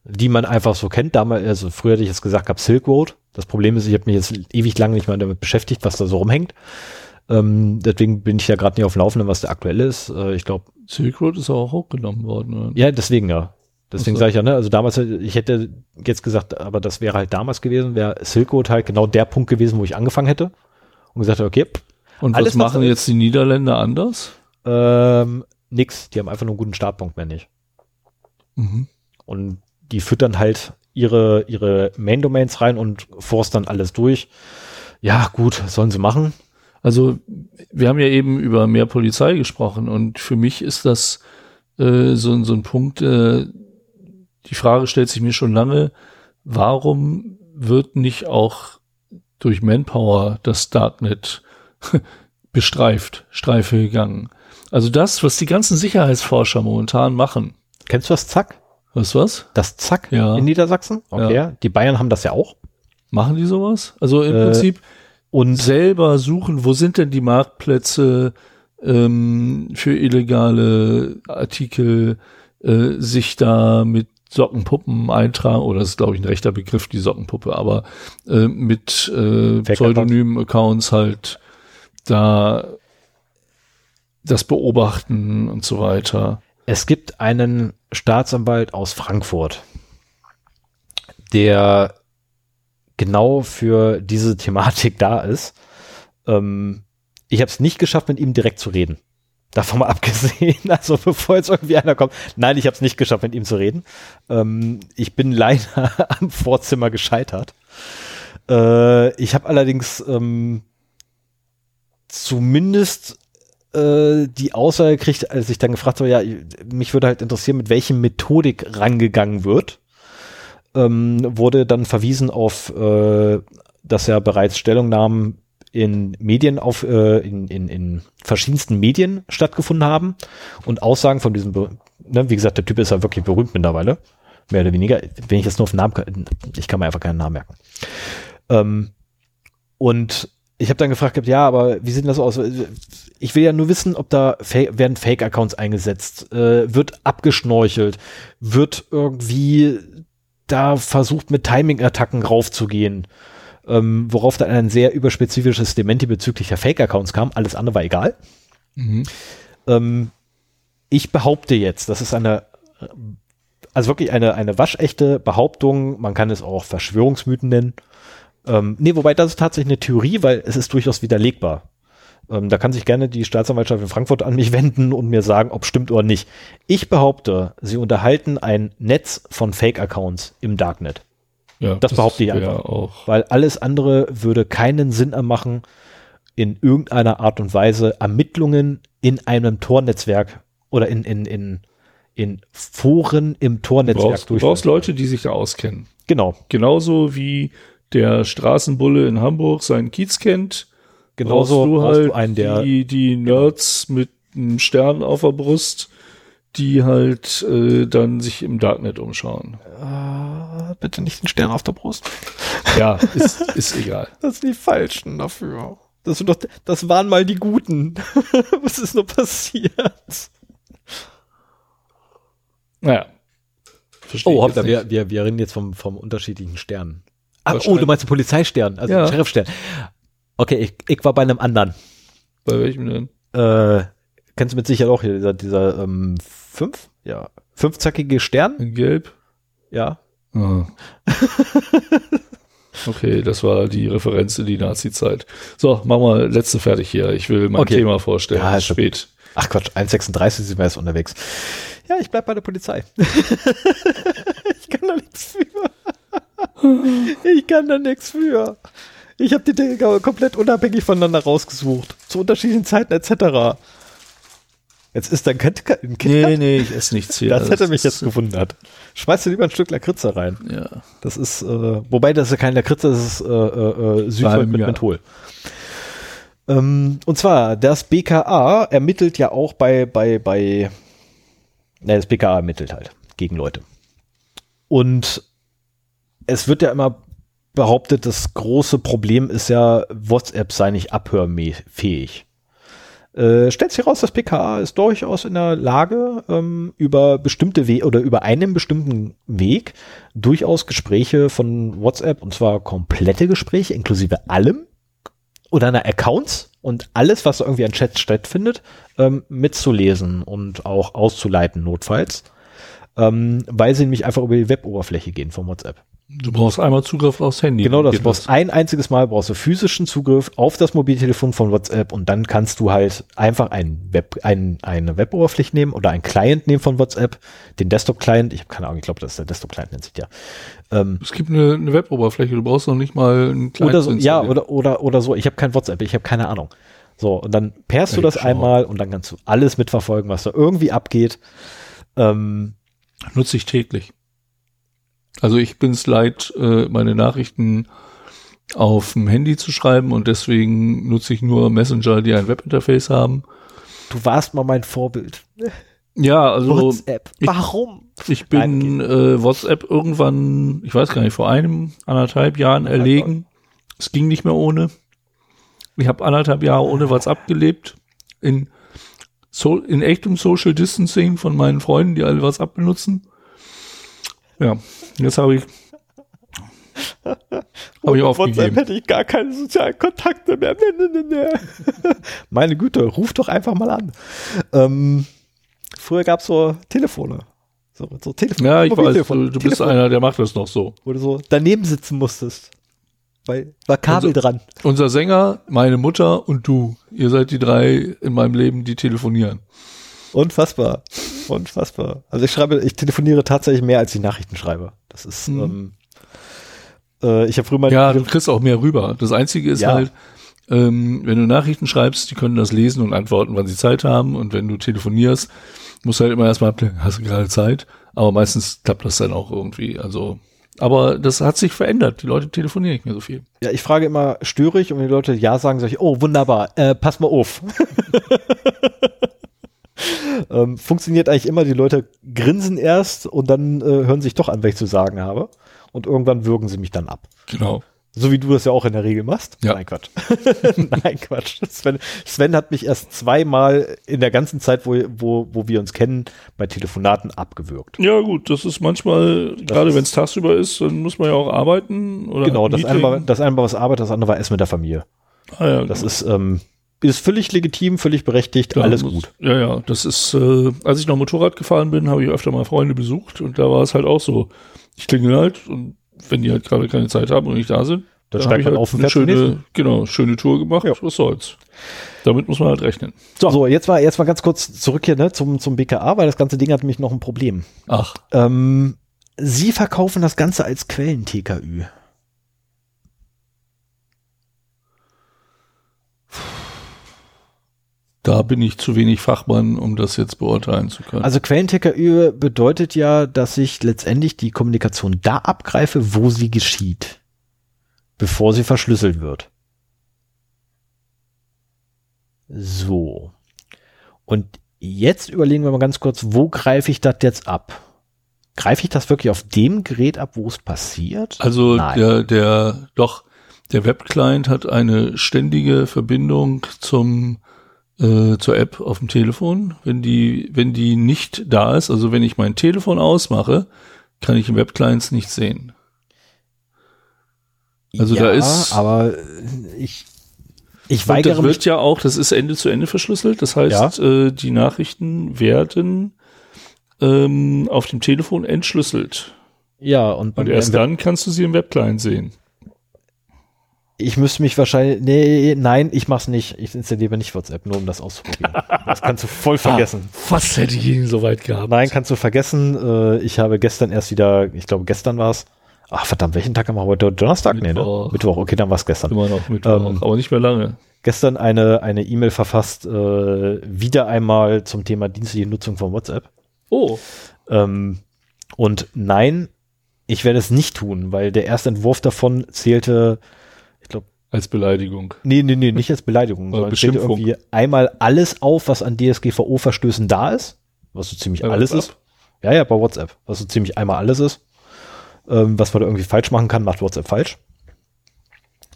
die man einfach so kennt. Damals, also früher hätte ich jetzt gesagt, gab Silk Road. Das Problem ist, ich habe mich jetzt ewig lange nicht mehr damit beschäftigt, was da so rumhängt. Ähm, deswegen bin ich ja gerade nicht auf dem Laufenden, was der aktuelle ist. Äh, ich glaube, Silk Road ist auch hochgenommen worden. Oder? ja, deswegen ja. Deswegen so. sage ich ja, ne, also damals, ich hätte jetzt gesagt, aber das wäre halt damals gewesen, wäre Silk Road halt genau der Punkt gewesen, wo ich angefangen hätte. Und gesagt, hätte, okay, pff, Und was was machen da jetzt die Niederländer anders? ähm, nix, die haben einfach nur einen guten Startpunkt mehr nicht. Mhm. Und die füttern halt ihre, ihre Main-Domains rein und forst dann alles durch. Ja, gut, sollen sie machen. Also wir haben ja eben über mehr Polizei gesprochen und für mich ist das äh, so, so ein Punkt, äh, die Frage stellt sich mir schon lange, warum wird nicht auch durch Manpower das Darknet bestreift, Streife gegangen? Also das, was die ganzen Sicherheitsforscher momentan machen. Kennst du das Zack? Du was? Das Zack Ja. in Niedersachsen? Okay. Ja. Die Bayern haben das ja auch. Machen die sowas? Also im Äh, Prinzip Und selber suchen, wo sind denn die Marktplätze ähm, für illegale Artikel, äh, sich da mit Sockenpuppen eintragen, oder das ist glaube ich ein rechter Begriff, die Sockenpuppe, aber äh, mit äh, pseudonymen Accounts halt da das beobachten und so weiter. Es gibt einen Staatsanwalt aus Frankfurt, der genau für diese Thematik da ist. Ähm, ich habe es nicht geschafft, mit ihm direkt zu reden. Davon mal abgesehen, also bevor jetzt irgendwie einer kommt. Nein, ich habe es nicht geschafft, mit ihm zu reden. Ähm, ich bin leider am Vorzimmer gescheitert. Äh, ich habe allerdings ähm, zumindest äh, die Aussage gekriegt, als ich dann gefragt habe, ja, mich würde halt interessieren, mit welchem Methodik rangegangen wird. Ähm, wurde dann verwiesen auf, äh, dass ja bereits Stellungnahmen in Medien auf, äh, in, in, in verschiedensten Medien stattgefunden haben und Aussagen von diesem, ne, wie gesagt, der Typ ist ja wirklich berühmt mittlerweile, mehr oder weniger, wenn ich jetzt nur auf Namen, ich kann mir einfach keinen Namen merken. Ähm, und ich habe dann gefragt, ja, aber wie sieht das aus? Ich will ja nur wissen, ob da werden Fake-Accounts eingesetzt, äh, wird abgeschnorchelt, wird irgendwie da versucht mit Timing-Attacken raufzugehen ähm, worauf dann ein sehr überspezifisches Dementi bezüglich der Fake-Accounts kam. Alles andere war egal. Mhm. Ähm, ich behaupte jetzt, das ist eine, also wirklich eine, eine waschechte Behauptung, man kann es auch Verschwörungsmythen nennen. Ähm, nee, wobei das ist tatsächlich eine Theorie, weil es ist durchaus widerlegbar. Ähm, da kann sich gerne die Staatsanwaltschaft in Frankfurt an mich wenden und mir sagen, ob stimmt oder nicht. Ich behaupte, sie unterhalten ein Netz von Fake-Accounts im Darknet. Ja, das, das behaupte ich einfach. Auch. Weil alles andere würde keinen Sinn ermachen, in irgendeiner Art und Weise Ermittlungen in einem Tornetzwerk oder in, in, in, in Foren im Tornetzwerk du brauchst, du brauchst Leute, die sich da auskennen. Genau. Genauso wie der Straßenbulle in Hamburg seinen Kiez kennt. Genauso du halt du einen, der die, die Nerds mit einem Stern auf der Brust, die halt äh, dann sich im Darknet umschauen. Uh, bitte nicht den Stern auf der Brust. Ja, ist, ist egal. Das sind die Falschen dafür. Das, sind doch, das waren mal die Guten. Was ist nur passiert? Naja. Verstehe oh, hoppla, wir, wir, wir reden jetzt vom, vom unterschiedlichen Sternen. Ach, oh, du meinst den Polizeistern, also ja. den Sheriffstern. Okay, ich, ich war bei einem anderen. Bei welchem denn? Äh, kennst du mit Sicherheit auch hier, dieser, dieser ähm, fünf? Ja. Fünfzackige Stern? In Gelb? Ja. Ah. okay, das war die Referenz in die Nazi-Zeit. So, machen wir letzte fertig hier. Ich will mein okay. Thema vorstellen. Ja, ist spät. Ach Quatsch, 1,36 sind wir jetzt unterwegs. Ja, ich bleib bei der Polizei. ich kann da nichts für. Ich kann da nichts für. Ich habe die Dinge komplett unabhängig voneinander rausgesucht. Zu unterschiedlichen Zeiten etc. Jetzt ist dein ein kind Nee, nee, ich esse nichts hier. Das hätte mich jetzt gewundert. Schmeißt du lieber ein Stück Lakritze rein. Ja. Das ist, äh, wobei das ist ja kein Lakritze, das ist äh, äh, Süßholz mit ja. Menthol. Ähm, und zwar, das BKA ermittelt ja auch bei, bei, bei, ne, das BKA ermittelt halt gegen Leute. Und es wird ja immer behauptet, das große Problem ist ja, WhatsApp sei nicht abhörfähig. Äh, stellt sich heraus, das PKA ist durchaus in der Lage, ähm, über bestimmte Wege oder über einen bestimmten Weg durchaus Gespräche von WhatsApp, und zwar komplette Gespräche, inklusive allem, oder einer Accounts und alles, was irgendwie an Chat stattfindet, ähm, mitzulesen und auch auszuleiten, notfalls, ähm, weil sie nämlich einfach über die Web-Oberfläche gehen von WhatsApp. Du brauchst einmal Zugriff aufs Handy. Genau, das. Du brauchst ein einziges Mal brauchst du physischen Zugriff auf das Mobiltelefon von WhatsApp und dann kannst du halt einfach ein Web, ein, eine Web-Oberfläche nehmen oder ein Client nehmen von WhatsApp, den Desktop-Client. Ich habe keine Ahnung, ich glaube, das ist der Desktop-Client, nennt sich ja. Ähm, es gibt eine, eine Web-Oberfläche, du brauchst noch nicht mal einen Client. Oder so, ja, oder, oder, oder so. Ich habe kein WhatsApp, ich habe keine Ahnung. So, und dann pairst du das schau. einmal und dann kannst du alles mitverfolgen, was da irgendwie abgeht. Ähm, Nutze ich täglich. Also ich bin es leid, äh, meine Nachrichten auf dem Handy zu schreiben und deswegen nutze ich nur Messenger, die ein Webinterface haben. Du warst mal mein Vorbild. Ja, also WhatsApp. Warum? Ich, ich bin äh, WhatsApp irgendwann, ich weiß gar nicht, vor einem anderthalb Jahren erlegen. Es ging nicht mehr ohne. Ich habe anderthalb Jahre ohne WhatsApp gelebt. In, so, in echtem Social Distancing von meinen Freunden, die alle WhatsApp benutzen. Ja, jetzt habe ich, habe ich aufgegeben. hätte ich gar keine sozialen Kontakte mehr. Meine Güte, ruf doch einfach mal an. Ähm, früher gab es so Telefone. So, so Telefon. Ja, ich weiß, du, du bist einer, der macht das noch so. Wo du so daneben sitzen musstest. Weil war Kabel Also- dran. Unser Sänger, meine Mutter und du, ihr seid die drei in meinem Leben, die telefonieren. Unfassbar. Unfassbar. Also ich schreibe, ich telefoniere tatsächlich mehr, als ich Nachrichten schreibe. Das ist, Mhm. ähm, äh, ich habe früher mal Ja, du kriegst auch mehr rüber. Das Einzige ist Ja. halt, ähm, wenn du Nachrichten schreibst, die können das lesen und antworten, wann sie Zeit haben. Und wenn du telefonierst, musst du halt immer erstmal abklären, hast du gerade Zeit? Aber meistens klappt das dann auch irgendwie. Also, aber das hat sich verändert. Die Leute telefonieren nicht mehr so viel. Ja, ich frage immer, störe ich? Und wenn die Leute ja sagen, sage ich, oh, wunderbar, äh, pass mal auf. ähm, funktioniert eigentlich immer, die Leute grinsen erst und dann äh, hören sich doch an, was ich zu sagen habe. Und irgendwann würgen sie mich dann ab. Genau. So wie du das ja auch in der Regel machst. Ja. Nein, Quatsch. Nein, Quatsch. Sven, Sven hat mich erst zweimal in der ganzen Zeit, wo, wo, wo wir uns kennen, bei Telefonaten abgewürgt. Ja, gut, das ist manchmal, gerade ist- wenn es tagsüber ist, dann muss man ja auch arbeiten. Oder Genau, das eine, war, das eine war was Arbeit, das andere war Essen mit der Familie. ah, ja, Das genau. ist, ähm, ist völlig legitim, völlig berechtigt, Ja, alles gut. Ja, ja, das ist, äh, als ich noch Motorrad gefahren bin, habe ich öfter mal Freunde besucht und da war es halt auch so. Ich klingel halt und wenn die halt gerade keine Zeit haben und nicht da sind, Dann dann steigt man halt auf eine schöne, genau, schöne Tour gemacht. Ja. Was soll's. Damit muss man halt rechnen. So, jetzt mal, jetzt mal ganz kurz zurück hier ne, zum, zum BKA, weil das ganze Ding hat nämlich noch ein Problem. Ach, Ähm, Sie verkaufen das Ganze als Quellen-TKÜ. Da bin ich zu wenig Fachmann, um das jetzt beurteilen zu können. Also Quellen-TKÜ bedeutet ja, dass ich letztendlich die Kommunikation da abgreife, wo sie geschieht, bevor sie verschlüsselt wird. So. Und jetzt überlegen wir mal ganz kurz, wo greife ich das jetzt ab? Greife ich das wirklich auf dem Gerät ab, wo es passiert? Also Nein. der, der, doch, der Webclient hat eine ständige Verbindung zum, äh, zur App auf dem Telefon. Wenn die, wenn die nicht da ist, also wenn ich mein Telefon ausmache, kann ich im Webclients nicht sehen. Also da ist- aber ich, ich weigere das mich wird ja auch, das ist Ende zu Ende verschlüsselt. Das heißt, äh, die Nachrichten werden ähm, auf dem Telefon entschlüsselt. Ja, und, Und erst dann kannst du sie im Webclient sehen. Ich müsste mich wahrscheinlich, nee, nein, ich mach's nicht. Ich installiere nicht WhatsApp, nur um das auszuprobieren. das kannst du voll vergessen. Was hätte ich ihn so weit gehabt? Nein, kannst du vergessen. Äh, ich habe gestern erst wieder, ich glaube gestern war's. Ach verdammt, welchen Tag haben wir heute? Donnerstag? Nee, ne? Mittwoch. Mittwoch, okay, dann war's gestern. Immer noch mit, Ähm, aber nicht mehr lange. Gestern eine eine E-Mail verfasst, äh, wieder einmal zum Thema dienstliche Nutzung von WhatsApp. Oh, Ähm, und nein, ich werde es nicht tun, weil der erste Entwurf davon zählte, als Beleidigung. nee, nee, nee, nicht als Beleidigung, sondern Beschimpfung. irgendwie einmal alles auf, was an DSGVO-Verstößen da ist, was so ziemlich Bei alles WhatsApp? ist. Ja, ja, bei WhatsApp, was so ziemlich einmal alles ist. Ähm, was man da irgendwie falsch machen kann, macht WhatsApp falsch.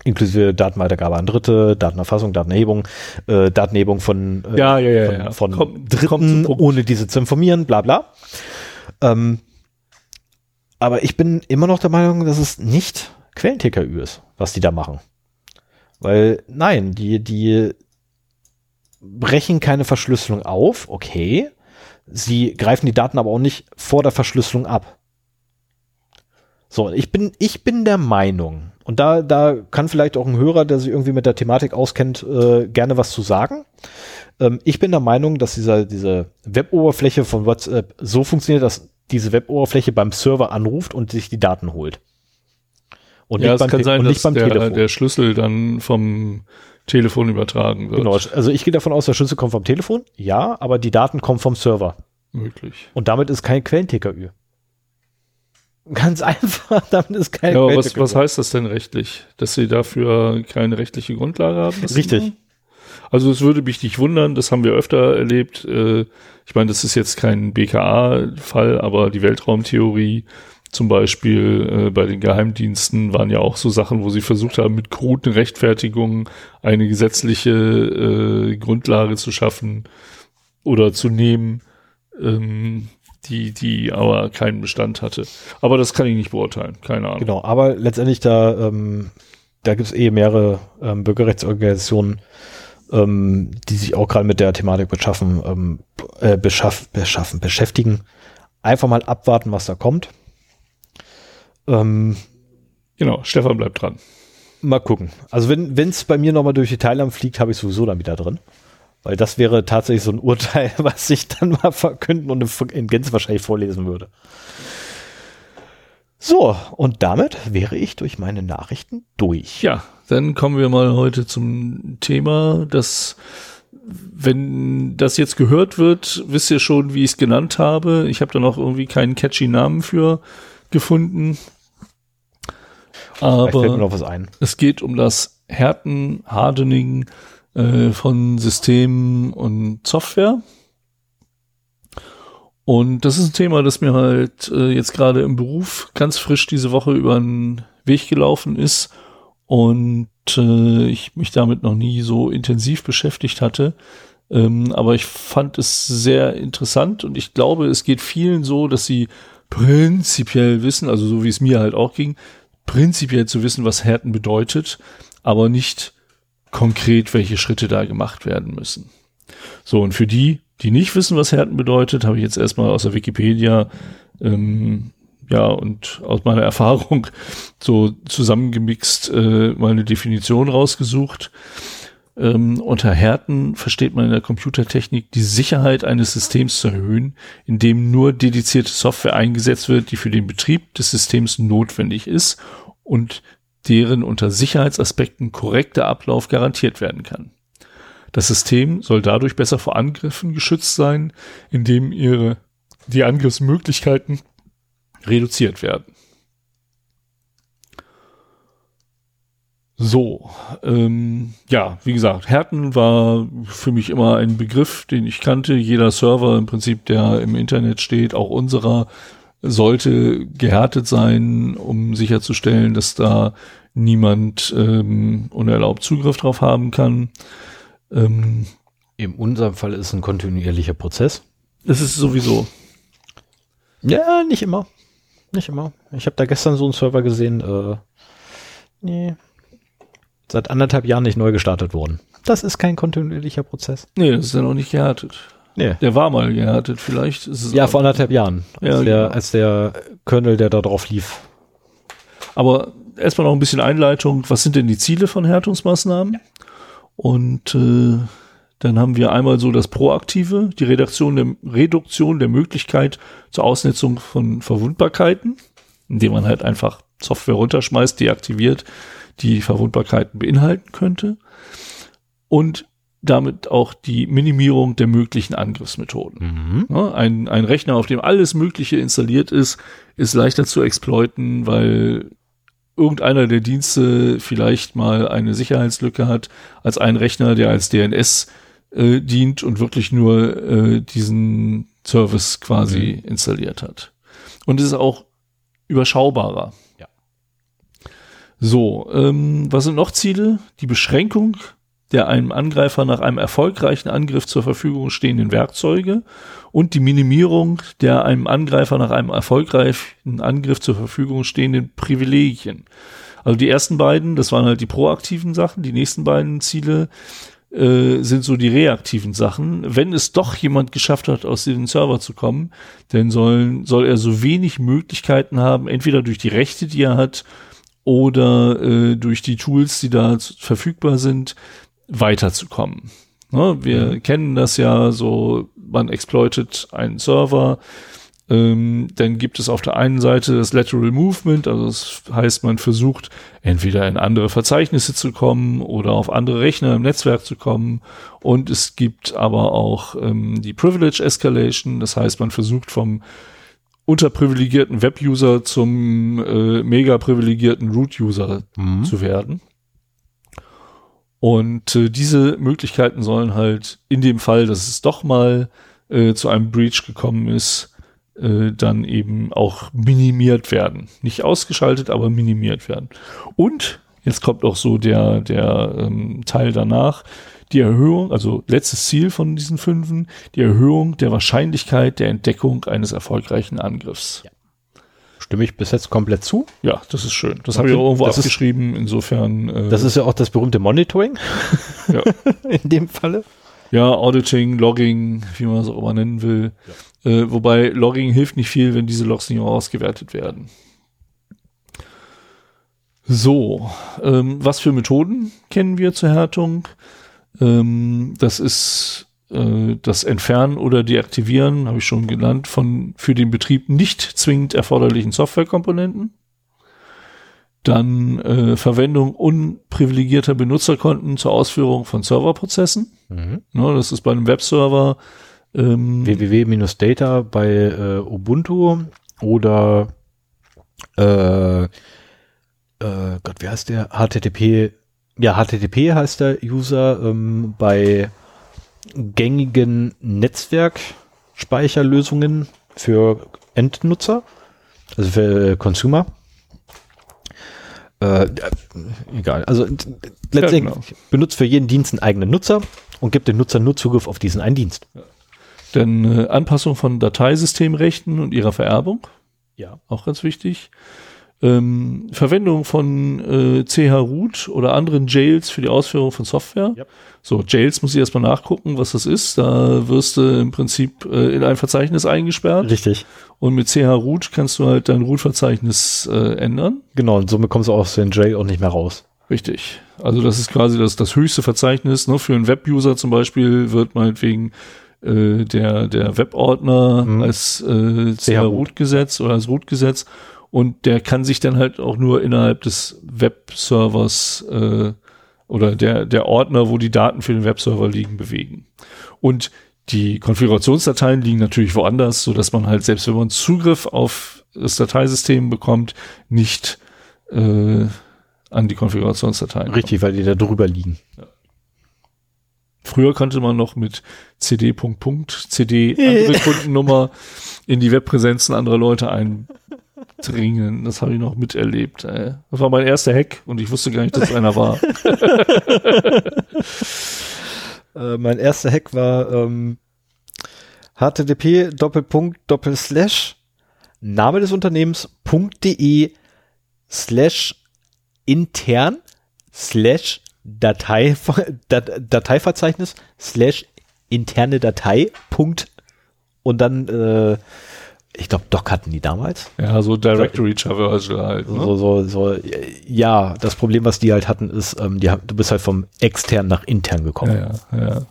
Inklusive Datenweitergabe an Dritte, Datenerfassung, Datenerhebung, äh, Datenerhebung von, äh, Ja, ja, ja, von, ja. von Komm- komm Dritten, Punkt. ohne diese zu informieren, bla bla. Ähm, aber ich bin immer noch der Meinung, dass es nicht Quellen-TKÜ ist, was die da machen. Weil, nein, die, die brechen keine Verschlüsselung auf, okay. Sie greifen die Daten aber auch nicht vor der Verschlüsselung ab. So, ich bin, ich bin der Meinung, und da, da kann vielleicht auch ein Hörer, der sich irgendwie mit der Thematik auskennt, äh, gerne was zu sagen. Ähm, ich bin der Meinung, dass dieser, diese Web-Oberfläche von WhatsApp so funktioniert, dass diese Web-Oberfläche beim Server anruft und sich die Daten holt. Und ja, nicht es kann Te- sein, dass der, der Schlüssel dann vom Telefon übertragen wird. genau, also ich gehe davon aus, der Schlüssel kommt vom Telefon, ja, aber die Daten kommen vom Server. Möglich. Und damit ist kein Quellen-TKÜ. Ganz einfach, damit ist kein Ja, aber was, was heißt das denn rechtlich? Dass sie dafür keine rechtliche Grundlage haben? Richtig. Also es würde mich nicht wundern, das haben wir öfter erlebt. Äh, ich meine, das ist jetzt kein BKA-Fall, aber die Weltraumtheorie zum Beispiel äh, bei den Geheimdiensten waren ja auch so Sachen, wo sie versucht haben, mit kruden Rechtfertigungen eine gesetzliche äh, Grundlage zu schaffen oder zu nehmen, ähm, die, die aber keinen Bestand hatte. Aber das kann ich nicht beurteilen, keine Ahnung. Genau, aber letztendlich da, ähm, da gibt es eh mehrere ähm, Bürgerrechtsorganisationen, ähm, die sich auch gerade mit der Thematik beschaffen, ähm, äh, beschaff, beschaffen, beschäftigen. Einfach mal abwarten, was da kommt. Ähm, genau, Stefan bleibt dran. Mal gucken. Also wenn es bei mir nochmal durch die Teilnahme fliegt, habe ich sowieso dann wieder drin. Weil das wäre tatsächlich so ein Urteil, was ich dann mal verkünden und in Gänze wahrscheinlich vorlesen würde. So, und damit wäre ich durch meine Nachrichten durch. Ja, dann kommen wir mal heute zum Thema, das, wenn das jetzt gehört wird, wisst ihr schon, wie ich es genannt habe. Ich habe da noch irgendwie keinen catchy Namen für gefunden. Aber es geht um das Härten, Hardening äh, von Systemen und Software. Und das ist ein Thema, das mir halt äh, jetzt gerade im Beruf ganz frisch diese Woche über den Weg gelaufen ist und äh, ich mich damit noch nie so intensiv beschäftigt hatte. Ähm, aber ich fand es sehr interessant und ich glaube, es geht vielen so, dass sie prinzipiell wissen, also so wie es mir halt auch ging, prinzipiell zu wissen, was Härten bedeutet, aber nicht konkret, welche Schritte da gemacht werden müssen. So, und für die, die nicht wissen, was Härten bedeutet, habe ich jetzt erstmal aus der Wikipedia ähm, ja, und aus meiner Erfahrung so zusammengemixt äh, mal eine Definition rausgesucht. Ähm, unter Härten versteht man in der Computertechnik die Sicherheit eines Systems zu erhöhen, indem nur dedizierte Software eingesetzt wird, die für den Betrieb des Systems notwendig ist und deren unter Sicherheitsaspekten korrekter Ablauf garantiert werden kann. Das System soll dadurch besser vor Angriffen geschützt sein, indem ihre die Angriffsmöglichkeiten reduziert werden. So, ähm, ja, wie gesagt, Härten war für mich immer ein Begriff, den ich kannte. Jeder Server im Prinzip, der im Internet steht, auch unserer, sollte gehärtet sein, um sicherzustellen, dass da niemand ähm, unerlaubt Zugriff drauf haben kann. Ähm, in unserem Fall ist es ein kontinuierlicher Prozess. Das ist sowieso. Ja, nicht immer. Nicht immer. Ich habe da gestern so einen Server gesehen, äh, nee, seit anderthalb Jahren nicht neu gestartet worden. Das ist kein kontinuierlicher Prozess. Nee, das ist ja noch nicht gehärtet. Nee. Der war mal gehärtet, vielleicht ist es. Ja, vor anderthalb Jahren. Als, ja, der, genau. als der Kernel, der da drauf lief. Aber erstmal noch ein bisschen Einleitung. Was sind denn die Ziele von Härtungsmaßnahmen? Ja. Und äh, dann haben wir einmal so das Proaktive, die Reduktion der, Reduktion der Möglichkeit zur Ausnutzung von Verwundbarkeiten, indem man halt einfach Software runterschmeißt, deaktiviert, die Verwundbarkeiten beinhalten könnte. Und damit auch die Minimierung der möglichen Angriffsmethoden. Mhm. ein, ein Rechner, auf dem alles Mögliche installiert ist, ist leichter zu exploiten, weil irgendeiner der Dienste vielleicht mal eine Sicherheitslücke hat, als ein Rechner, der als DNS äh, dient und wirklich nur äh, diesen Service quasi mhm. installiert hat. Und es ist auch überschaubarer. So, ähm, was sind noch Ziele? Die Beschränkung der einem Angreifer nach einem erfolgreichen Angriff zur Verfügung stehenden Werkzeuge und die Minimierung der einem Angreifer nach einem erfolgreichen Angriff zur Verfügung stehenden Privilegien. Also die ersten beiden, das waren halt die proaktiven Sachen, die nächsten beiden Ziele äh, sind so die reaktiven Sachen. Wenn es doch jemand geschafft hat, aus diesem Server zu kommen, dann sollen, soll er so wenig Möglichkeiten haben, entweder durch die Rechte, die er hat, oder äh, durch die Tools, die da verfügbar sind, weiterzukommen. Ne, wir mhm. kennen das ja so, man exploitet einen Server, ähm, dann gibt es auf der einen Seite das Lateral Movement, also das heißt, man versucht entweder in andere Verzeichnisse zu kommen oder auf andere Rechner im Netzwerk zu kommen. Und es gibt aber auch ähm, die Privilege Escalation, das heißt, man versucht vom unterprivilegierten Web-User zum äh, mega privilegierten Root-User mhm. zu werden. Und äh, diese Möglichkeiten sollen halt in dem Fall, dass es doch mal äh, zu einem Breach gekommen ist, äh, dann eben auch minimiert werden. Nicht ausgeschaltet, aber minimiert werden. Und jetzt kommt auch so der, der ähm, Teil danach, die Erhöhung, also letztes Ziel von diesen fünfen, die Erhöhung der Wahrscheinlichkeit der Entdeckung eines erfolgreichen Angriffs. Ja. Stimme ich bis jetzt komplett zu. Ja, das ist schön. Das habe ich auch irgendwo Das ist- abgeschrieben. Insofern. Äh, Das ist ja auch das berühmte Monitoring ja. in dem Falle. ja, Auditing, Logging, wie man es auch immer nennen will. Äh, wobei Logging hilft nicht viel, wenn diese Logs nicht ausgewertet werden. So, ähm, was für Methoden kennen wir zur Härtung? Ähm, das ist äh, das Entfernen oder Deaktivieren, habe ich schon genannt, von für den Betrieb nicht zwingend erforderlichen Softwarekomponenten. Dann äh, Verwendung unprivilegierter Benutzerkonten zur Ausführung von Serverprozessen. Mhm. Ne, das ist bei einem Webserver ähm, www-data bei äh, Ubuntu oder äh, äh, Gott, wie heißt der? HTTP, ja, HTTP heißt der User ähm, bei gängigen Netzwerkspeicherlösungen für Endnutzer, also für Consumer. Äh, egal, also letztendlich genau. benutzt für jeden Dienst einen eigenen Nutzer und gibt dem Nutzer nur Zugriff auf diesen einen Dienst. dann äh, Anpassung von Dateisystemrechten und ihrer Vererbung, Ja. auch ganz wichtig. Ähm, Verwendung von äh, CH-Root oder anderen Jails für die Ausführung von Software. Yep. So, Jails muss ich erstmal nachgucken, was das ist. Da wirst du im Prinzip äh, in ein Verzeichnis eingesperrt Richtig. und mit CH-Root kannst du halt dein Root-Verzeichnis äh, ändern. Genau, und somit kommst du aus den Jail auch nicht mehr raus. Richtig. Also das ist quasi das, das höchste Verzeichnis. Ne? Für einen Web-User zum Beispiel wird meinetwegen äh, der, der Webordner Mhm. als äh, CH-Root gesetzt oder als Root gesetzt und der kann sich dann halt auch nur innerhalb des Webservers äh, oder der, der Ordner, wo die Daten für den Webserver liegen, bewegen. Und die Konfigurationsdateien liegen natürlich woanders, so dass man halt selbst wenn man Zugriff auf das Dateisystem bekommt, nicht äh, an die Konfigurationsdateien. Richtig, weil die da drüber liegen. Früher konnte man noch mit CD Punkt Punkt, CD andere Kundennummer in die Webpräsenzen anderer Leute eindringen. Das habe ich noch miterlebt. Ey. Das war mein erster Hack und ich wusste gar nicht, dass einer war. Äh, mein erster Hack war ähm, http Doppelpunkt Doppelslash Name des Unternehmens.de slash intern slash Datei, Dat, Dateiverzeichnis slash interne Datei Punkt und dann äh, ich glaube Doc hatten die damals Ja, so Directory Traversal halt. Ne? so, so, so, ja, das Problem, was die halt hatten, ist, ähm, die, haben- du bist halt vom extern nach intern gekommen. Ja, ja.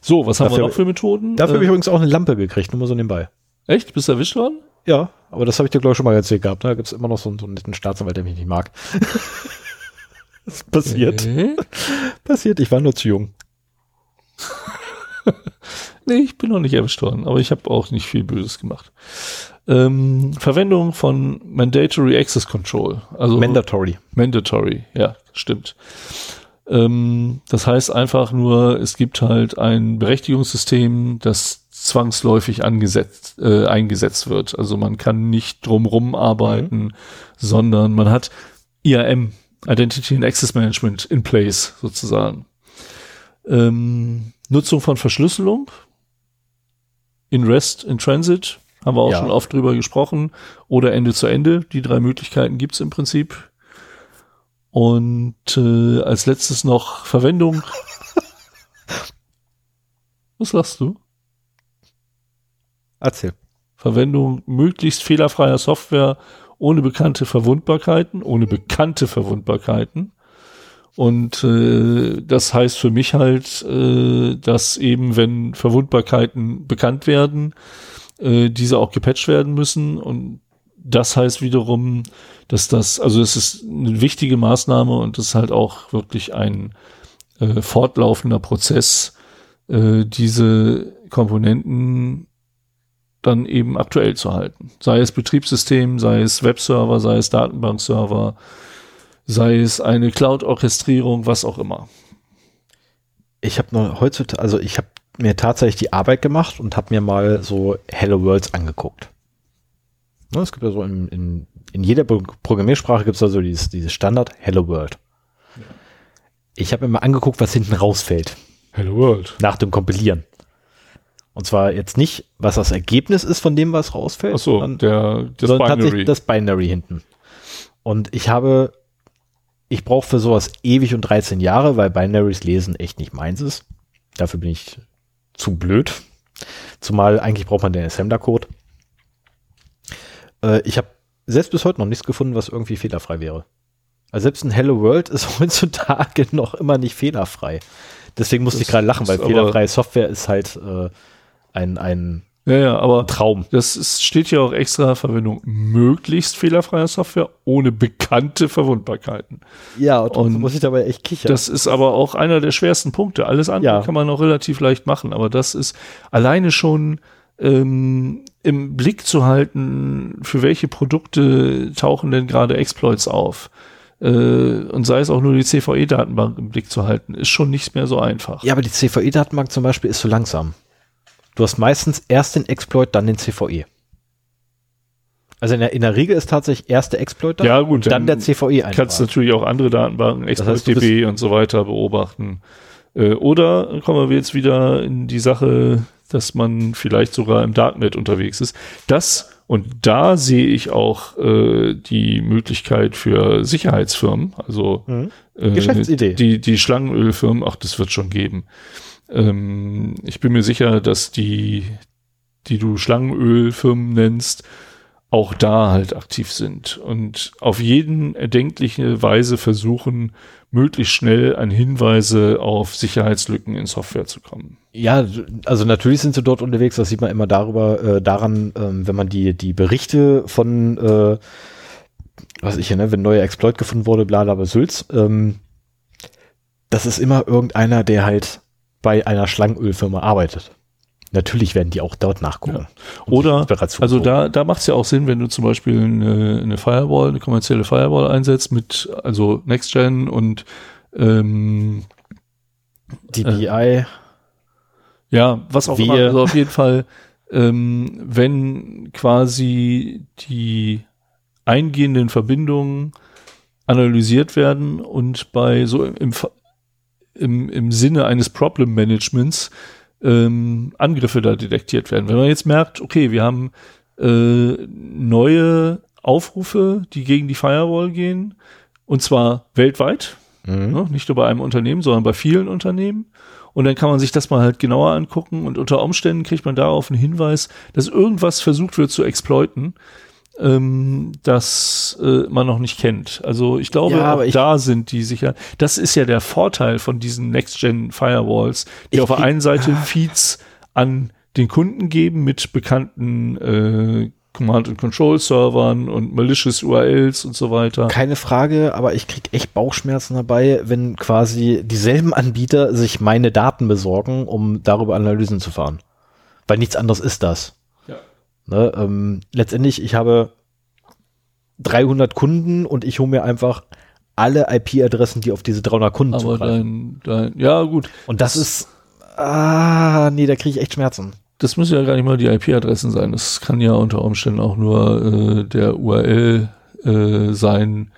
So, was haben Dafür- wir noch für Methoden? Dafür habe ich äh, übrigens auch eine Lampe gekriegt, nur mal so nebenbei. echt? Bist du erwischt worden? Ja, aber das habe ich dir, glaube ich, schon mal erzählt gehabt. Ne? Da gibt es immer noch so, einen- so einen netten Staatsanwalt, der mich nicht mag. das passiert. Nee. Passiert, ich war nur zu jung. Nee, ich bin noch nicht erwischt worden, aber ich habe auch nicht viel Böses gemacht. Ähm, Verwendung von Mandatory Access Control. Also Mandatory. Mandatory, ja, stimmt. Ähm, das heißt einfach nur, es gibt halt ein Berechtigungssystem, das zwangsläufig angesetzt, äh, eingesetzt wird. Also man kann nicht drumrum arbeiten, sondern man hat IAM, Identity and Access Management in place sozusagen. Ähm, Nutzung von Verschlüsselung in REST, in Transit, haben wir auch Ja. schon oft drüber gesprochen, oder Ende zu Ende. Die drei Möglichkeiten gibt's im Prinzip. Und äh, als letztes noch Verwendung. Was lachst du? Erzähl. Verwendung möglichst fehlerfreier Software ohne bekannte Verwundbarkeiten, ohne bekannte Verwundbarkeiten. Und äh, das heißt für mich halt, äh, dass eben, wenn Verwundbarkeiten bekannt werden, äh, diese auch gepatcht werden müssen. Und das heißt wiederum, dass das, also es ist eine wichtige Maßnahme und es ist halt auch wirklich ein äh, fortlaufender Prozess, äh, diese Komponenten dann eben aktuell zu halten. Sei es Betriebssystem, sei es Webserver, sei es Datenbankserver, sei es eine Cloud-Orchestrierung, was auch immer. Ich habe nur heutzutage, also ich habe mir tatsächlich die Arbeit gemacht und habe mir mal so Hello Worlds angeguckt. Ne, es gibt ja so in, in, in jeder Pro- Programmiersprache gibt es da so dieses, dieses Standard Hello World. Ich habe mir mal angeguckt, was hinten rausfällt. Hello World. Nach dem Kompilieren. Und zwar jetzt nicht, was das Ergebnis ist von dem, was rausfällt, Ach so, sondern, der, das sondern Binary. tatsächlich das Binary hinten. Und ich habe, ich brauche für sowas ewig und 13 Jahre, weil Binaries lesen echt nicht meins ist. Dafür bin ich zu blöd. Zumal eigentlich braucht man den Assembler-Code. Äh, ich habe selbst bis heute noch nichts gefunden, was irgendwie fehlerfrei wäre. Also selbst ein Hello World ist heutzutage noch immer nicht fehlerfrei. Deswegen musste Das ich gerade lachen, weil fehlerfreie Software ist halt äh, ein, ein ja, ja, aber Traum. das ist, steht hier auch extra Verwendung möglichst fehlerfreier Software ohne bekannte Verwundbarkeiten. Ja, und, Und muss ich dabei echt kichern. Das ist aber auch einer der schwersten Punkte. Alles andere Ja. kann man noch relativ leicht machen, aber das ist alleine schon ähm, im Blick zu halten, für welche Produkte tauchen denn gerade Exploits auf. Äh, und sei es auch nur die CVE-Datenbank im Blick zu halten, ist schon nicht mehr so einfach. Ja, aber die CVE-Datenbank zum Beispiel ist so langsam. Du hast meistens erst den Exploit, dann den CVE. Also in der, in der Regel ist tatsächlich erst der Exploit da, Ja, gut, dann der dann CVE kannst einfach. natürlich auch andere Datenbanken, Das heißt, ExploitDB und so weiter beobachten. Äh, oder kommen wir jetzt wieder in die Sache, dass man vielleicht sogar im Darknet unterwegs ist. Das und da sehe ich auch äh, die Möglichkeit für Sicherheitsfirmen, also Mhm. äh, Geschäftsidee. Die, die Schlangenölfirmen, ach, das wird schon geben. Ähm, ich bin mir sicher, dass die, die du Schlangenölfirmen nennst, auch da halt aktiv sind und auf jeden erdenkliche Weise versuchen, möglichst schnell an Hinweise auf Sicherheitslücken in Software zu kommen. Ja, also natürlich sind sie dort unterwegs, das sieht man immer darüber, äh, daran, ähm, wenn man die, die Berichte von, äh, was ich hier, ne, wenn neuer Exploit gefunden wurde, bla bla bla Sülz, ähm, das ist immer irgendeiner, der halt bei einer Schlangenölfirma arbeitet. Natürlich werden die auch dort nachgucken. um Oder, also da, da macht es ja auch Sinn, wenn du zum Beispiel eine, eine Firewall, eine kommerzielle Firewall einsetzt mit, also Next-Gen und ähm, DPI, Ja, was auch immer. Also auf jeden Fall, ähm, wenn quasi die eingehenden Verbindungen analysiert werden und bei so im, im, im Sinne eines Problem Managements ähm, Angriffe da detektiert werden. Wenn man jetzt merkt, okay, wir haben äh, neue Aufrufe, die gegen die Firewall gehen, und zwar weltweit, Mhm. Ne? Nicht nur bei einem Unternehmen, sondern bei vielen Unternehmen. Und dann kann man sich das mal halt genauer angucken und unter Umständen kriegt man darauf einen Hinweis, dass irgendwas versucht wird zu exploiten, ähm, das äh, man noch nicht kennt. Also ich glaube, Ja, auch ich- da sind die sicher. Das ist ja der Vorteil von diesen Next-Gen-Firewalls, die auf der einen Seite ah. Feeds an den Kunden geben mit bekannten äh, Command-and-Control-Servern und malicious URLs und so weiter. Keine Frage, aber ich krieg echt Bauchschmerzen dabei, wenn quasi dieselben Anbieter sich meine Daten besorgen, um darüber Analysen zu fahren. Weil nichts anderes ist das. Ne, ähm, letztendlich, ich habe 300 Kunden und ich hole mir einfach alle IP-Adressen, die auf diese 300 Kunden Aber zugreifen. dein, dein, ja gut, Und das ist, ah, nee, da kriege ich echt Schmerzen. Das müssen ja gar nicht mal die IP-Adressen sein. Das kann ja unter Umständen auch nur äh, der URL äh, sein,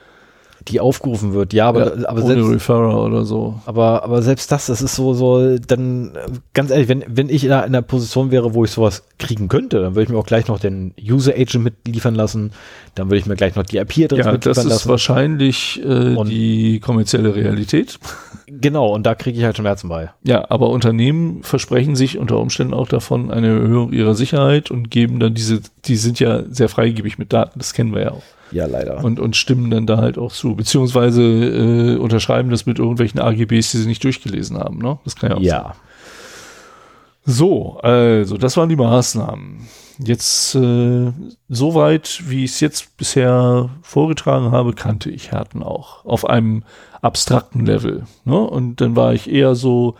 Die aufgerufen wird, ja, aber, ja, aber ohne selbst, Referrer oder so. Aber, aber selbst das, das ist so, so, dann, ganz ehrlich, wenn, wenn ich in einer Position wäre, wo ich sowas kriegen könnte, dann würde ich mir auch gleich noch den User Agent mitliefern lassen, dann würde ich mir gleich noch die IP-Adresse Ja, das mitliefern ist lassen. wahrscheinlich äh, die kommerzielle Realität. Genau, und da kriege ich halt Schmerzen bei. Ja, aber Unternehmen versprechen sich unter Umständen auch davon eine Erhöhung ihrer Sicherheit und geben dann diese, die sind ja sehr freigebig mit Daten, das kennen wir ja auch. Ja, leider. Und, und stimmen dann da halt auch zu, beziehungsweise äh, unterschreiben das mit irgendwelchen AGBs, die sie nicht durchgelesen haben. Ne? Das kann ja auch sein. So, also das waren die Maßnahmen. Jetzt äh, soweit, wie ich es jetzt bisher vorgetragen habe, kannte ich Härten auch auf einem abstrakten Level. Ne? Und dann war ich eher so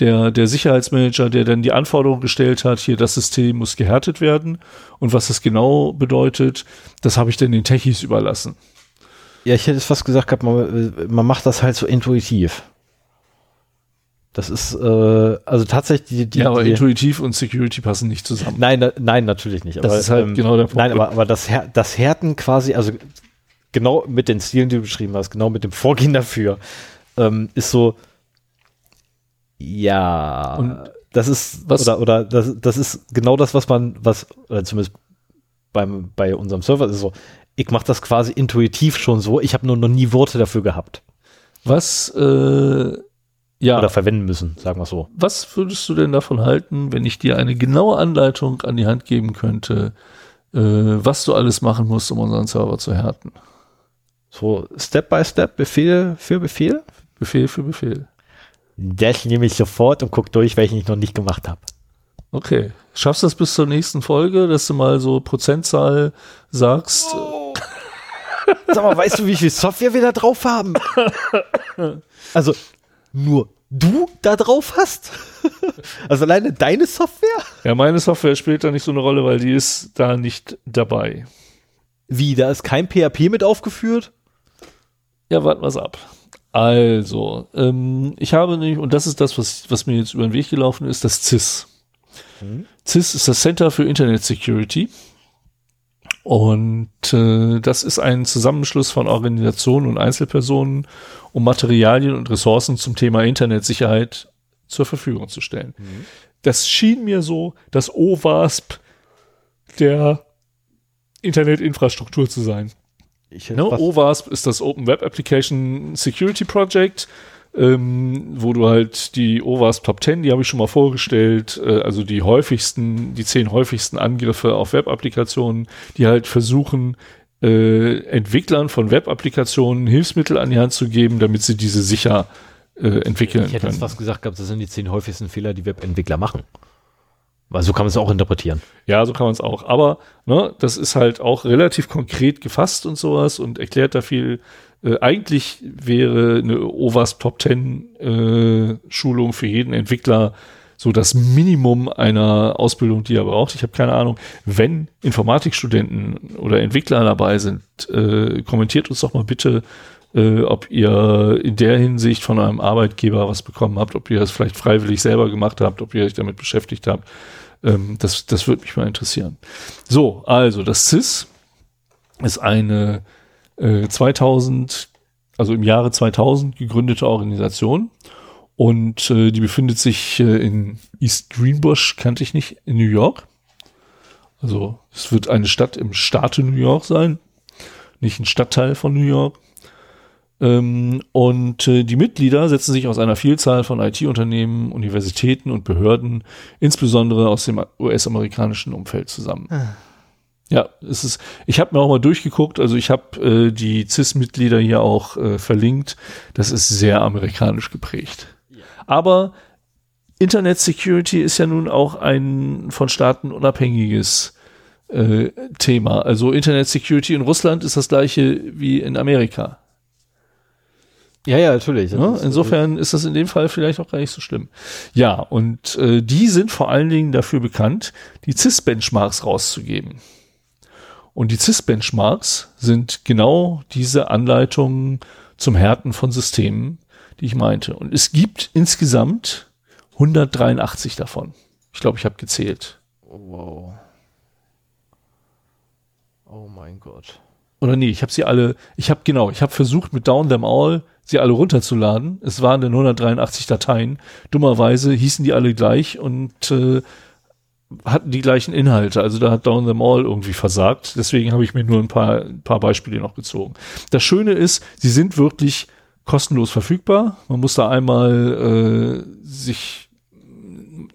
der, der Sicherheitsmanager, der dann die Anforderung gestellt hat, hier das System muss gehärtet werden. Und was das genau bedeutet, das habe ich dann den Techies überlassen. Ja, ich hätte es fast gesagt gehabt, man, man macht das halt so intuitiv. Das ist, äh, also tatsächlich die, die, ja, aber die intuitiv und Security passen nicht zusammen. Nein, na, nein, natürlich nicht. Das ist halt genau der Punkt. Nein, aber, aber das, das Härten quasi, also genau mit den Stilen, die du beschrieben hast, genau mit dem Vorgehen dafür, ähm, ist so, Ja. Und das ist, was- oder, oder das, das ist genau das, was man, was, oder zumindest beim, bei unserem Server ist es so, ich mache das quasi intuitiv schon so, ich habe nur noch nie Worte dafür gehabt. Was, äh, ja, Oder verwenden müssen, sagen wir so. was würdest du denn davon halten, wenn ich dir eine genaue Anleitung an die Hand geben könnte, äh, was du alles machen musst, um unseren Server zu härten? So Step by Step, Befehl für Befehl. Befehl für Befehl. Das nehme ich sofort und guck durch, welchen ich noch nicht gemacht habe. Okay. Schaffst du das bis zur nächsten Folge, dass du mal so Prozentzahl sagst? Sag mal, weißt du, wie viel Software wir da drauf haben? Also, nur du da drauf hast? Also alleine deine Software? Ja, meine Software spielt da nicht so eine Rolle, weil die ist da nicht dabei. Wie, da ist kein PHP mit aufgeführt? Ja, warten wir's ab. Also, ähm, ich habe nämlich, und das ist das, was, was mir jetzt über den Weg gelaufen ist, das CIS. CIS ist das Center für Internet Security. Und äh, das ist ein Zusammenschluss von Organisationen und Einzelpersonen, um Materialien und Ressourcen zum Thema Internetsicherheit zur Verfügung zu stellen. Das schien mir so das OWASP der Internetinfrastruktur zu sein. Ich Ne? OWASP ist das Open Web Application Security Project, ähm, wo du halt die OWASP Top 10, die habe ich schon mal vorgestellt, äh, also die häufigsten, die zehn häufigsten Angriffe auf Web-Applikationen, die halt versuchen, äh, Entwicklern von Web-Applikationen Hilfsmittel an die Hand zu geben, damit sie diese sicher äh, entwickeln ich hätte können. jetzt fast gesagt gehabt, das sind die zehn häufigsten Fehler, die Webentwickler machen. Weil so kann man es auch interpretieren. Ja, so kann man es auch. Aber ne, das ist halt auch relativ konkret gefasst und sowas und erklärt da viel. Äh, eigentlich wäre eine OWASP Top 10 äh, Schulung für jeden Entwickler so das Minimum einer Ausbildung, die er braucht. Ich habe keine Ahnung. Wenn Informatikstudenten oder Entwickler dabei sind, äh, kommentiert uns doch mal bitte, äh, ob ihr in der Hinsicht von einem Arbeitgeber was bekommen habt, ob ihr das vielleicht freiwillig selber gemacht habt, ob ihr euch damit beschäftigt habt. Ähm, das, das würde mich mal interessieren. So, also das CIS ist eine äh, 2000, also im Jahre 2000 gegründete Organisation und äh, die befindet sich äh, in East Greenbush, kannte ich nicht, in New York. Also es wird eine Stadt im Staate New York sein, nicht ein Stadtteil von New York. Ähm, und äh, die Mitglieder setzen sich aus einer Vielzahl von IT-Unternehmen, Universitäten und Behörden, insbesondere aus dem US-amerikanischen Umfeld zusammen. Ja, es ist, ich habe mir auch mal durchgeguckt, also ich habe äh, die CIS-Mitglieder hier auch äh, verlinkt. Das ist sehr amerikanisch geprägt. Aber Internet Security ist ja nun auch ein von Staaten unabhängiges äh, Thema. Also Internet Security in Russland ist das gleiche wie in Amerika. Ja, ja, natürlich. Ja, ist, insofern ist das in dem Fall vielleicht auch gar nicht so schlimm. Ja, und äh, die sind vor allen Dingen dafür bekannt, die CIS-Benchmarks rauszugeben. Und die CIS-Benchmarks sind genau diese Anleitungen zum Härten von Systemen, die ich meinte. Und es gibt insgesamt 183 davon. Ich glaube, ich habe gezählt. Wow. Oh mein Gott. Oder nee, ich habe sie alle, ich habe genau, ich habe versucht mit Down Them All sie alle runterzuladen. Es waren dann 183 Dateien. Dummerweise hießen die alle gleich und äh, hatten die gleichen Inhalte. Also da hat Down Them All irgendwie versagt. Deswegen habe ich mir nur ein paar, ein paar Beispiele noch gezogen. Das Schöne ist, sie sind wirklich kostenlos verfügbar. Man muss da einmal äh, sich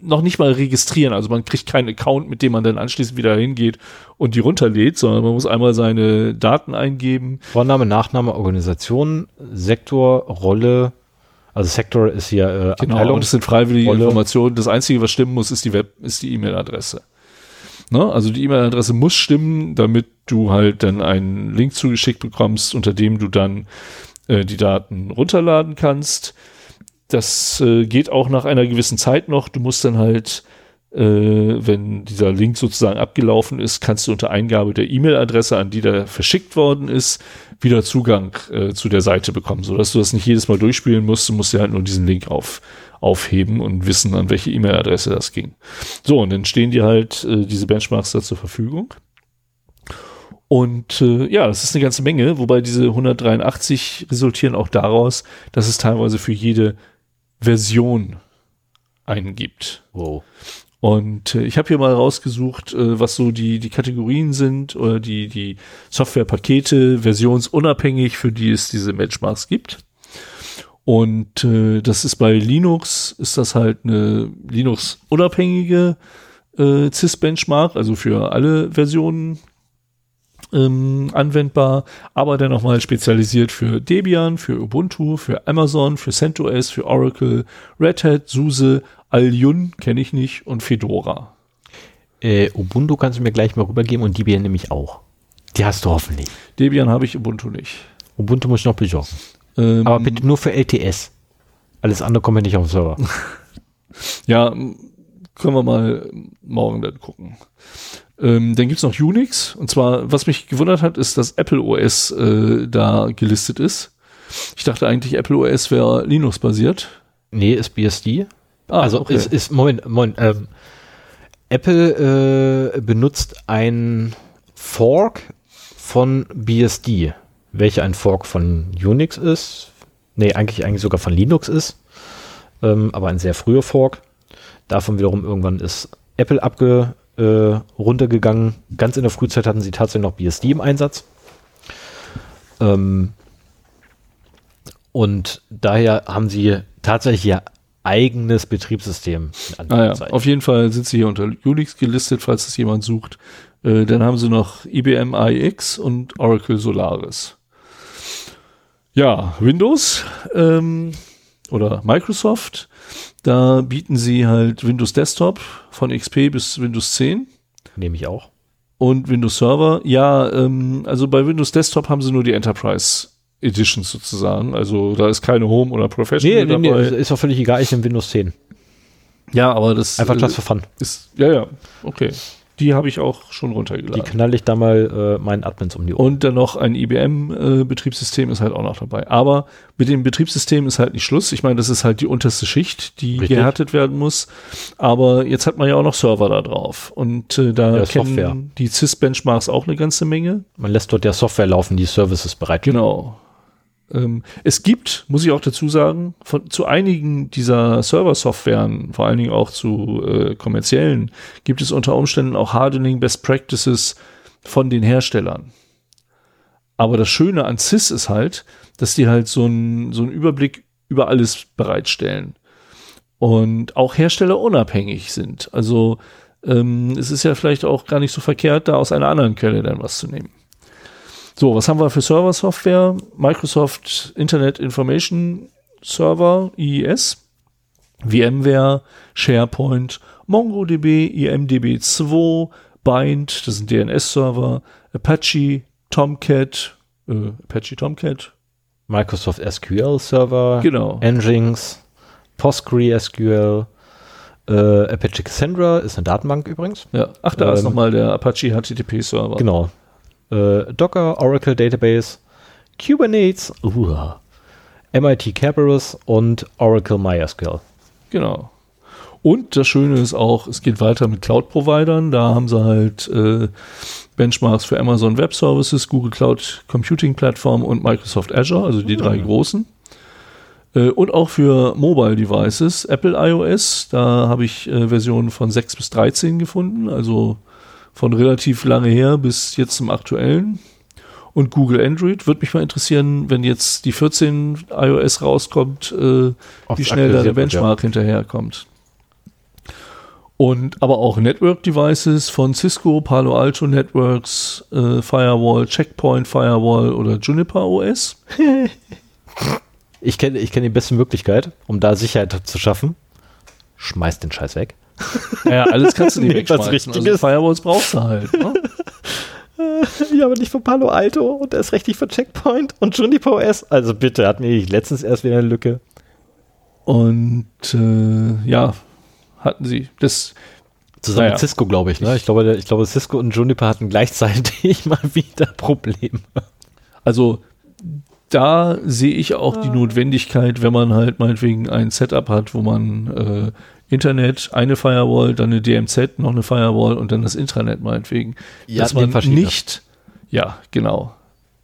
noch nicht mal registrieren. Also man kriegt keinen Account, mit dem man dann anschließend wieder hingeht und die runterlädt, sondern man muss einmal seine Daten eingeben. Vorname, Nachname, Organisation, Sektor, Rolle. Also Sektor ist hier äh, Genau, Abteilung. und es sind freiwillige Rolle. Informationen. Das Einzige, was stimmen muss, ist die Web, ist die E-Mail-Adresse. Ne? Also die E-Mail-Adresse muss stimmen, damit du halt dann einen Link zugeschickt bekommst, unter dem du dann äh, die Daten runterladen kannst. Das äh, geht auch nach einer gewissen Zeit noch. Du musst dann halt, äh, wenn dieser Link sozusagen abgelaufen ist, kannst du unter Eingabe der E-Mail-Adresse, an die der verschickt worden ist, wieder Zugang äh, zu der Seite bekommen, sodass du das nicht jedes Mal durchspielen musst. Du musst ja halt nur diesen Link auf, aufheben und wissen, an welche E-Mail-Adresse das ging. So, und dann stehen dir halt äh, diese Benchmarks da zur Verfügung. Und äh, ja, das ist eine ganze Menge, wobei diese 183 resultieren auch daraus, dass es teilweise für jede Version eingibt. Wow. Und äh, ich habe hier mal rausgesucht, äh, was so die, die Kategorien sind oder die, die Softwarepakete versionsunabhängig, für die es diese Benchmarks gibt. Und äh, das ist bei Linux, ist das halt eine Linux-unabhängige äh, CIS-Benchmark, also für alle Versionen ähm, anwendbar, aber dann nochmal spezialisiert für Debian, für Ubuntu, für Amazon, für CentOS, für Oracle, Red Hat, SUSE, Alyun kenne ich nicht und Fedora. Äh, Ubuntu kannst du mir gleich mal rübergeben und Debian nämlich auch. Die hast du hoffentlich. Debian habe ich, Ubuntu nicht. Ubuntu muss ich noch besorgen. Ähm, Aber bitte nur für LTS. Alles andere kommt ja nicht auf den Server. Ja, können wir mal morgen dann gucken. Ähm, dann gibt's noch Unix. Und zwar, was mich gewundert hat, ist, dass Apple OS äh, da gelistet ist. Ich dachte eigentlich, Apple OS wäre Linux-basiert. nee, ist BSD. Ah, also okay. ist, ist, Moment, Moment, ähm, Apple äh, benutzt ein Fork von BSD. Welcher ein Fork von Unix ist. Nee, eigentlich, eigentlich sogar von Linux ist. Ähm, aber ein sehr früher Fork. Davon wiederum irgendwann ist Apple abge, äh, runtergegangen. Ganz in der Frühzeit hatten sie tatsächlich noch BSD im Einsatz. Ähm, und daher haben sie tatsächlich ihr eigenes Betriebssystem. Ah ja, auf jeden Fall sind sie hier unter Unix gelistet, falls es jemand sucht. Äh, dann haben sie noch IBM iX und Oracle Solaris. Ja, Windows ähm, oder Microsoft, da bieten sie halt Windows Desktop von XP bis Windows 10 Nehme ich auch. und Windows Server. Ja, ähm, also bei Windows Desktop haben sie nur die Enterprise Editions sozusagen. Also da ist keine Home oder Professional Nee, nee, nee, dabei. ist auch völlig egal, ich nehme Windows 10. Ja, aber das Einfach äh, just for fun. ist ja ja okay. Die habe ich auch schon Die runtergeladen. knall ich da mal äh, meinen Admins um die Ohren. Und dann noch ein IBM-Betriebssystem ist halt auch noch dabei. Aber mit dem Betriebssystem ist halt nicht Schluss. Ich meine, das ist halt die unterste Schicht, die Richtig. gehärtet werden muss. Aber jetzt hat man ja auch noch Server da drauf. Und äh, da Ja, kennen Software. die CIS-Benchmarks auch eine ganze Menge. Man lässt dort ja Software laufen, die Services bereit. Genau. Ähm, es gibt, muss ich auch dazu sagen, von, zu einigen dieser Server-Softwaren, vor allen Dingen auch zu äh, kommerziellen, gibt es unter Umständen auch Hardening Best Practices von den Herstellern. Aber das Schöne an CIS ist halt, dass die halt so einen so einen Überblick über alles bereitstellen. Und auch herstellerunabhängig sind. Also ähm, es ist ja vielleicht auch gar nicht so verkehrt, da aus einer anderen Quelle dann was zu nehmen. So, was haben wir für Server-Software? Microsoft Internet Information Server, IIS, VMware, SharePoint, MongoDB, IMDB2, Bind, das sind DNS-Server, Apache, Tomcat, äh, Apache Tomcat, Microsoft SQL Server, genau. Nginx, PostgreSQL, äh, Apache Cassandra ist eine Datenbank übrigens. Ja. Ach, da ist Ähm, nochmal der Apache HTTP-Server. Genau. Äh, Docker, Oracle Database, Kubernetes, uh, MIT Kerberos und Oracle MySQL. Genau. Und das Schöne ist auch, es geht weiter mit Cloud-Providern. Da haben sie halt äh, Benchmarks für Amazon Web Services, Google Cloud Computing Plattform und Microsoft Azure, also die drei großen. Äh, und auch für Mobile Devices, Apple iOS, da habe ich äh, Versionen von 6 bis 13 gefunden, also von relativ lange her bis jetzt zum aktuellen. Und Google Android. Würde mich mal interessieren, wenn jetzt die 14 iOS rauskommt, äh, wie schnell da der wird, ja. Benchmark hinterherkommt. Und aber auch Network Devices von Cisco, Palo Alto Networks, äh, Firewall, Checkpoint Firewall oder Juniper OS. Ich kenne ich kenn die beste Möglichkeit, um da Sicherheit zu schaffen. Schmeiß den Scheiß weg. Ja, alles kannst du nicht Nee, was wegschmeißen. Also. Firewalls brauchst du halt. Ne? Ja, aber nicht von Palo Alto und erst recht nicht von Checkpoint und Juniper OS. Also bitte, hatten wir letztens erst wieder eine Lücke. Und äh, ja, hatten sie. Das, Zusammen Naja. mit Cisco, glaube ich. Ne? Ich, glaube, ich glaube, Cisco und Juniper hatten gleichzeitig mal wieder Probleme. also da sehe ich auch die Notwendigkeit, wenn man halt meinetwegen ein Setup hat, wo man äh, Internet, eine Firewall, dann eine DMZ, noch eine Firewall und dann das Intranet meinetwegen. Ja, dass man verschiedene. nicht, ja, genau.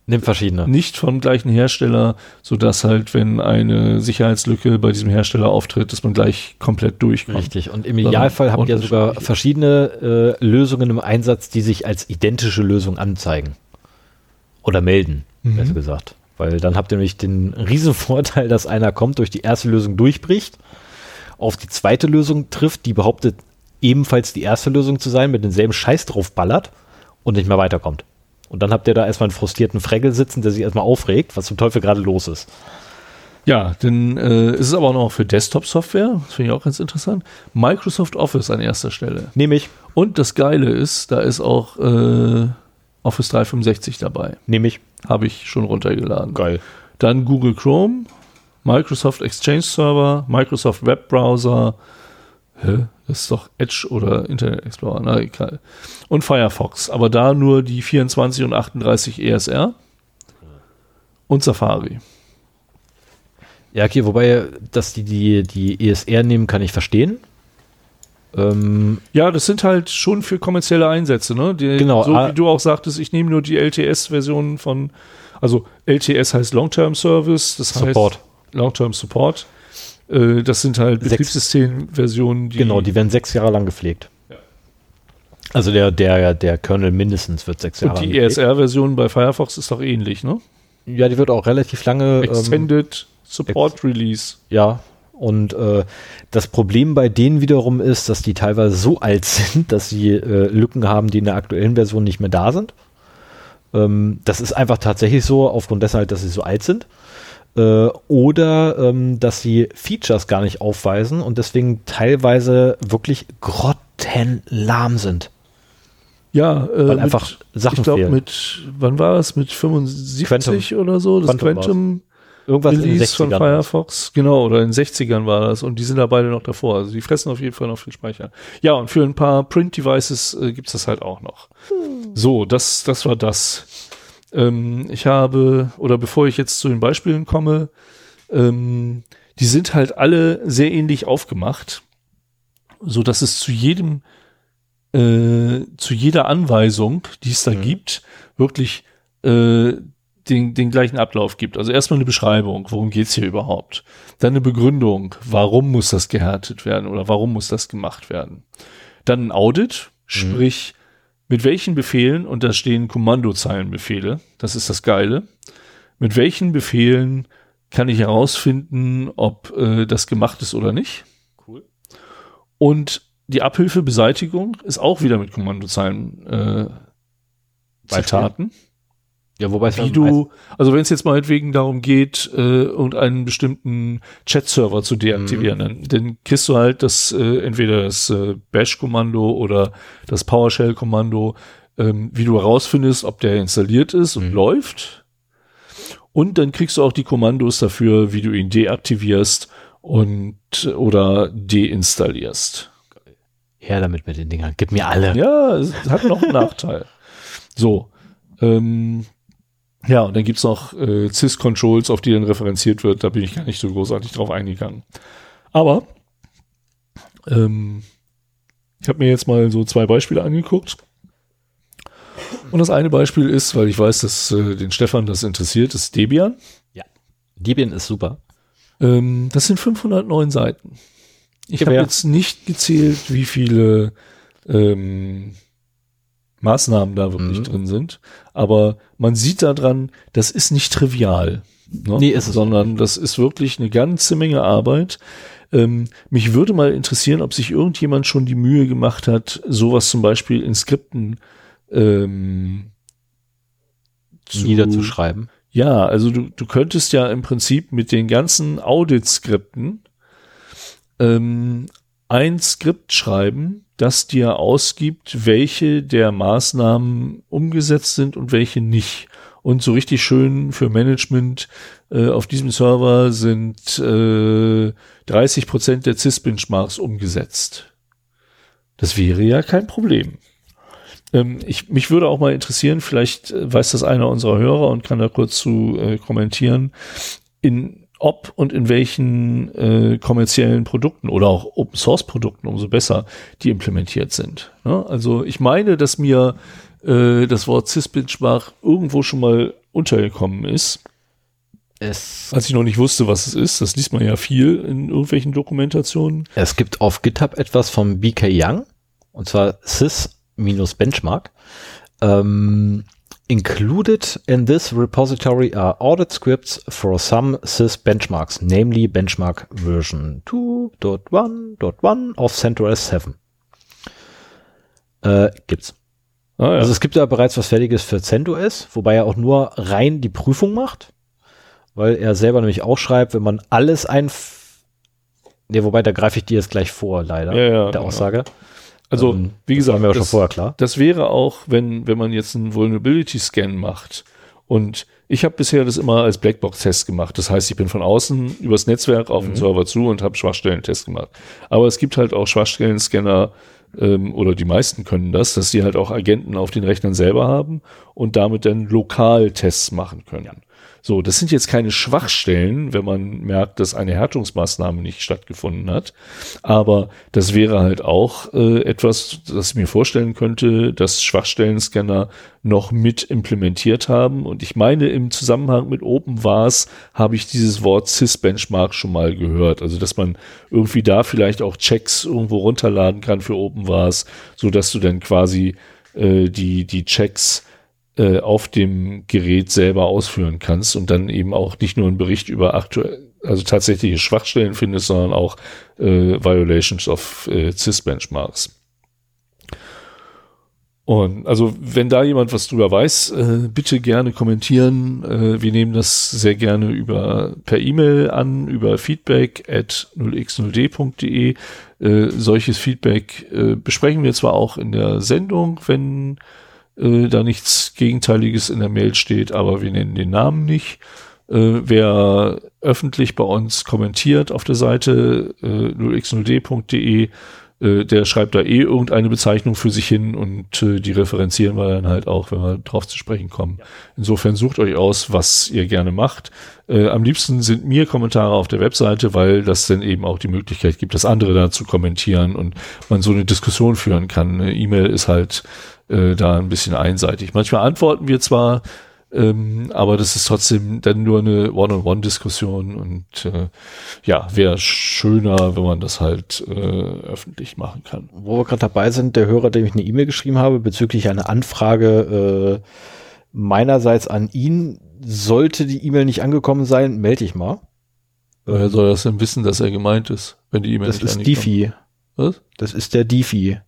Nimm verschiedene. nicht vom gleichen Hersteller, sodass halt, wenn eine Sicherheitslücke bei diesem Hersteller auftritt, dass man gleich komplett durchkommt. Richtig. Und im Idealfall habt ihr sogar verschiedene äh, Lösungen im Einsatz, die sich als identische Lösung anzeigen. Oder melden, Mhm. besser gesagt. Weil dann habt ihr nämlich den riesen Vorteil, dass einer kommt, durch die erste Lösung durchbricht, auf die zweite Lösung trifft, die behauptet, ebenfalls die erste Lösung zu sein, mit denselben Scheiß drauf ballert und nicht mehr weiterkommt. Und dann habt ihr da erstmal einen frustrierten Fregel sitzen, der sich erstmal aufregt, was zum Teufel gerade los ist. Ja, denn äh, es ist aber auch noch für Desktop-Software, das finde ich auch ganz interessant. Microsoft Office an erster Stelle. Nehme ich, Und das Geile ist, da ist auch äh, Office 365 dabei. nehme ich. Habe ich schon runtergeladen. Geil. Dann Google Chrome, Microsoft Exchange Server, Microsoft Web Browser. Hä? Das ist doch Edge oder Internet Explorer, na egal. Und Firefox, aber da nur die 24 und 38 ESR und Safari. Ja, okay, wobei, dass die, die, die ESR nehmen, kann ich verstehen. Ähm, Ja, das sind halt schon für kommerzielle Einsätze, ne? Die, Genau, So ah- wie du auch sagtest, ich nehme nur die LTS-Version von, also LTS heißt Long-Term Service, das Support. heißt Long-Term Support. Äh, das sind halt Betriebssystemversionen, die genau, die werden sechs Jahre lang gepflegt. Ja. Also der, der, der Kernel mindestens wird sechs Jahre und die. ESR-Version bei Firefox ist doch ähnlich, ne? Ja, die wird auch relativ lange. Ähm, Extended Support Release. ja. Und äh, das Problem bei denen wiederum ist, dass die teilweise so alt sind, dass sie äh, Lücken haben, die in der aktuellen Version nicht mehr da sind. Ähm, das ist einfach tatsächlich so, aufgrund dessen halt, dass sie so alt sind. Äh, oder ähm, dass sie Features gar nicht aufweisen und deswegen teilweise wirklich grottenlahm sind. Ja, äh, Weil mit, einfach Sachen ich glaube mit, wann war es? Mit 75 Quantum. oder so? Das Quantum Quantum, Irgendwas in den Release von 60ern. Firefox. Genau, oder in den 60ern war das. Und die sind da beide noch davor. Also die fressen auf jeden Fall noch viel Speicher. Ja, und für ein paar Print-Devices äh, gibt's das halt auch noch. So, das, das war das. Ähm, ich habe, oder bevor ich jetzt zu den Beispielen komme, ähm, die sind halt alle sehr ähnlich aufgemacht, so dass es zu jedem, äh, zu jeder Anweisung, die es da Mhm. gibt, wirklich äh, den, den gleichen Ablauf gibt. Also erstmal eine Beschreibung, worum geht's hier überhaupt. Dann eine Begründung, warum muss das gehärtet werden oder warum muss das gemacht werden. Dann ein Audit, sprich, mit welchen Befehlen, und da stehen Kommandozeilenbefehle, das ist das Geile, mit welchen Befehlen kann ich herausfinden, ob äh, das gemacht ist oder nicht. Cool. Und die Abhilfebeseitigung ist auch wieder mit Kommandozeilen äh, Beispiel? Ja, wobei Wie du, also wenn es jetzt meinetwegen darum geht, äh, irgendeinen bestimmten Chat-Server zu deaktivieren, dann, dann kriegst du halt das, äh, entweder das äh, Bash-Kommando oder das PowerShell-Kommando, ähm, wie du herausfindest, ob der installiert ist und Mhm. läuft. Und dann kriegst du auch die Kommandos dafür, wie du ihn deaktivierst und oder deinstallierst. her damit mit den Dingern. Gib mir alle. Ja, es hat noch einen Nachteil. So. Ähm, ja, und dann gibt's noch äh, CIS-Controls, auf die dann referenziert wird. Da bin ich gar nicht so großartig drauf eingegangen. Aber ähm, ich habe mir jetzt mal so zwei Beispiele angeguckt. Und das eine Beispiel ist, weil ich weiß, dass äh, den Stefan das interessiert, ist Debian. Debian ist super. Ähm, das sind 509 Seiten. Ich habe jetzt nicht gezählt, wie viele ähm, Maßnahmen da wirklich Mhm. drin sind, aber man sieht daran, das ist nicht trivial. Ne? Nee, ist es sondern das ist wirklich eine ganze Menge Arbeit. Ähm, mich würde mal interessieren, ob sich irgendjemand schon die Mühe gemacht hat, sowas zum Beispiel in Skripten ähm, zu- Niederzuschreiben. ja, also du, du könntest ja im Prinzip mit den ganzen Audit-Skripten ähm, ein Skript schreiben, das dir ausgibt, welche der Maßnahmen umgesetzt sind und welche nicht. Und so richtig schön für Management äh, auf diesem Server sind äh, 30 Prozent der CIS-Benchmarks umgesetzt. Das wäre ja kein Problem. Ähm, ich, mich würde auch mal interessieren, vielleicht äh, weiß das einer unserer Hörer und kann da kurz zu äh, kommentieren, in ob und in welchen äh, kommerziellen Produkten oder auch Open Source Produkten umso besser die implementiert sind. Ne? Also ich meine, dass mir äh, das Wort CIS-Benchmark irgendwo schon mal untergekommen ist. Es, Als ich noch nicht wusste, was es ist, das liest man ja viel in irgendwelchen Dokumentationen. es gibt auf GitHub etwas vom BK Young, und zwar sys-benchmark. Ähm, included in this repository are audit scripts for some sys benchmarks, namely benchmark version 2.1.1 of CentOS 7. Äh, gibt's. Ah, ja. Also es gibt da bereits was Fertiges für CentOS, wobei er auch nur rein die Prüfung macht, weil er selber nämlich auch schreibt, wenn man alles ein... Ne, wobei, da greife ich dir jetzt gleich vor, leider, Ja, ja, der genau. Aussage. Also, Ähm, wie das gesagt, schon das, vorher klar. das wäre auch, wenn, wenn man jetzt einen Vulnerability-Scan macht. Und ich habe bisher das immer als Blackbox-Test gemacht. Das heißt, ich bin von außen übers Netzwerk auf den Server zu und habe Schwachstellen-Test gemacht. Aber es gibt halt auch Schwachstellen-Scanner, ähm, oder die meisten können das, dass sie halt auch Agenten auf den Rechnern selber haben und damit dann lokal Tests machen können. So, das sind jetzt keine Schwachstellen, wenn man merkt, dass eine Härtungsmaßnahme nicht stattgefunden hat. Aber das wäre halt auch äh, etwas, das ich mir vorstellen könnte, dass Schwachstellen-Scanner noch mit implementiert haben. Und ich meine, im Zusammenhang mit OpenVAS habe ich dieses Wort Sys-Benchmark schon mal gehört. Also, dass man irgendwie da vielleicht auch Checks irgendwo runterladen kann für OpenVAS, so dass du dann quasi äh, die, die Checks äh, auf dem Gerät selber ausführen kannst und dann eben auch nicht nur einen Bericht über aktuell, also tatsächliche Schwachstellen findest, sondern auch äh, Violations of äh, CIS-Benchmarks. Und also, wenn da jemand was drüber weiß, äh, bitte gerne kommentieren. Äh, wir nehmen das sehr gerne über per E-Mail an, über feedback at 0x0d.de. Äh, solches Feedback äh, besprechen wir zwar auch in der Sendung, wenn äh, da nichts Gegenteiliges in der Mail steht, aber wir nennen den Namen nicht. Äh, wer öffentlich bei uns kommentiert auf der Seite äh, 0x0d.de, äh, der schreibt da eh irgendeine Bezeichnung für sich hin und äh, die referenzieren wir dann halt auch, wenn wir drauf zu sprechen kommen. Insofern sucht euch aus, was ihr gerne macht. Äh, am liebsten sind mir Kommentare auf der Webseite, weil das dann eben auch die Möglichkeit gibt, dass andere da zu kommentieren und man so eine Diskussion führen kann. Eine E-Mail ist halt äh, da ein bisschen einseitig. Manchmal antworten wir zwar, ähm, aber das ist trotzdem dann nur eine One-on-One-Diskussion und äh, ja, wäre schöner, wenn man das halt äh, öffentlich machen kann. Wo wir gerade dabei sind, der Hörer, dem ich eine E-Mail geschrieben habe, bezüglich einer Anfrage äh, meinerseits an ihn, sollte die E-Mail nicht angekommen sein, melde ich mal. Woher soll das denn wissen, dass er gemeint ist, wenn die E-Mail Das nicht ist angekommen- Difi. Was? Das ist der Difi.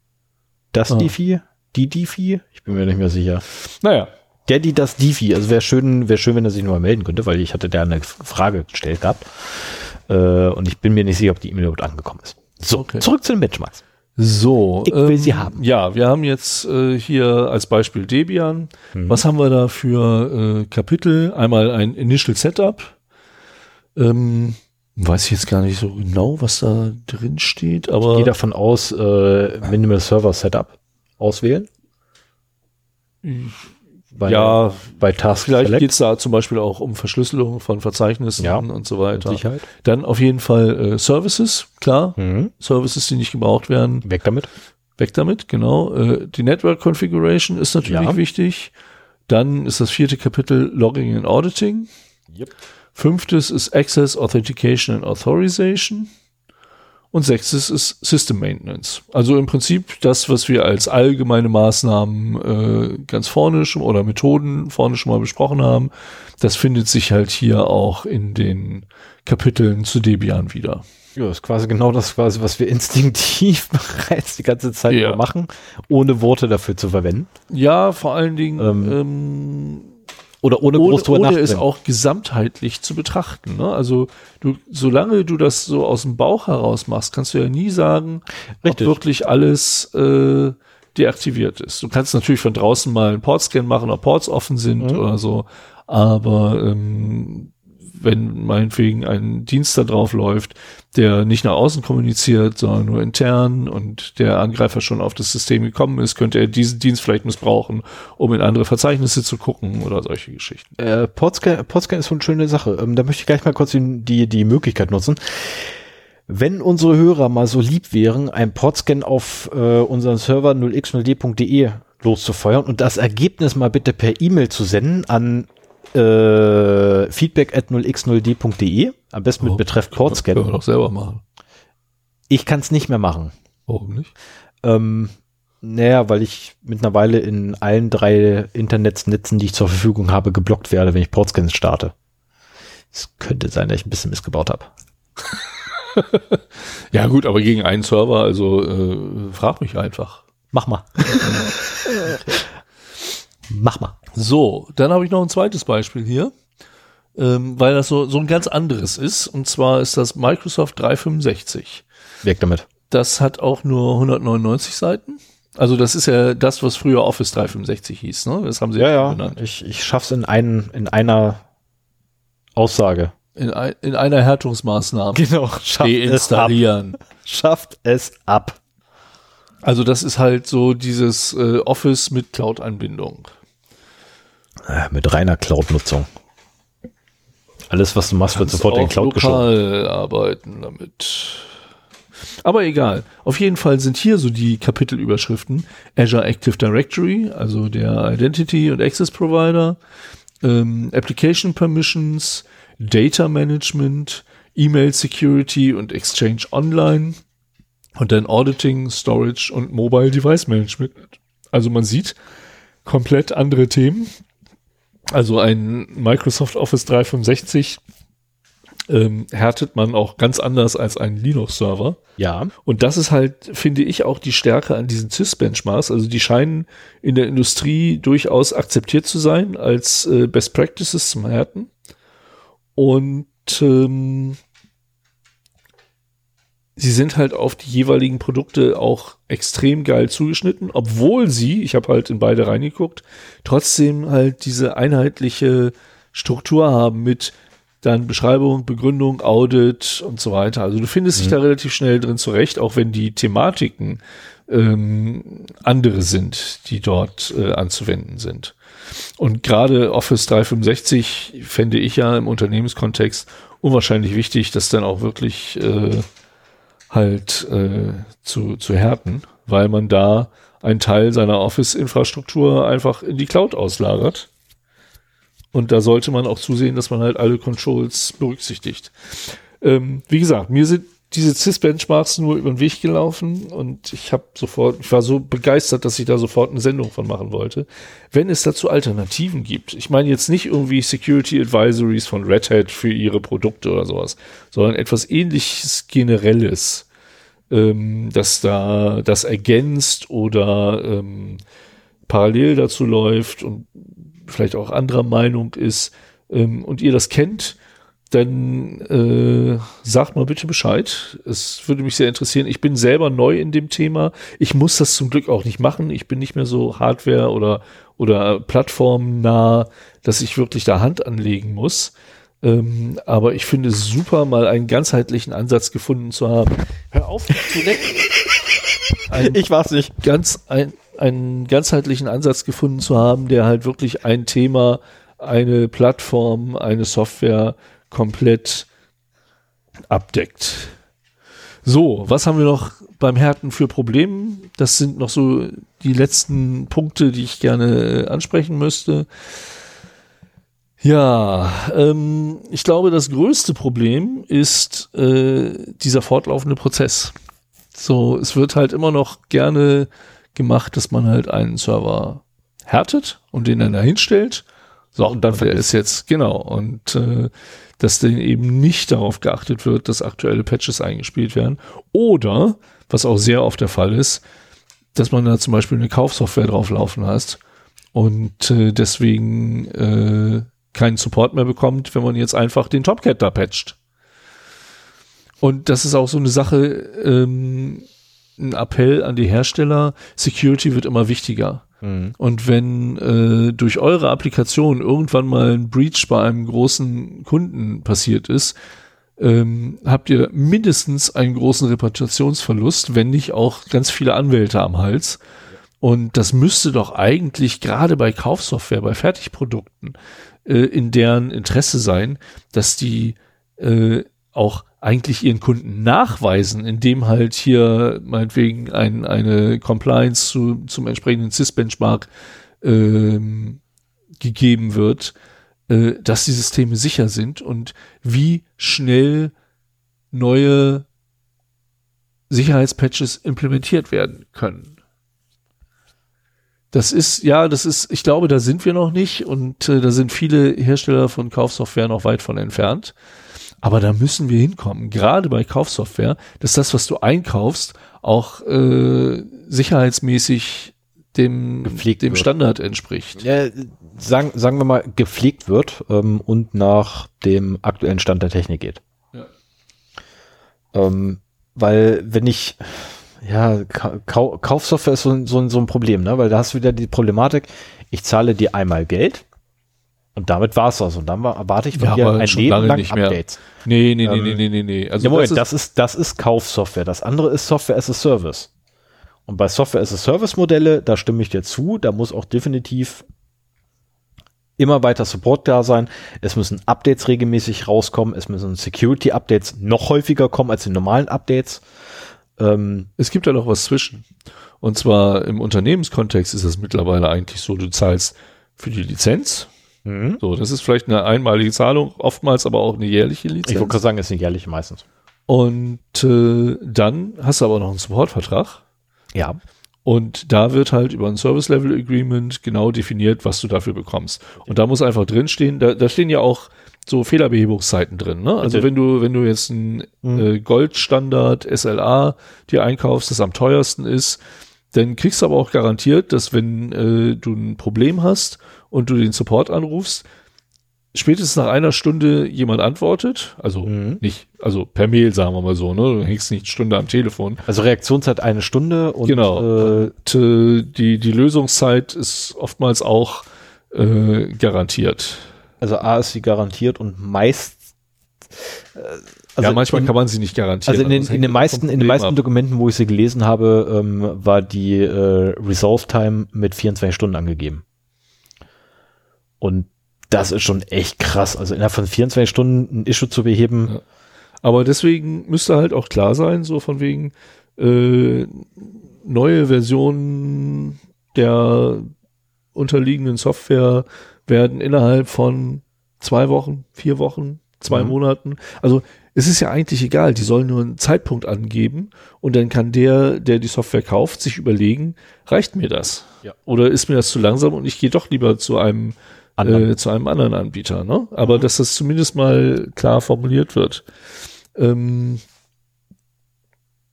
Das Ah. Difi? Die Difi? Ich bin mir nicht mehr sicher. Naja, Der, die, das Difi. Also wäre schön, wäre schön, wenn er sich nur mal melden könnte, weil ich hatte da eine Frage gestellt gehabt. Äh, und ich bin mir nicht sicher, ob die E-Mail überhaupt angekommen ist. So, Okay. zurück zu den Benchmarks. So. Ich will sie haben. Ja, wir haben jetzt äh, hier als Beispiel Debian. Mhm. Was haben wir da für äh, Kapitel? Einmal ein Initial Setup. Ähm, weiß ich jetzt gar nicht so genau, was da drin steht, aber Gehe davon aus, äh, Minimal Server Setup auswählen. Bei, ja, bei Task vielleicht Select. geht's da zum Beispiel auch um Verschlüsselung von Verzeichnissen Ja, und so weiter. Sicherheit. Dann auf jeden Fall äh, Services, klar. Mhm. Services, die nicht gebraucht werden. Weg damit. Weg damit, genau. Äh, die Network Configuration ist natürlich Ja. wichtig. Dann ist das vierte Kapitel Logging and Auditing. Yep. Fünftes ist Access, Authentication and Authorization. Und sechstes ist System Maintenance. Also im Prinzip das, was wir als allgemeine Maßnahmen äh, ganz vorne schon oder Methoden vorne schon mal besprochen haben, das findet sich halt hier auch in den Kapiteln zu Debian wieder. Ja, ist quasi genau das, quasi, was wir instinktiv bereits die ganze Zeit Ja. machen, ohne Worte dafür zu verwenden. Ja, vor allen Dingen Ähm, ähm, Oder ohne, ohne, groß drüber ohne nachzudenken. auch gesamtheitlich zu betrachten. Ne? Also du, solange du das so aus dem Bauch heraus machst, kannst du ja nie sagen, Richtig. ob wirklich alles äh, deaktiviert ist. Du kannst natürlich von draußen mal einen Portscan machen, ob Ports offen sind Mhm. oder so, aber ähm, wenn meinetwegen ein Dienst da drauf läuft, der nicht nach außen kommuniziert, sondern nur intern und der Angreifer schon auf das System gekommen ist, könnte er diesen Dienst vielleicht missbrauchen, um in andere Verzeichnisse zu gucken oder solche Geschichten. Äh, Portscan, Portscan ist so eine schöne Sache. Ähm, da möchte ich gleich mal kurz die, die, die Möglichkeit nutzen. Wenn unsere Hörer mal so lieb wären, ein Portscan auf äh, unseren Server 0x0d.de loszufeuern und das Ergebnis mal bitte per E-Mail zu senden an Äh, feedback at 0x0d.de. Am besten mit Oh, Betreff Können wir Portscan. doch selber machen. Ich kann es nicht mehr machen. Warum nicht? Ähm, naja, weil ich mittlerweile in allen drei Internetsnetzen, die ich zur Verfügung habe, geblockt werde, wenn ich Portscans starte. Es könnte sein, dass ich ein bisschen missgebaut habe. Ja gut, aber gegen einen Server, also äh, frag mich einfach. Mach mal. Mach mal. So, dann habe ich noch ein zweites Beispiel hier, ähm, weil das so, so ein ganz anderes ist. Und zwar ist das Microsoft 365. Weg damit. Das hat auch nur 199 Seiten. Also das ist ja das, was früher Office 365 hieß. Ne? Das haben sie Ja, ja genannt. Ich, ich schaff's in, ein, in einer Aussage. In, ein, in einer Härtungsmaßnahme. Genau. Schafft es ab. Deinstallieren. Schafft es ab. Also das ist halt so dieses äh, Office mit Cloud-Anbindung. Äh, Mit reiner Cloud-Nutzung. Alles, was du machst, wird sofort in Cloud geschoben. arbeiten damit. Aber egal. Auf jeden Fall sind hier so die Kapitelüberschriften. Azure Active Directory, also der Identity und Access Provider, ähm, Application Permissions, Data Management, E-Mail Security und Exchange Online und dann Auditing, Storage und Mobile Device Management. Also man sieht komplett andere Themen. Also ein Microsoft Office 365 ähm, härtet man auch ganz anders als einen Linux-Server. Ja. Und das ist halt, finde ich, auch die Stärke an diesen CIS-Benchmarks. Also die scheinen in der Industrie durchaus akzeptiert zu sein als äh, Best Practices zum Härten. Und ähm, sie sind halt auf die jeweiligen Produkte auch extrem geil zugeschnitten, obwohl sie, ich habe halt in beide reingeguckt, trotzdem halt diese einheitliche Struktur haben mit dann Beschreibung, Begründung, Audit und so weiter. Also du findest dich da relativ schnell drin zurecht, auch wenn die Thematiken ähm, andere sind, die dort äh, anzuwenden sind. Und gerade Office 365 fände ich ja im Unternehmenskontext unwahrscheinlich wichtig, das dann auch wirklich äh, halt äh, zu, zu härten, weil man da einen Teil seiner Office-Infrastruktur einfach in die Cloud auslagert. Und da sollte man auch zusehen, dass man halt alle Controls berücksichtigt. Ähm, wie gesagt, mir sind diese CIS-Benchmarks nur über den Weg gelaufen und ich habe sofort, ich war so begeistert, dass ich da sofort eine Sendung von machen wollte. Wenn es dazu Alternativen gibt, ich meine jetzt nicht irgendwie Security Advisories von Red Hat für ihre Produkte oder sowas, sondern etwas ähnliches Generelles, ähm, das da das ergänzt oder ähm, parallel dazu läuft und vielleicht auch anderer Meinung ist ähm, und ihr das kennt, dann äh, sagt mal bitte Bescheid. Es würde mich sehr interessieren. Ich bin selber neu in dem Thema. Ich muss das zum Glück auch nicht machen. Ich bin nicht mehr so Hardware oder oder plattformnah, dass ich wirklich da Hand anlegen muss. Ähm, aber ich finde es super, mal einen ganzheitlichen Ansatz gefunden zu haben. Hör auf zu lecken. Ich war's nicht. ganz ein, einen ganzheitlichen Ansatz gefunden zu haben, der halt wirklich ein Thema, eine Plattform, eine Software komplett abdeckt. So, was haben wir noch beim Härten für Probleme? Das sind noch so die letzten Punkte, die ich gerne äh, ansprechen müsste. Ja, ähm, ich glaube, das größte Problem ist äh, dieser fortlaufende Prozess. So, es wird halt immer noch gerne gemacht, dass man halt einen Server härtet und den dann dahin stellt. So, und dann der ist jetzt, genau, und äh, dass dann eben nicht darauf geachtet wird, dass aktuelle Patches eingespielt werden. Oder, was auch sehr oft der Fall ist, dass man da zum Beispiel eine Kaufsoftware drauf laufen hast und äh, deswegen äh, keinen Support mehr bekommt, wenn man jetzt einfach den Topcat da patcht. Und das ist auch so eine Sache, ähm, ein Appell an die Hersteller, Security wird immer wichtiger. Und wenn äh, durch eure Applikation irgendwann mal ein Breach bei einem großen Kunden passiert ist, ähm, habt ihr mindestens einen großen Reputationsverlust, wenn nicht auch ganz viele Anwälte am Hals. Und das müsste doch eigentlich gerade bei Kaufsoftware, bei Fertigprodukten äh, in deren Interesse sein, dass die äh, auch eigentlich ihren Kunden nachweisen, indem halt hier meinetwegen ein, eine Compliance zu, zum entsprechenden CIS-Benchmark ähm, gegeben wird, äh, dass die Systeme sicher sind und wie schnell neue Sicherheitspatches implementiert werden können. Das ist, ja, das ist, ich glaube, da sind wir noch nicht und äh, da sind viele Hersteller von Kaufsoftware noch weit von entfernt. Aber da müssen wir hinkommen. Gerade bei Kaufsoftware, dass das, was du einkaufst, auch äh, sicherheitsmäßig dem, Gepflegt dem wird. Standard entspricht. Ja, sagen, sagen wir mal, gepflegt wird ähm, und nach dem aktuellen Stand der Technik geht. Ja. Ähm, weil wenn ich, ja, Kau Kaufsoftware ist so, ein- so, so ein Problem, ne? Weil da hast du wieder die Problematik, ich zahle dir einmal Geld und damit war's das. Und dann war- erwarte ich von Ja, dir ein Leben lang nicht mehr. Updates. Nee, nee, nee, Ähm, nee, nee, nee, nee. Also ja, Moment, das ist, das ist, das ist Kaufsoftware. Das andere ist Software as a Service. Und bei Software as a Service Modelle, da stimme ich dir zu, da muss auch definitiv immer weiter Support da sein. Es müssen Updates regelmäßig rauskommen. Es müssen Security Updates noch häufiger kommen als die normalen Updates. Ähm, es gibt da noch was zwischen. Und zwar im Unternehmenskontext ist es mittlerweile eigentlich so, du zahlst für die Lizenz. So, das ist vielleicht eine einmalige Zahlung, oftmals aber auch eine jährliche ich Lizenz. wollte gerade sagen, ist nicht jährlich meistens. Und äh, dann hast du aber noch einen Supportvertrag. Ja. Und da wird halt über ein Service Level Agreement genau definiert, was du dafür bekommst. Und da muss einfach drinstehen, da, da stehen ja auch so Fehlerbehebungszeiten drin. Ne? Also wenn du, wenn du jetzt ein äh, Goldstandard SLA dir einkaufst, das am teuersten ist, dann kriegst du aber auch garantiert, dass wenn äh, du ein Problem hast und du den Support anrufst, spätestens nach einer Stunde jemand antwortet, also Mhm. nicht, also per Mail sagen wir mal so, ne? Du hängst nicht eine Stunde am Telefon. Also Reaktionszeit eine Stunde und Genau. äh, äh, die, die Lösungszeit ist oftmals auch äh, garantiert. also A ist sie garantiert und meist äh, also ja, manchmal in- kann man sie nicht garantieren. Also in den, in den meisten, in den meisten ab. Dokumenten, wo ich sie gelesen habe, ähm, war die äh, Resolve Time mit 24 Stunden angegeben. Und das ist schon echt krass. Also innerhalb von 24 Stunden ein Issue zu beheben. Ja. Aber deswegen müsste halt auch klar sein, so von wegen äh, neue Versionen der unterliegenden Software werden innerhalb von zwei Wochen, vier Wochen, zwei Mhm. Monaten. Also es ist ja eigentlich egal, die sollen nur einen Zeitpunkt angeben und dann kann der, der die Software kauft, sich überlegen, reicht mir das? Ja. Oder ist mir das zu langsam und ich gehe doch lieber zu einem. Äh, zu einem anderen Anbieter, ne? Aber dass das zumindest mal klar formuliert wird. Ähm,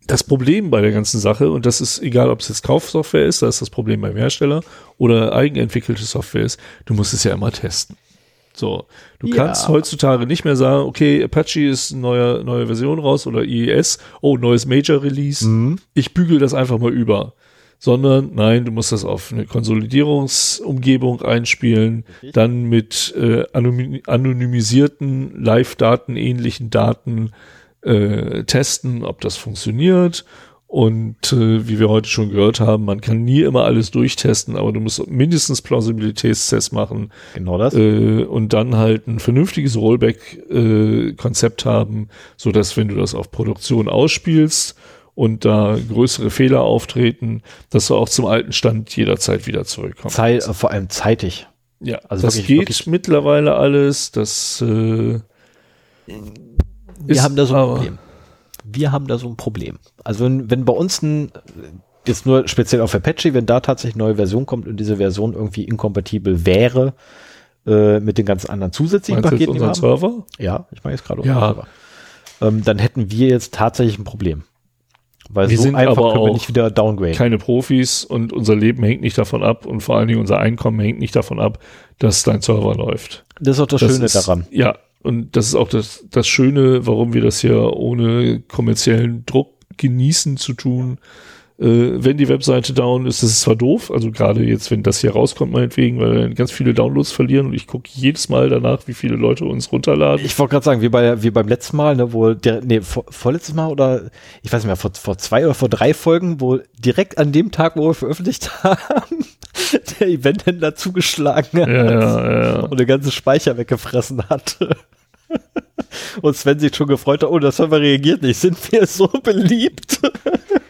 das Problem bei der ganzen Sache, und das ist egal, ob es jetzt Kaufsoftware ist, da ist das Problem beim Hersteller, oder eigenentwickelte Software ist, du musst es ja immer testen. So, du Ja. kannst heutzutage nicht mehr sagen, okay, Apache ist eine neue, neue Version raus oder IES, oh, neues Major Release, Mhm. ich bügel das einfach mal über. Sondern nein, du musst das auf eine Konsolidierungsumgebung einspielen, dann mit äh, anonymi- anonymisierten Live-Daten, ähnlichen Daten äh, testen, ob das funktioniert. Und äh, wie wir heute schon gehört haben, man kann nie immer alles durchtesten, aber du musst mindestens Plausibilitätstests machen Genau das. äh, und dann halt ein vernünftiges Rollback-Konzept haben, so dass wenn du das auf Produktion ausspielst und da größere Fehler auftreten, dass du auch zum alten Stand jederzeit wieder zurückkommst. Zeit, äh, vor allem zeitig. Ja, Also das wirklich- geht wirklich- mittlerweile alles. Das äh, Wir haben da so ein Problem. Wir haben da so ein Problem. Also wenn, wenn bei uns ein, jetzt nur speziell auf Apache, wenn da tatsächlich eine neue Version kommt und diese Version irgendwie inkompatibel wäre äh, mit den ganzen anderen zusätzlichen Meinst Paketen, die wir haben, Server? ja, ich meine jetzt gerade Ja. unseren Server. ähm, dann hätten wir jetzt tatsächlich ein Problem. Weil Wir so sind einfach aber können wir auch nicht wieder downgraden. Keine Profis und unser Leben hängt nicht davon ab und vor allen Dingen unser Einkommen hängt nicht davon ab, dass dein Server läuft. das ist auch das, Schöne ist, daran. Ja, und das ist auch das, das Schöne, warum wir das hier ohne kommerziellen Druck genießen zu tun. Äh, wenn die Webseite down ist, das ist zwar doof, also gerade jetzt, wenn das hier rauskommt, meinetwegen, weil wir dann ganz viele Downloads verlieren und ich gucke jedes Mal danach, wie viele Leute uns runterladen. Ich wollte gerade sagen, wie, bei, wie beim letzten Mal, ne, wo der, nee, vor, vorletztes Mal oder ich weiß nicht mehr, vor, vor zwei oder vor drei Folgen, wo direkt an dem Tag, wo wir veröffentlicht haben, der Eventhändler zugeschlagen hat ja, ja, ja. und den ganzen Speicher weggefressen hat. Und Sven sich schon gefreut hat, oh, der Server reagiert nicht, sind wir so beliebt?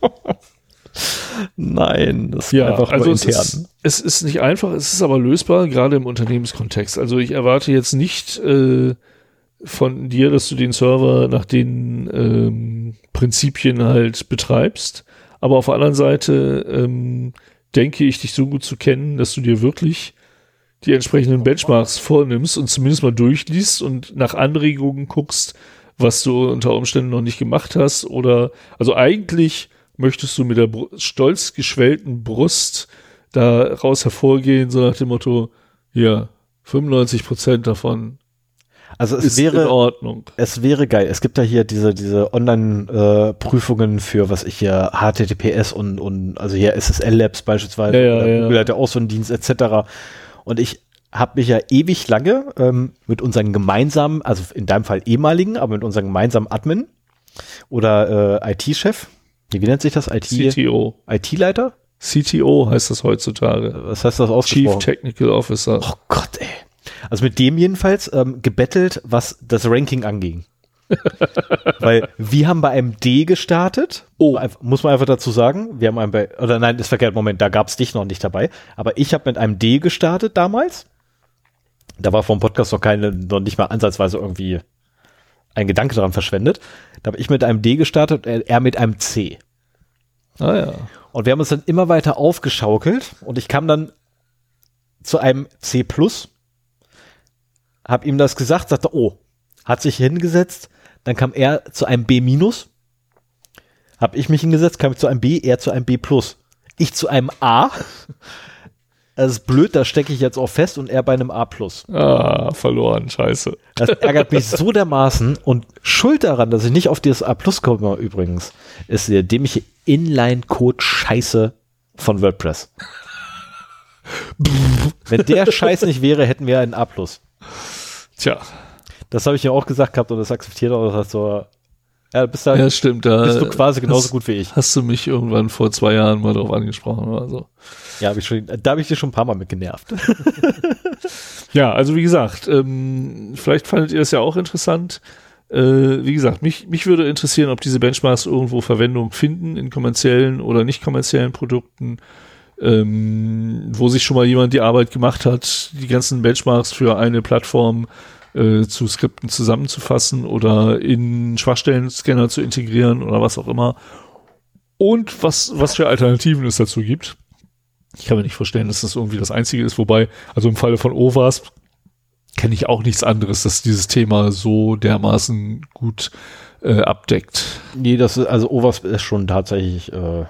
Nein, das ja, einfach also es. Ist, es ist nicht einfach, es ist aber lösbar, gerade im Unternehmenskontext. Also ich erwarte jetzt nicht äh, von dir, dass du den Server nach den ähm, Prinzipien halt betreibst. Aber auf der anderen Seite ähm, denke ich, dich so gut zu kennen, dass du dir wirklich die entsprechenden Benchmarks vornimmst und zumindest mal durchliest und nach Anregungen guckst, was du unter Umständen noch nicht gemacht hast. Oder also eigentlich möchtest du mit der stolz geschwellten Brust daraus hervorgehen, so nach dem Motto, ja, 95 Prozent davon also es wäre in Ordnung. Es wäre geil. Es gibt ja hier diese diese Online-Prüfungen äh, für was ich hier HTTPS und und also hier SSL Labs beispielsweise. Ja, ja, ja. Google hat ja auch so einen Dienst etc. Und ich habe mich ja ewig lange ähm, mit unseren gemeinsamen, also in deinem Fall ehemaligen, aber mit unserem gemeinsamen Admin oder äh, IT-Chef, wie nennt sich das? IT, CTO. IT-Leiter? CTO heißt das heutzutage. Was heißt das ausgesprochen? Chief Technical Officer. Oh Gott, ey. Also mit dem jedenfalls ähm, gebettelt, was das Ranking anging. Weil wir haben bei einem D gestartet. Oh. Muss man einfach dazu sagen. Wir haben einen bei, oder nein, ist verkehrt, Moment, da gab es dich noch nicht dabei. Aber ich habe mit einem D gestartet damals. Da war vom Podcast noch keine, noch nicht mal ansatzweise irgendwie ein Gedanke daran verschwendet. Da habe ich mit einem D gestartet, er mit einem C. Ah ja. Und wir haben uns dann immer weiter aufgeschaukelt und ich kam dann zu einem C plus, habe ihm das gesagt, sagte, oh, hat sich hingesetzt, dann kam er zu einem B minus, habe ich mich hingesetzt, kam ich zu einem B, er zu einem B plus, ich zu einem A, das ist blöd, da stecke ich jetzt auch fest und er bei einem A+. Ah, verloren, scheiße. Das ärgert mich so dermaßen und schuld daran, dass ich nicht auf dieses A+ komme übrigens, ist der dämliche Inline-Code-Scheiße von WordPress. Wenn der Scheiß nicht wäre, hätten wir ein A+. Tja. Das habe ich ja auch gesagt gehabt und das akzeptiert auch, dass so, ja, bist da, ja, stimmt, da bist du quasi genauso hast, gut wie ich. Hast du mich irgendwann vor zwei Jahren mal drauf angesprochen oder so. Ja, hab ich schon, da habe ich dir schon ein paar Mal mit genervt. ja, also wie gesagt, ähm, vielleicht fandet ihr das ja auch interessant. Äh, wie gesagt, mich, mich würde interessieren, ob diese Benchmarks irgendwo Verwendung finden in kommerziellen oder nicht kommerziellen Produkten, ähm, wo sich schon mal jemand die Arbeit gemacht hat, die ganzen Benchmarks für eine Plattform äh, zu Skripten zusammenzufassen oder in Schwachstellen-Scanner zu integrieren oder was auch immer. Und was, was für Alternativen es dazu gibt. Ich kann mir nicht vorstellen, dass das irgendwie das Einzige ist, wobei, also im Falle von OWASP kenne ich auch nichts anderes, dass dieses Thema so dermaßen gut äh, abdeckt. Nee, das ist, also OWASP ist schon tatsächlich äh,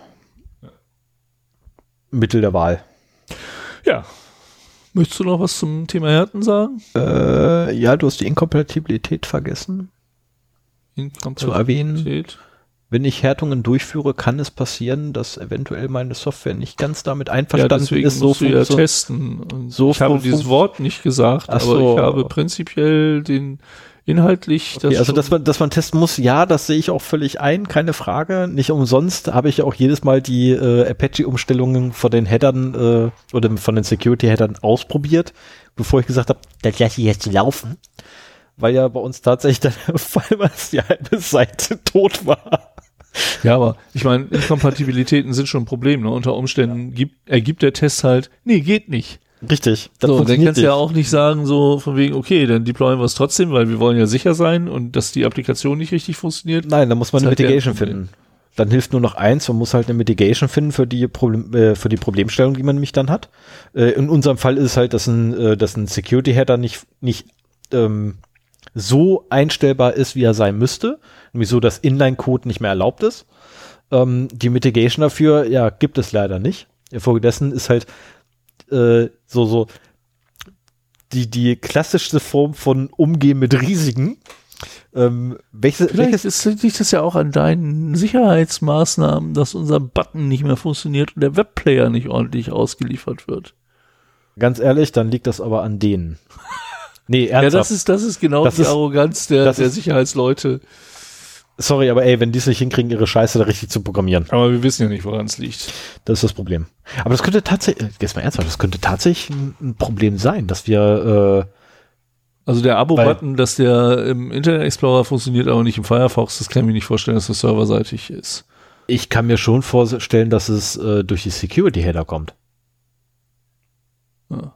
Mittel der Wahl. Ja. Möchtest du noch was zum Thema Härten sagen? Äh, ja, du hast die Inkompatibilität vergessen. Inkompatibilität. Zu erwähnen. Wenn ich Härtungen durchführe, kann es passieren, dass eventuell meine Software nicht ganz damit einverstanden ja, ist. So musst du ja testen. Und so ich habe dieses Wort nicht gesagt, aber so. ich habe prinzipiell den inhaltlich. Okay, also dass man, dass man testen muss, ja, das sehe ich auch völlig ein, keine Frage. Nicht umsonst habe ich auch jedes Mal die äh, Apache-Umstellungen von den Headern äh, oder von den Security-Headern ausprobiert, bevor ich gesagt habe, das lasse ich jetzt laufen weil ja bei uns tatsächlich dann fallweise die halbe Seite tot war. Ja, aber ich meine, Inkompatibilitäten sind schon ein Problem. Ne? Unter Umständen gibt, ergibt der Test halt, nee, geht nicht. Richtig. Das so, dann kannst du ja auch nicht sagen, so von wegen, okay, dann deployen wir es trotzdem, weil wir wollen ja sicher sein und dass die Applikation nicht richtig funktioniert. Nein, da muss man eine halt Mitigation finden. Dann hilft nur noch eins, man muss halt eine Mitigation finden für die, Problem, äh, für die Problemstellung, die man nämlich dann hat. Äh, in unserem Fall ist es halt, dass ein, äh, dass ein Security-Header nicht, nicht ähm, so einstellbar ist, wie er sein müsste, nämlich so, dass Inline-Code nicht mehr erlaubt ist. Ähm, die Mitigation dafür, ja, gibt es leider nicht. Infolgedessen ist halt äh, so, so die, die klassischste Form von Umgehen mit Risiken. Ähm, welche, Vielleicht welches ist, liegt das ja auch an deinen Sicherheitsmaßnahmen, dass unser Button nicht mehr funktioniert und der Webplayer nicht ordentlich ausgeliefert wird. Ganz ehrlich, dann liegt das aber an denen. Nee, ernsthaft. Ja, das ist, das ist genau das die ist, Arroganz der, der Sicherheitsleute. Sorry, aber ey, wenn die es nicht hinkriegen, ihre Scheiße da richtig zu programmieren. Aber wir wissen ja nicht, woran es liegt. Das ist das Problem. Aber das könnte tatsächlich, äh, jetzt mal ernsthaft, das könnte tatsächlich ein, Problem sein, dass wir, äh, also der Abo-Button, dass der im Internet Explorer funktioniert, aber nicht im Firefox, das kann ich mir nicht vorstellen, dass das serverseitig ist. Ich kann mir schon vorstellen, dass es äh, durch die Security-Header kommt. Ja.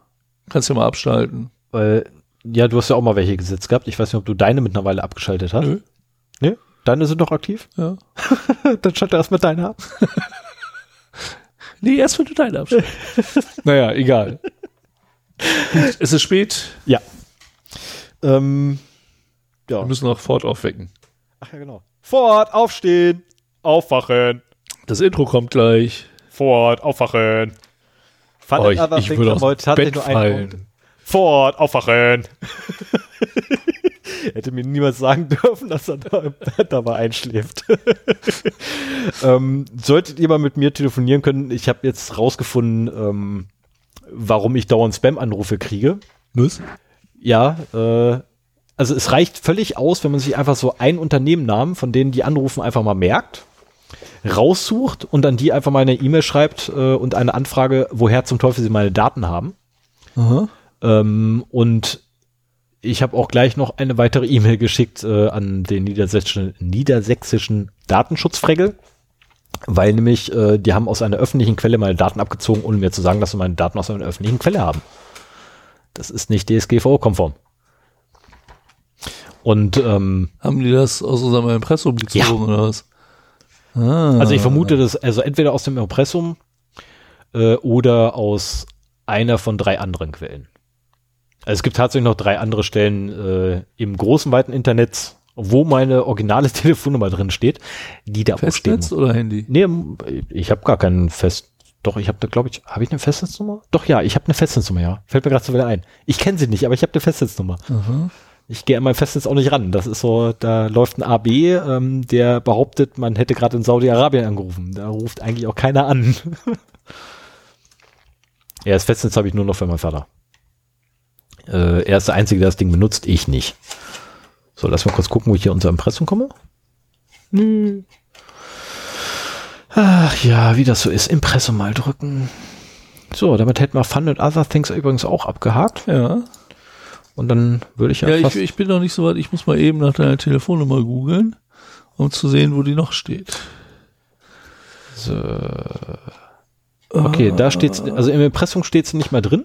Kannst du mal abschalten. Weil, ja, du hast ja auch mal welche gesetzt gehabt. Ich weiß nicht, ob du deine mittlerweile abgeschaltet hast. Nö. Ne? Deine sind noch aktiv? Ja. Dann schalte erst mit deiner ab. Nee, erst wenn du deine abschaltest. naja, egal. Gut, es ist spät. Ja. Ähm, ja. Wir müssen noch Ford aufwecken. Ach ja, genau. Fort, aufstehen. Aufwachen. Das Intro kommt gleich. Fort, aufwachen. Fun Oh, ich- other ich würde aus Bett fallen. Fort, aufwachen. Hätte mir niemals sagen dürfen, dass er da, dabei einschläft. ähm, solltet ihr mal mit mir telefonieren können, ich habe jetzt rausgefunden, ähm, warum ich dauernd Spam-Anrufe kriege. Was? Ja, äh, also es reicht völlig aus, wenn man sich einfach so ein Unternehmennamen, von denen die anrufen, einfach mal merkt, raussucht und dann die einfach mal eine E-Mail schreibt äh, und eine Anfrage, woher zum Teufel sie meine Daten haben. Ähm, und ich habe auch gleich noch eine weitere E-Mail geschickt äh, an den niedersächsischen, niedersächsischen Datenschutzfregel, weil nämlich äh, die haben aus einer öffentlichen Quelle meine Daten abgezogen, ohne mir zu sagen, dass sie meine Daten aus einer öffentlichen Quelle haben. Das ist nicht DSGVO-konform. Und ähm, Haben die das aus unserem Impressum gezogen oder was? Ah. also ich vermute, dass also entweder aus dem Impressum äh, oder aus einer von drei anderen Quellen. Also es gibt tatsächlich noch drei andere Stellen äh, im großen, weiten Internet, wo meine originale Telefonnummer drin steht, die da auch stehen. Festnetz oder Handy? Nee, ich habe gar keinen Fest. Doch, ich habe da, glaube ich, habe ich eine Festnetznummer? Doch, ja, ich habe eine Festnetznummer, ja. Fällt mir gerade so wieder ein. Ich kenne sie nicht, aber ich habe eine Festnetznummer. Aha. Ich gehe an mein Festnetz auch nicht ran. Das ist so, da läuft ein AB, ähm, der behauptet, man hätte gerade in Saudi-Arabien angerufen. Da ruft eigentlich auch keiner an. ja, das Festnetz habe ich nur noch für meinen Vater. Äh, er ist der Einzige, der das Ding benutzt, ich nicht. So, lass mal kurz gucken, wo ich hier unser Impressum komme. Hm. Ach ja, wie das so ist. Impressum mal drücken. So, damit hätten wir Fun and Other Things übrigens auch abgehakt. Ja. Und dann würde ich ja, Ja, ich, ich bin noch nicht so weit. Ich muss mal eben nach deiner Telefonnummer googeln, um zu sehen, wo die noch steht. So. Okay, da steht's, also im Impressum steht sie nicht mehr drin.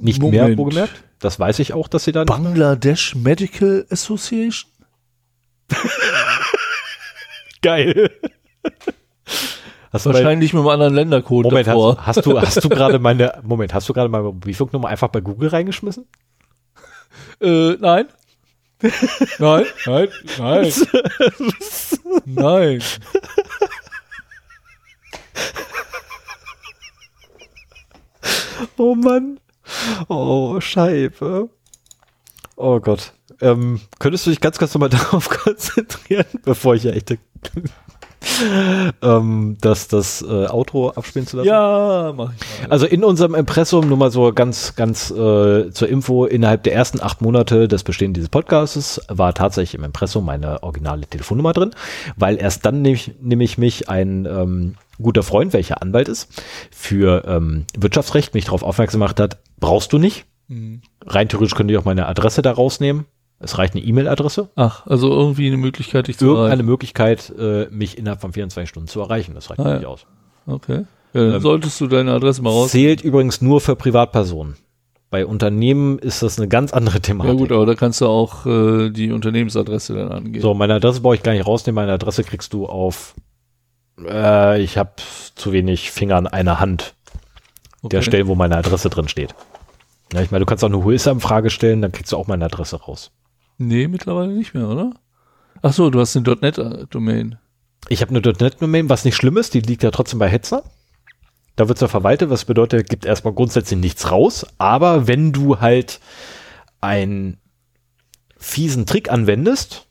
Nicht mehr, Moment. wohlgemerkt. Das weiß ich auch, dass sie da. Bangladesh Medical Association? Geil. Hast du bei, Wahrscheinlich mit einem anderen Ländercode Moment, davor. hast, hast du, hast du gerade meine, Moment, hast du gerade meine Mobilfunknummer einfach bei Google reingeschmissen? Äh, nein. nein, nein, nein. nein. Oh Mann. Oh, Scheibe. Oh Gott. Ähm, könntest du dich ganz, ganz nochmal darauf konzentrieren, bevor ich ja echt ähm, das, das äh, Outro abspielen zu lassen? Ja, mach ich mal. Also in unserem Impressum, nur mal so ganz, ganz äh, zur Info, innerhalb der ersten acht Monate des Bestehens dieses Podcasts war tatsächlich im Impressum meine originale Telefonnummer drin, weil erst dann nämlich, nämlich mich ein ähm, guter Freund, welcher Anwalt ist, für ähm, Wirtschaftsrecht mich darauf aufmerksam gemacht hat, brauchst du nicht. Mhm. Rein theoretisch könnte ich auch meine Adresse da rausnehmen. Es reicht eine E-Mail-Adresse. Ach, also irgendwie eine Möglichkeit, dich zu Irgendeine erreichen. Möglichkeit, äh, mich innerhalb von 24 Stunden zu erreichen. Das reicht Ah, nicht ja. aus. Okay. Ja, Ähm, solltest du deine Adresse mal raus. Zählt übrigens nur für Privatpersonen. Bei Unternehmen ist das eine ganz andere Thematik. Ja gut, aber da kannst du auch äh, die Unternehmensadresse dann angeben. So, meine Adresse brauche ich gar nicht rausnehmen. Meine Adresse kriegst du auf. Äh, ich habe zu wenig Finger an einer Hand der Okay. Stellen, wo meine Adresse drin steht. Ja, ich meine, du kannst auch eine Who-is-Am-Frage stellen, dann kriegst du auch meine Adresse raus. Nee, mittlerweile nicht mehr, oder? Ach so, du hast eine .NET-Domain. Ich habe eine .NET-Domain, was nicht schlimm ist, die liegt ja trotzdem bei Hetzner. Da wird ja verwaltet, was bedeutet, gibt erstmal grundsätzlich nichts raus. Aber wenn du halt einen fiesen Trick anwendest,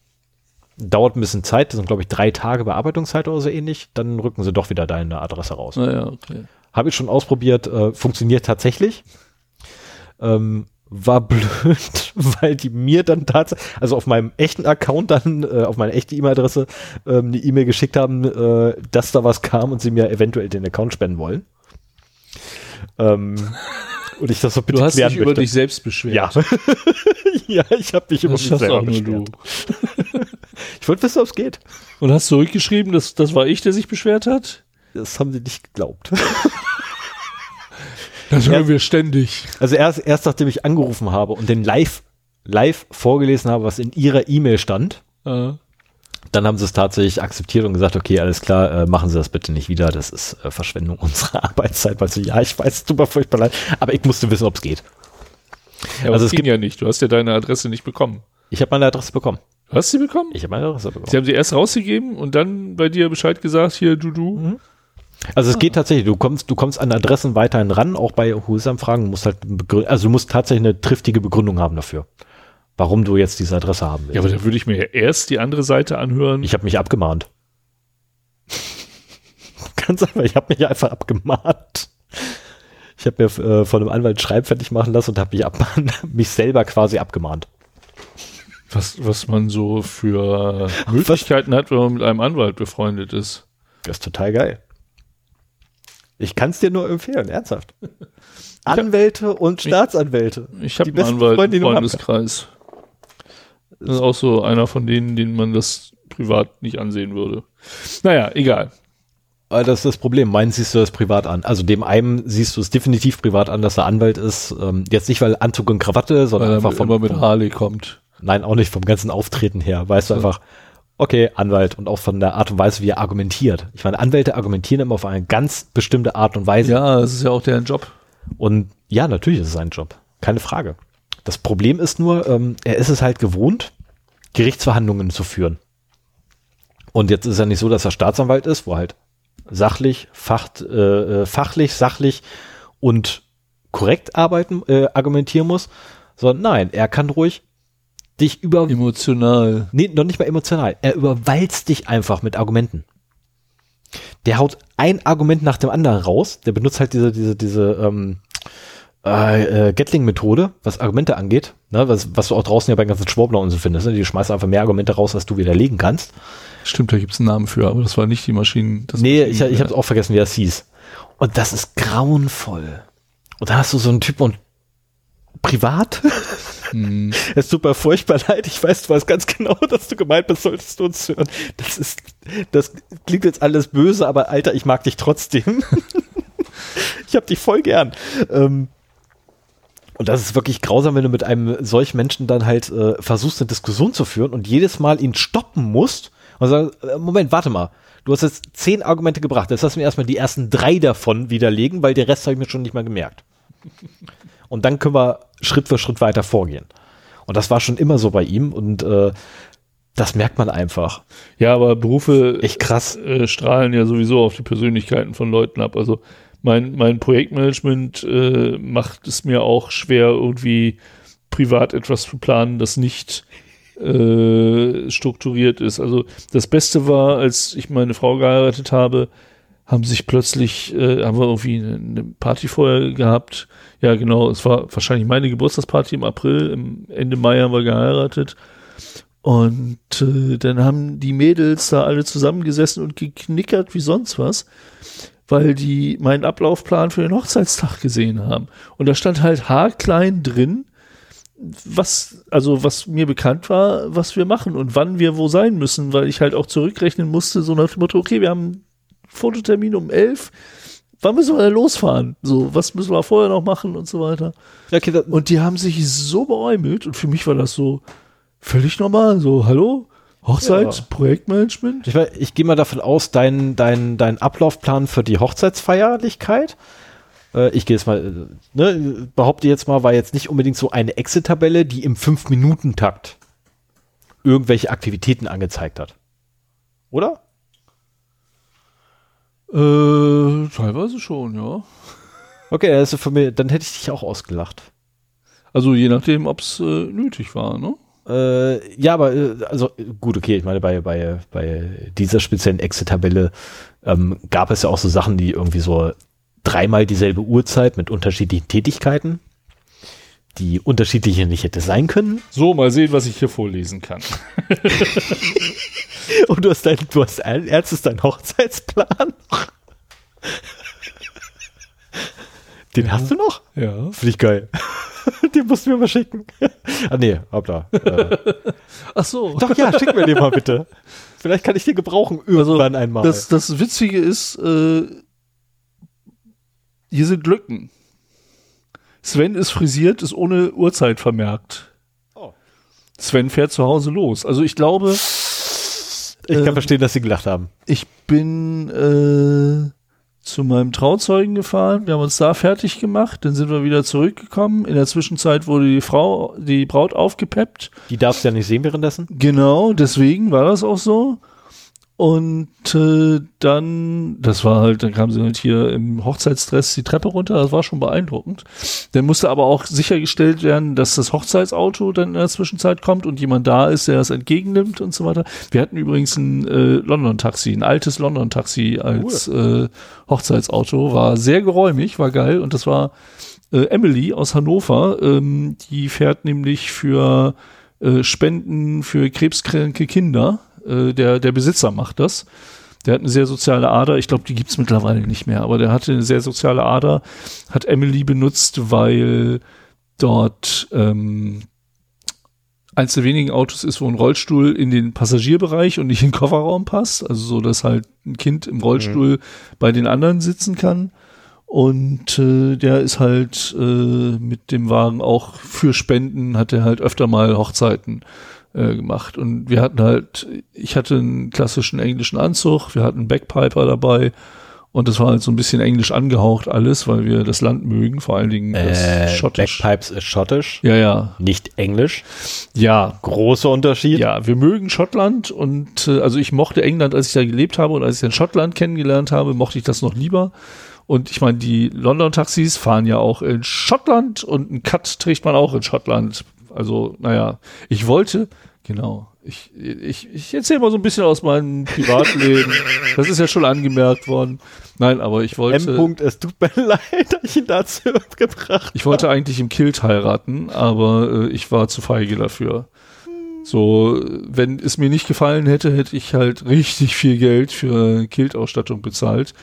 dauert ein bisschen Zeit, das sind glaube ich drei Tage Bearbeitungszeit oder so ähnlich, dann rücken sie doch wieder deine Adresse raus. Naja, okay. Habe ich schon ausprobiert, äh, funktioniert tatsächlich. Ähm, war blöd, weil die mir dann tatsächlich, also auf meinem echten Account dann, äh, auf meine echte E-Mail-Adresse, ähm, eine E-Mail geschickt haben, äh, dass da was kam und sie mir eventuell den Account spenden wollen. Ähm, Und ich das so bitte Du hast dich über möchte. dich selbst beschwert. Ja. ja, ich habe mich über Das mich selber beschwert. Ich wollte wissen, ob es geht. Und hast zurückgeschrieben, dass das war ich, der sich beschwert hat? Das haben sie nicht geglaubt. Das hören wir ständig. Also erst, erst nachdem ich angerufen habe und den live, live vorgelesen habe, was in ihrer E-Mail stand, Äh, dann haben sie es tatsächlich akzeptiert und gesagt, okay, alles klar, äh, machen Sie das bitte nicht wieder, das ist äh, Verschwendung unserer Arbeitszeit. Weil so, ja, ich weiß, es tut mir furchtbar leid, aber ich musste wissen, ob es geht. ja, also es ging ja nicht. Du hast ja deine Adresse nicht bekommen. Ich habe meine Adresse bekommen. Du hast sie bekommen? Ich habe meine Adresse bekommen. Sie haben sie erst rausgegeben und dann bei dir Bescheid gesagt, hier, du, du. Mhm. Also es geht tatsächlich, du kommst, du kommst an Adressen weiterhin ran, auch bei Husanfragen, musst halt also du musst tatsächlich eine triftige Begründung haben dafür, warum du jetzt diese Adresse haben willst. Ja, aber da würde ich mir ja erst die andere Seite anhören. ich habe mich abgemahnt. Ganz einfach, ich habe mich einfach abgemahnt. Ich habe mir äh, von einem Anwalt Schreib fertig machen lassen und habe mich, mich selber quasi abgemahnt. was, was man so für Möglichkeiten hat, wenn man mit einem Anwalt befreundet ist. Das ist total geil. Ich kann es dir nur empfehlen, ernsthaft. Anwälte und Staatsanwälte. Ich habe Die einen besten Anwalt im Freundeskreis. Das ist auch so einer von denen, denen man das privat nicht ansehen würde. Naja, egal. Aber das ist das Problem. Meinen siehst du das privat an. Also dem einen siehst du es definitiv privat an, dass er Anwalt ist. Ähm, jetzt nicht, weil Anzug und Krawatte, sondern Weil er einfach vom, immer mit Harley kommt. Nein, auch nicht vom ganzen Auftreten her. Weißt du einfach, okay, Anwalt und auch von der Art und Weise, wie er argumentiert. Ich meine, Anwälte argumentieren immer auf eine ganz bestimmte Art und Weise. Ja, das ist ja auch deren Job. Und ja, natürlich ist es sein Job. Keine Frage. Das Problem ist nur, ähm, er ist es halt gewohnt, Gerichtsverhandlungen zu führen. Und jetzt ist ja nicht so, dass er Staatsanwalt ist, wo er halt sachlich, fach, äh, äh, fachlich, sachlich und korrekt arbeiten, äh, argumentieren muss, sondern nein, er kann ruhig dich über, Emotional. nee, noch nicht mal emotional, er überwalzt dich einfach mit Argumenten. Der haut ein Argument nach dem anderen raus, der benutzt halt diese, diese, diese, ähm, äh, äh, Gatling-Methode, was Argumente angeht, ne, was, was du auch draußen ja bei ganzen Schwurbler und so findest, ne? die schmeißen einfach mehr Argumente raus, als du widerlegen kannst. Stimmt, da gibt es einen Namen für, aber das war nicht die Maschinen. Das Nee, Maschinen- ich, ich habe auch vergessen, wie das hieß. Und das ist grauenvoll. Und da hast du so einen Typ und privat, Hm. es tut mir furchtbar leid, ich weiß, du weißt ganz genau, dass du gemeint bist, solltest du uns hören. Das ist, das klingt jetzt alles böse, aber Alter, ich mag dich trotzdem. ich hab dich voll gern. Ähm, und das ist wirklich grausam, wenn du mit einem solchen Menschen dann halt äh, versuchst, eine Diskussion zu führen und jedes Mal ihn stoppen musst und sagst, äh, Moment, warte mal. Du hast jetzt zehn Argumente gebracht. Jetzt lass mir erstmal die ersten drei davon widerlegen, weil den Rest habe ich mir schon nicht mal gemerkt. Und dann können wir Schritt für Schritt weiter vorgehen. Und das war schon immer so bei ihm und äh, das merkt man einfach. Ja, aber Berufe Echt krass. äh, strahlen ja sowieso auf die Persönlichkeiten von Leuten ab. Also mein, mein Projektmanagement äh, macht es mir auch schwer, irgendwie privat etwas zu planen, das nicht äh, strukturiert ist. Also das Beste war, als ich meine Frau geheiratet habe, haben sich plötzlich, äh, haben wir irgendwie eine, Party vorher gehabt. Ja, genau, es war wahrscheinlich meine Geburtstagsparty im April, im Ende Mai haben wir geheiratet. Und äh, dann haben die Mädels da alle zusammengesessen und geknickert wie sonst was, weil die meinen Ablaufplan für den Hochzeitstag gesehen haben. Und da stand halt haarklein drin, was, also was mir bekannt war, was wir machen und wann wir wo sein müssen, weil ich halt auch zurückrechnen musste, so nach dem Motto, okay, wir haben Fototermin um elf, wann müssen wir denn losfahren? So, was müssen wir vorher noch machen und so weiter. Okay, Und die haben sich so beäumelt und für mich war das so völlig normal. So, hallo? Hochzeit, Ja. Projektmanagement? ich, ich gehe mal davon aus, dein, dein, dein Ablaufplan für die Hochzeitsfeierlichkeit, äh, ich gehe jetzt mal, äh, ne, behaupte jetzt mal, war jetzt nicht unbedingt so eine Exit-Tabelle, die im 5-Minuten-Takt irgendwelche Aktivitäten angezeigt hat. Oder? Äh, teilweise schon, ja. Okay, ist für mich, dann hätte ich dich auch ausgelacht. Also je nachdem, ob es äh, nötig war, ne? Äh, ja, aber äh, also gut, okay, ich meine, bei, bei, bei dieser speziellen Exit-Tabelle ähm, gab es ja auch so Sachen, die irgendwie so dreimal dieselbe Uhrzeit mit unterschiedlichen Tätigkeiten, die unterschiedliche nicht hätte sein können. So, mal sehen, was ich hier vorlesen kann. Und du hast dein, du hast ein erstes deinen Hochzeitsplan. Den hast du noch? Ja. Finde ich geil. den musst du mir mal schicken. ah, nee, hoppla. Äh, Ach so. doch, ja, schick mir den mal bitte. Vielleicht kann ich den gebrauchen irgendwann einmal. Das, das Witzige ist, äh, hier sind Lücken. Sven ist frisiert, ist ohne Uhrzeit vermerkt. Oh. Sven fährt zu Hause los. Also ich glaube, ich kann ähm, verstehen, dass sie gelacht haben. ich bin äh, zu meinem Trauzeugen gefahren. Wir haben uns da fertig gemacht. Dann sind wir wieder zurückgekommen. In der Zwischenzeit wurde die Frau, die Braut aufgepeppt. Die darfst du ja nicht sehen währenddessen. Genau, deswegen war das auch so. Und äh, dann, das war halt, dann kam sie halt hier im Hochzeitsdress die Treppe runter, das war schon beeindruckend. Dann musste aber auch sichergestellt werden, dass das Hochzeitsauto dann in der Zwischenzeit kommt und jemand da ist, der das entgegennimmt und so weiter. Wir hatten übrigens ein äh, London-Taxi, ein altes London-Taxi als äh, Hochzeitsauto, war sehr geräumig, war geil und das war äh, Emily aus Hannover, ähm, die fährt nämlich für äh, Spenden für krebskranke Kinder. Äh, der, der Besitzer macht das. Der hat eine sehr soziale Ader. Ich glaube, die gibt's mittlerweile nicht mehr, aber der hatte eine sehr soziale Ader. Hat Emily benutzt, weil dort ähm, eins der wenigen Autos ist, wo ein Rollstuhl in den Passagierbereich und nicht in den Kofferraum passt. Also so, dass halt ein Kind im Rollstuhl bei den anderen sitzen kann. Und äh, der ist halt äh, mit dem Wagen auch für Spenden, hat er halt öfter mal Hochzeiten äh, gemacht. Und wir hatten halt, ich hatte einen klassischen englischen Anzug, wir hatten einen Backpiper dabei und das war halt so ein bisschen englisch angehaucht alles, weil wir das Land mögen, vor allen Dingen das Äh, Schottisch. Backpipes ist schottisch, Ja, ja, nicht englisch. ja. Großer Unterschied. Ja, wir mögen Schottland und äh, also ich mochte England, als ich da gelebt habe und als ich in Schottland kennengelernt habe, mochte ich das noch lieber. Und ich meine, die London-Taxis fahren ja auch in Schottland und einen Cut trägt man auch in Schottland. Also, naja, ich wollte, genau, ich, ich, ich erzähle mal so ein bisschen aus meinem Privatleben. das ist ja schon angemerkt worden. Nein, aber ich wollte. M. -Punkt, es tut mir leid, dass ich ihn dazu gebracht Ich wollte eigentlich im Kilt heiraten, aber äh, ich war zu feige dafür. So, wenn es mir nicht gefallen hätte, hätte ich halt richtig viel Geld für Kilt-Ausstattung bezahlt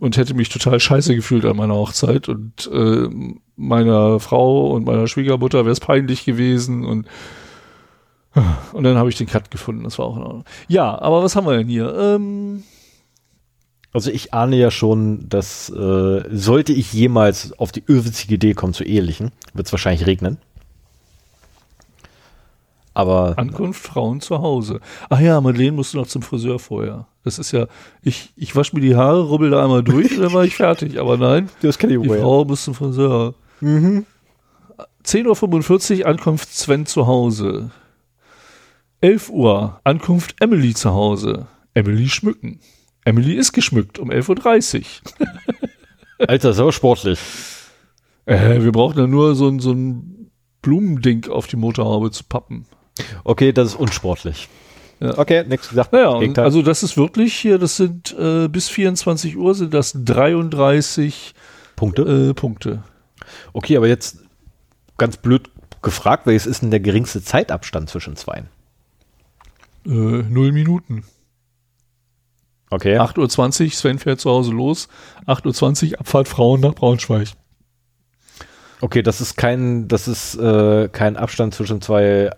und hätte mich total scheiße gefühlt an meiner Hochzeit und äh, meiner Frau und meiner Schwiegermutter wäre es peinlich gewesen und und dann habe ich den Cut gefunden, das war auch in Ordnung. Ja, aber was haben wir denn hier? Ähm, Also ich ahne ja schon, dass äh, sollte ich jemals auf die irrwitzige Idee kommen zu ehelichen, wird es wahrscheinlich regnen. Aber Ankunft Frauen zu Hause. Ach ja, Madeleine musste noch zum Friseur vorher. Das ist ja, ich, ich wasche mir die Haare, rubbel da einmal durch und dann war ich fertig. Aber nein, das kenne ich die Frau muss zum Friseur. Mhm. 10.45 Uhr Ankunft Sven zu Hause. 11 Uhr Ankunft Emily zu Hause. Emily schmücken. Emily ist geschmückt um 11.30 Uhr. Alter, ist aber sportlich. Äh, wir brauchen da nur so ein, so ein Blumending auf die Motorhaube zu pappen. Okay, das ist unsportlich. Ja. Okay, nichts gesagt. Naja, also das ist wirklich hier, das sind äh, bis 24 Uhr sind das 33 Punkte. äh, Punkte. Okay, aber jetzt ganz blöd gefragt, welches ist denn der geringste Zeitabstand zwischen zweien? Äh, null Minuten. Okay. 8.20 Uhr, Sven fährt zu Hause los. 8.20 Uhr, Abfahrt Frauen nach Braunschweig. Okay, das ist kein, das ist äh, kein Abstand zwischen zwei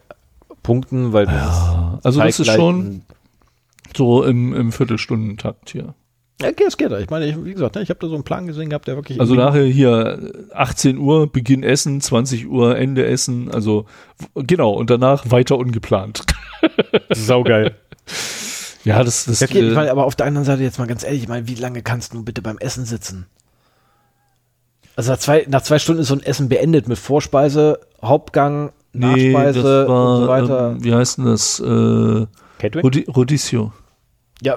Punkten, weil das Also das ist schon so im, im Viertelstundentakt hier. Ja, okay, es geht. Ich meine, ich, wie gesagt, ne, ich habe da so einen Plan gesehen gehabt, der wirklich. Also nachher hier 18 Uhr Beginn Essen, 20 Uhr Ende Essen, also genau und danach weiter ungeplant. saugeil. Ja, das das Ja, okay, ich äh, meine, aber auf der anderen Seite jetzt mal ganz ehrlich, ich meine, wie lange kannst du bitte beim Essen sitzen? Also nach zwei, nach zwei Stunden ist so ein Essen beendet mit Vorspeise, Hauptgang, nee, Nachspeise das war, und so weiter. Ähm, wie heißt denn das? Äh? Rodi Rodizio. Ja,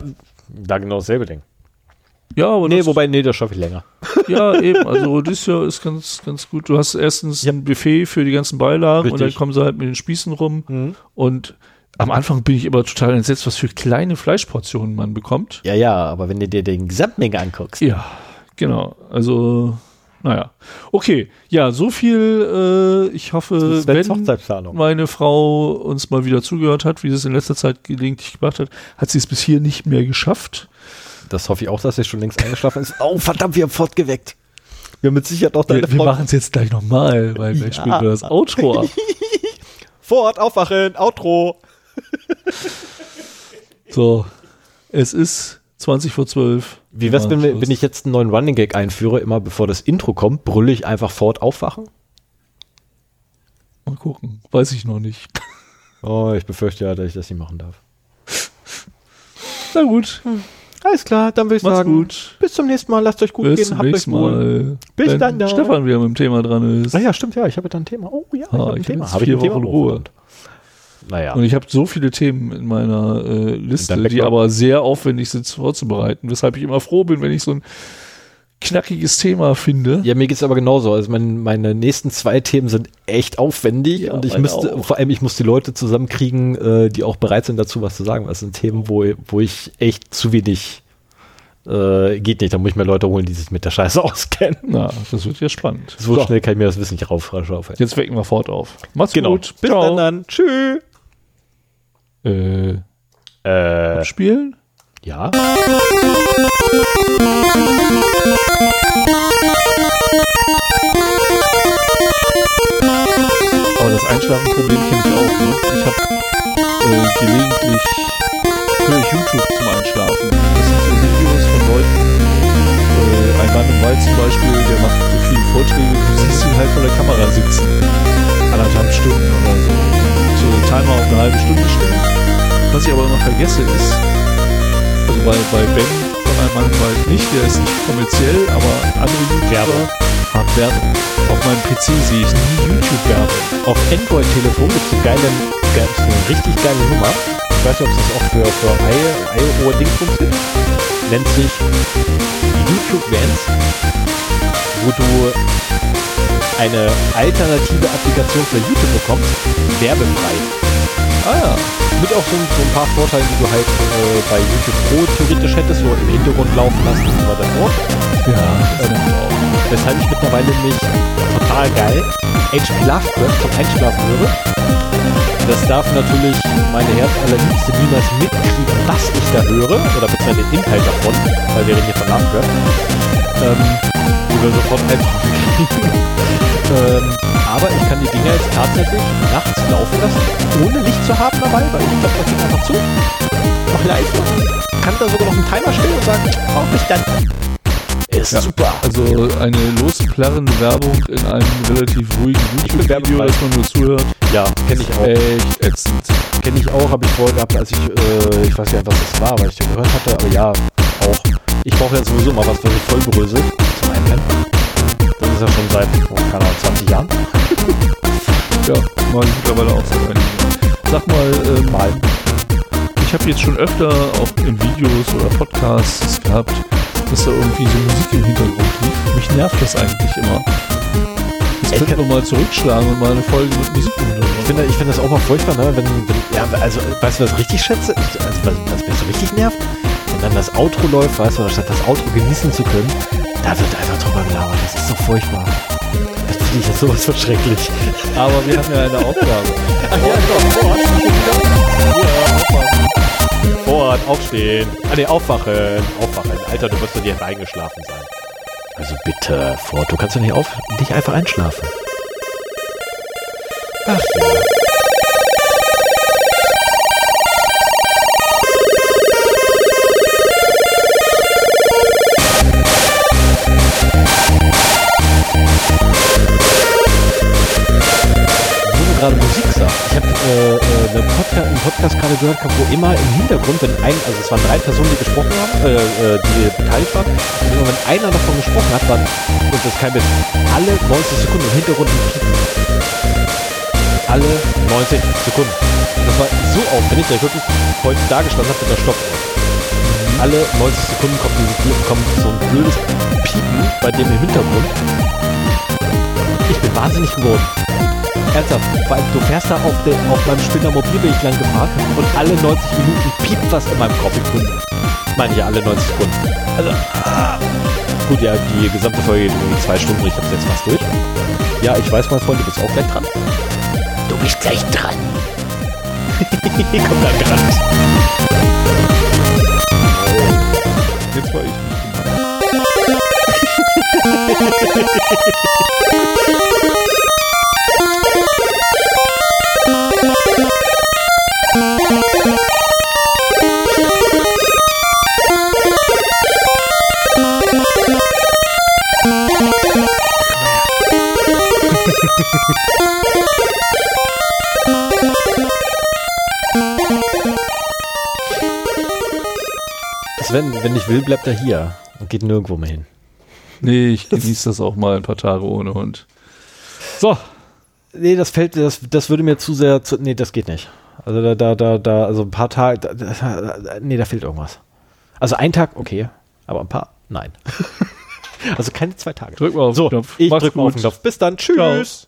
da genau dasselbe Ding. Ja, aber Nee, wobei, nee, das schaffe ich länger. ja, eben. Also Rodizio ist ganz, ganz gut. Du hast erstens Ja. ein Buffet für die ganzen Beilagen und dann Richtig. kommen sie halt mit den Spießen rum. Mhm. Und am Anfang bin ich immer total entsetzt, was für kleine Fleischportionen man bekommt. Ja, ja, aber wenn du dir den Gesamtmenge anguckst. Ja, genau. Also, naja. Okay, ja, so viel. Äh, ich hoffe, wenn meine Frau uns mal wieder zugehört hat, wie sie es in letzter Zeit gelegentlich gemacht hat, hat sie es bis hier nicht mehr geschafft. Das hoffe ich auch, dass sie schon längst eingeschlafen ist. Oh, verdammt, wir haben fortgeweckt. Wir mit Sicherheit auch deine Wir, wir machen es jetzt gleich nochmal, weil gleich Ja. spielen wir das Outro ab. Fort, aufwachen, Outro. So, es ist 20 vor 12. Wie wär's, wenn, wir, wenn ich jetzt einen neuen Running Gag einführe, immer bevor das Intro kommt, brülle ich einfach Fort, aufwachen? Mal gucken, weiß ich noch nicht. Oh, ich befürchte ja, dass ich das nicht machen darf. Na gut, Alles klar, dann würde ich Mach's sagen, gut. bis zum nächsten Mal, lasst euch gut bis gehen, zum habt euch wohl. Mal. Bis Wenn dann, dann. Stefan wieder mit dem Thema dran ist. Ah ja, stimmt, ja, ich habe da ein Thema. Oh ja, ich Ah, habe ein ich Thema. Habe ich vier ein Thema Wochen Oh, Ruhe. verdammt. Naja. Und ich habe so viele Themen in meiner äh, Liste, die aber sehr aufwendig sind vorzubereiten, weshalb ich immer froh bin, wenn ich so ein knackiges Thema finde. Ja, mir geht's aber genauso. Also mein, meine nächsten zwei Themen sind echt aufwendig Ja, und ich müsste, auch. vor allem ich muss die Leute zusammenkriegen, äh, die auch bereit sind dazu was zu sagen. Das sind Themen, wo, wo ich echt zu wenig äh, geht nicht. Da muss ich mir Leute holen, die sich mit der Scheiße auskennen. Na, das wird ja spannend. So, schnell kann ich mir das Wissen nicht raufschaufeln. Jetzt wecken wir fort auf. Macht's Genau. gut. Bis Ciao. dann dann. Tschüss. Äh, Äh, spielen? ja. Aber das Einschlafenproblem kenne ich auch. Ne? Ich habe äh, gelegentlich höre ich YouTube zum Einschlafen. Das sind so Videos von Leuten. Äh, ein Mann im Wald zum Beispiel, der macht so viele Vorträge. Du siehst ihn halt vor der Kamera sitzen. Anderthalb Stunden oder so. So den Timer auf eine halbe Stunde stellen. Was ich aber immer vergesse ist, also bei, bei Ben von einem Wald nicht, der ist nicht kommerziell, aber andere YouTuber haben Werbung. Auf meinem PC sehe ich nie YouTube-Werbung. Auf Android-Telefon gibt es eine geile, geil- eine richtig geile Nummer. Ich weiß nicht, ob es das auch für, für iOS-Dingsbums gibt. Nennt sich YouTube Vans, wo du eine alternative Applikation für YouTube bekommst, werbefrei. Ah ja. Mit auch so, ein- so ein paar Vorteilen, die du halt äh, bei YouTube Pro theoretisch hättest, so im Hintergrund laufen lassen und so weiter fort. Ja, auch. Weshalb ich mittlerweile mich total geil H.P. Lovecraft zum Einschlafen höre. Das darf natürlich meine Herzallerliebste niemals mitkriegen, was ich da höre, oder beziehungsweise den Inhalt davon, weil wir reden hier von Lovecraft. Ähm, wir sofort kriegen. ähm, aber ich kann die Dinger jetzt tatsächlich nachts laufen lassen, ohne Licht zu haben dabei, weil ich klappe das Ding einfach zu, mach leise, kann da sogar noch einen Timer stellen und sagen, brauche ich dann. Ist Ja. super. Also eine losplärrende Werbung in einem relativ ruhigen YouTube-Video, das man nur zuhört. Ja, kenne ich auch. Echt ätzend. Kenne ich auch, habe ich vorher gehabt, als ich, äh, ich weiß nicht, was das war, weil ich den gehört hatte, aber ja, auch. Ich brauche ja sowieso mal was, was ich voll brösel zum Einpennen. Ist ja schon seit, oh, keine Ahnung, 20 Jahren. Ja, ich mittlerweile auch seit einigen. Sag mal, ähm, Mal. ich habe jetzt schon öfter auch in Videos oder Podcasts gehabt, dass da irgendwie so Musik im Hintergrund lief. Mich nervt das eigentlich immer. Jetzt Ich könnten wir mal zurückschlagen und mal eine Folge mit Musik im Ich finde, ich finde das auch mal furchtbar, ne? wenn, wenn ja, also, weißt du, was ich richtig schätze? Also, was, was mich so richtig nervt? Wenn dann das Outro läuft, weißt du, anstatt das Outro genießen zu können, da wird einfach drüber gelabert. Das ist doch furchtbar. Das finde ich jetzt sowas von schrecklich. Aber wir haben ja eine Aufgabe. Ach ja, doch, Fort. Aufstehen. Ah, nee, aufwachen. Aufwachen. Alter, du wirst doch nicht eingeschlafen sein. Also bitte, Fort, du kannst doch nicht auf, nicht einfach einschlafen. Ach ja. Podcast gerade gehört, wo immer im Hintergrund, wenn ein, also es waren drei Personen, die gesprochen haben, äh, äh, die beteiligt waren, und wenn einer davon gesprochen hat, waren, und das kein Witz, alle 90 Sekunden im Hintergrund Piepen. Alle 90 Sekunden. Das war so aufwendig, dass ich wirklich heute da gestanden habe mit der Stoppuhr. Alle 90 Sekunden kommt, dieses, kommt so ein blödes Piepen bei dem im Hintergrund. Ich bin wahnsinnig geworden. Ernsthaft, weil du fährst da auf, der, auf meinem Spinner Mobilweg lang geparkt und alle 90 Minuten piept was in meinem Kopf. Ich meine ja alle 90 Sekunden. Also, ah. gut, ja, die gesamte Folge geht irgendwie zwei Stunden, ich hab's jetzt fast durch. Ja, ich weiß, mein Freund, du bist auch gleich dran. Du bist gleich dran. Komm dann dran. Jetzt war ich nicht Sven, wenn ich will, bleibt er hier und geht nirgendwo mehr hin. Nee, ich genieße das auch mal ein paar Tage ohne Hund. So. Nee, das fällt, das, das würde mir zu sehr, zu, nee, das geht nicht. Also da, da, da, da, also ein paar Tage, da, da, nee, da fehlt irgendwas. Also ein Tag, okay, aber ein paar, nein. also keine zwei Tage. Drück mal auf so, den Knopf. ich Mach's drück mal auf den Knopf. Bis dann, tschüss. Ciao.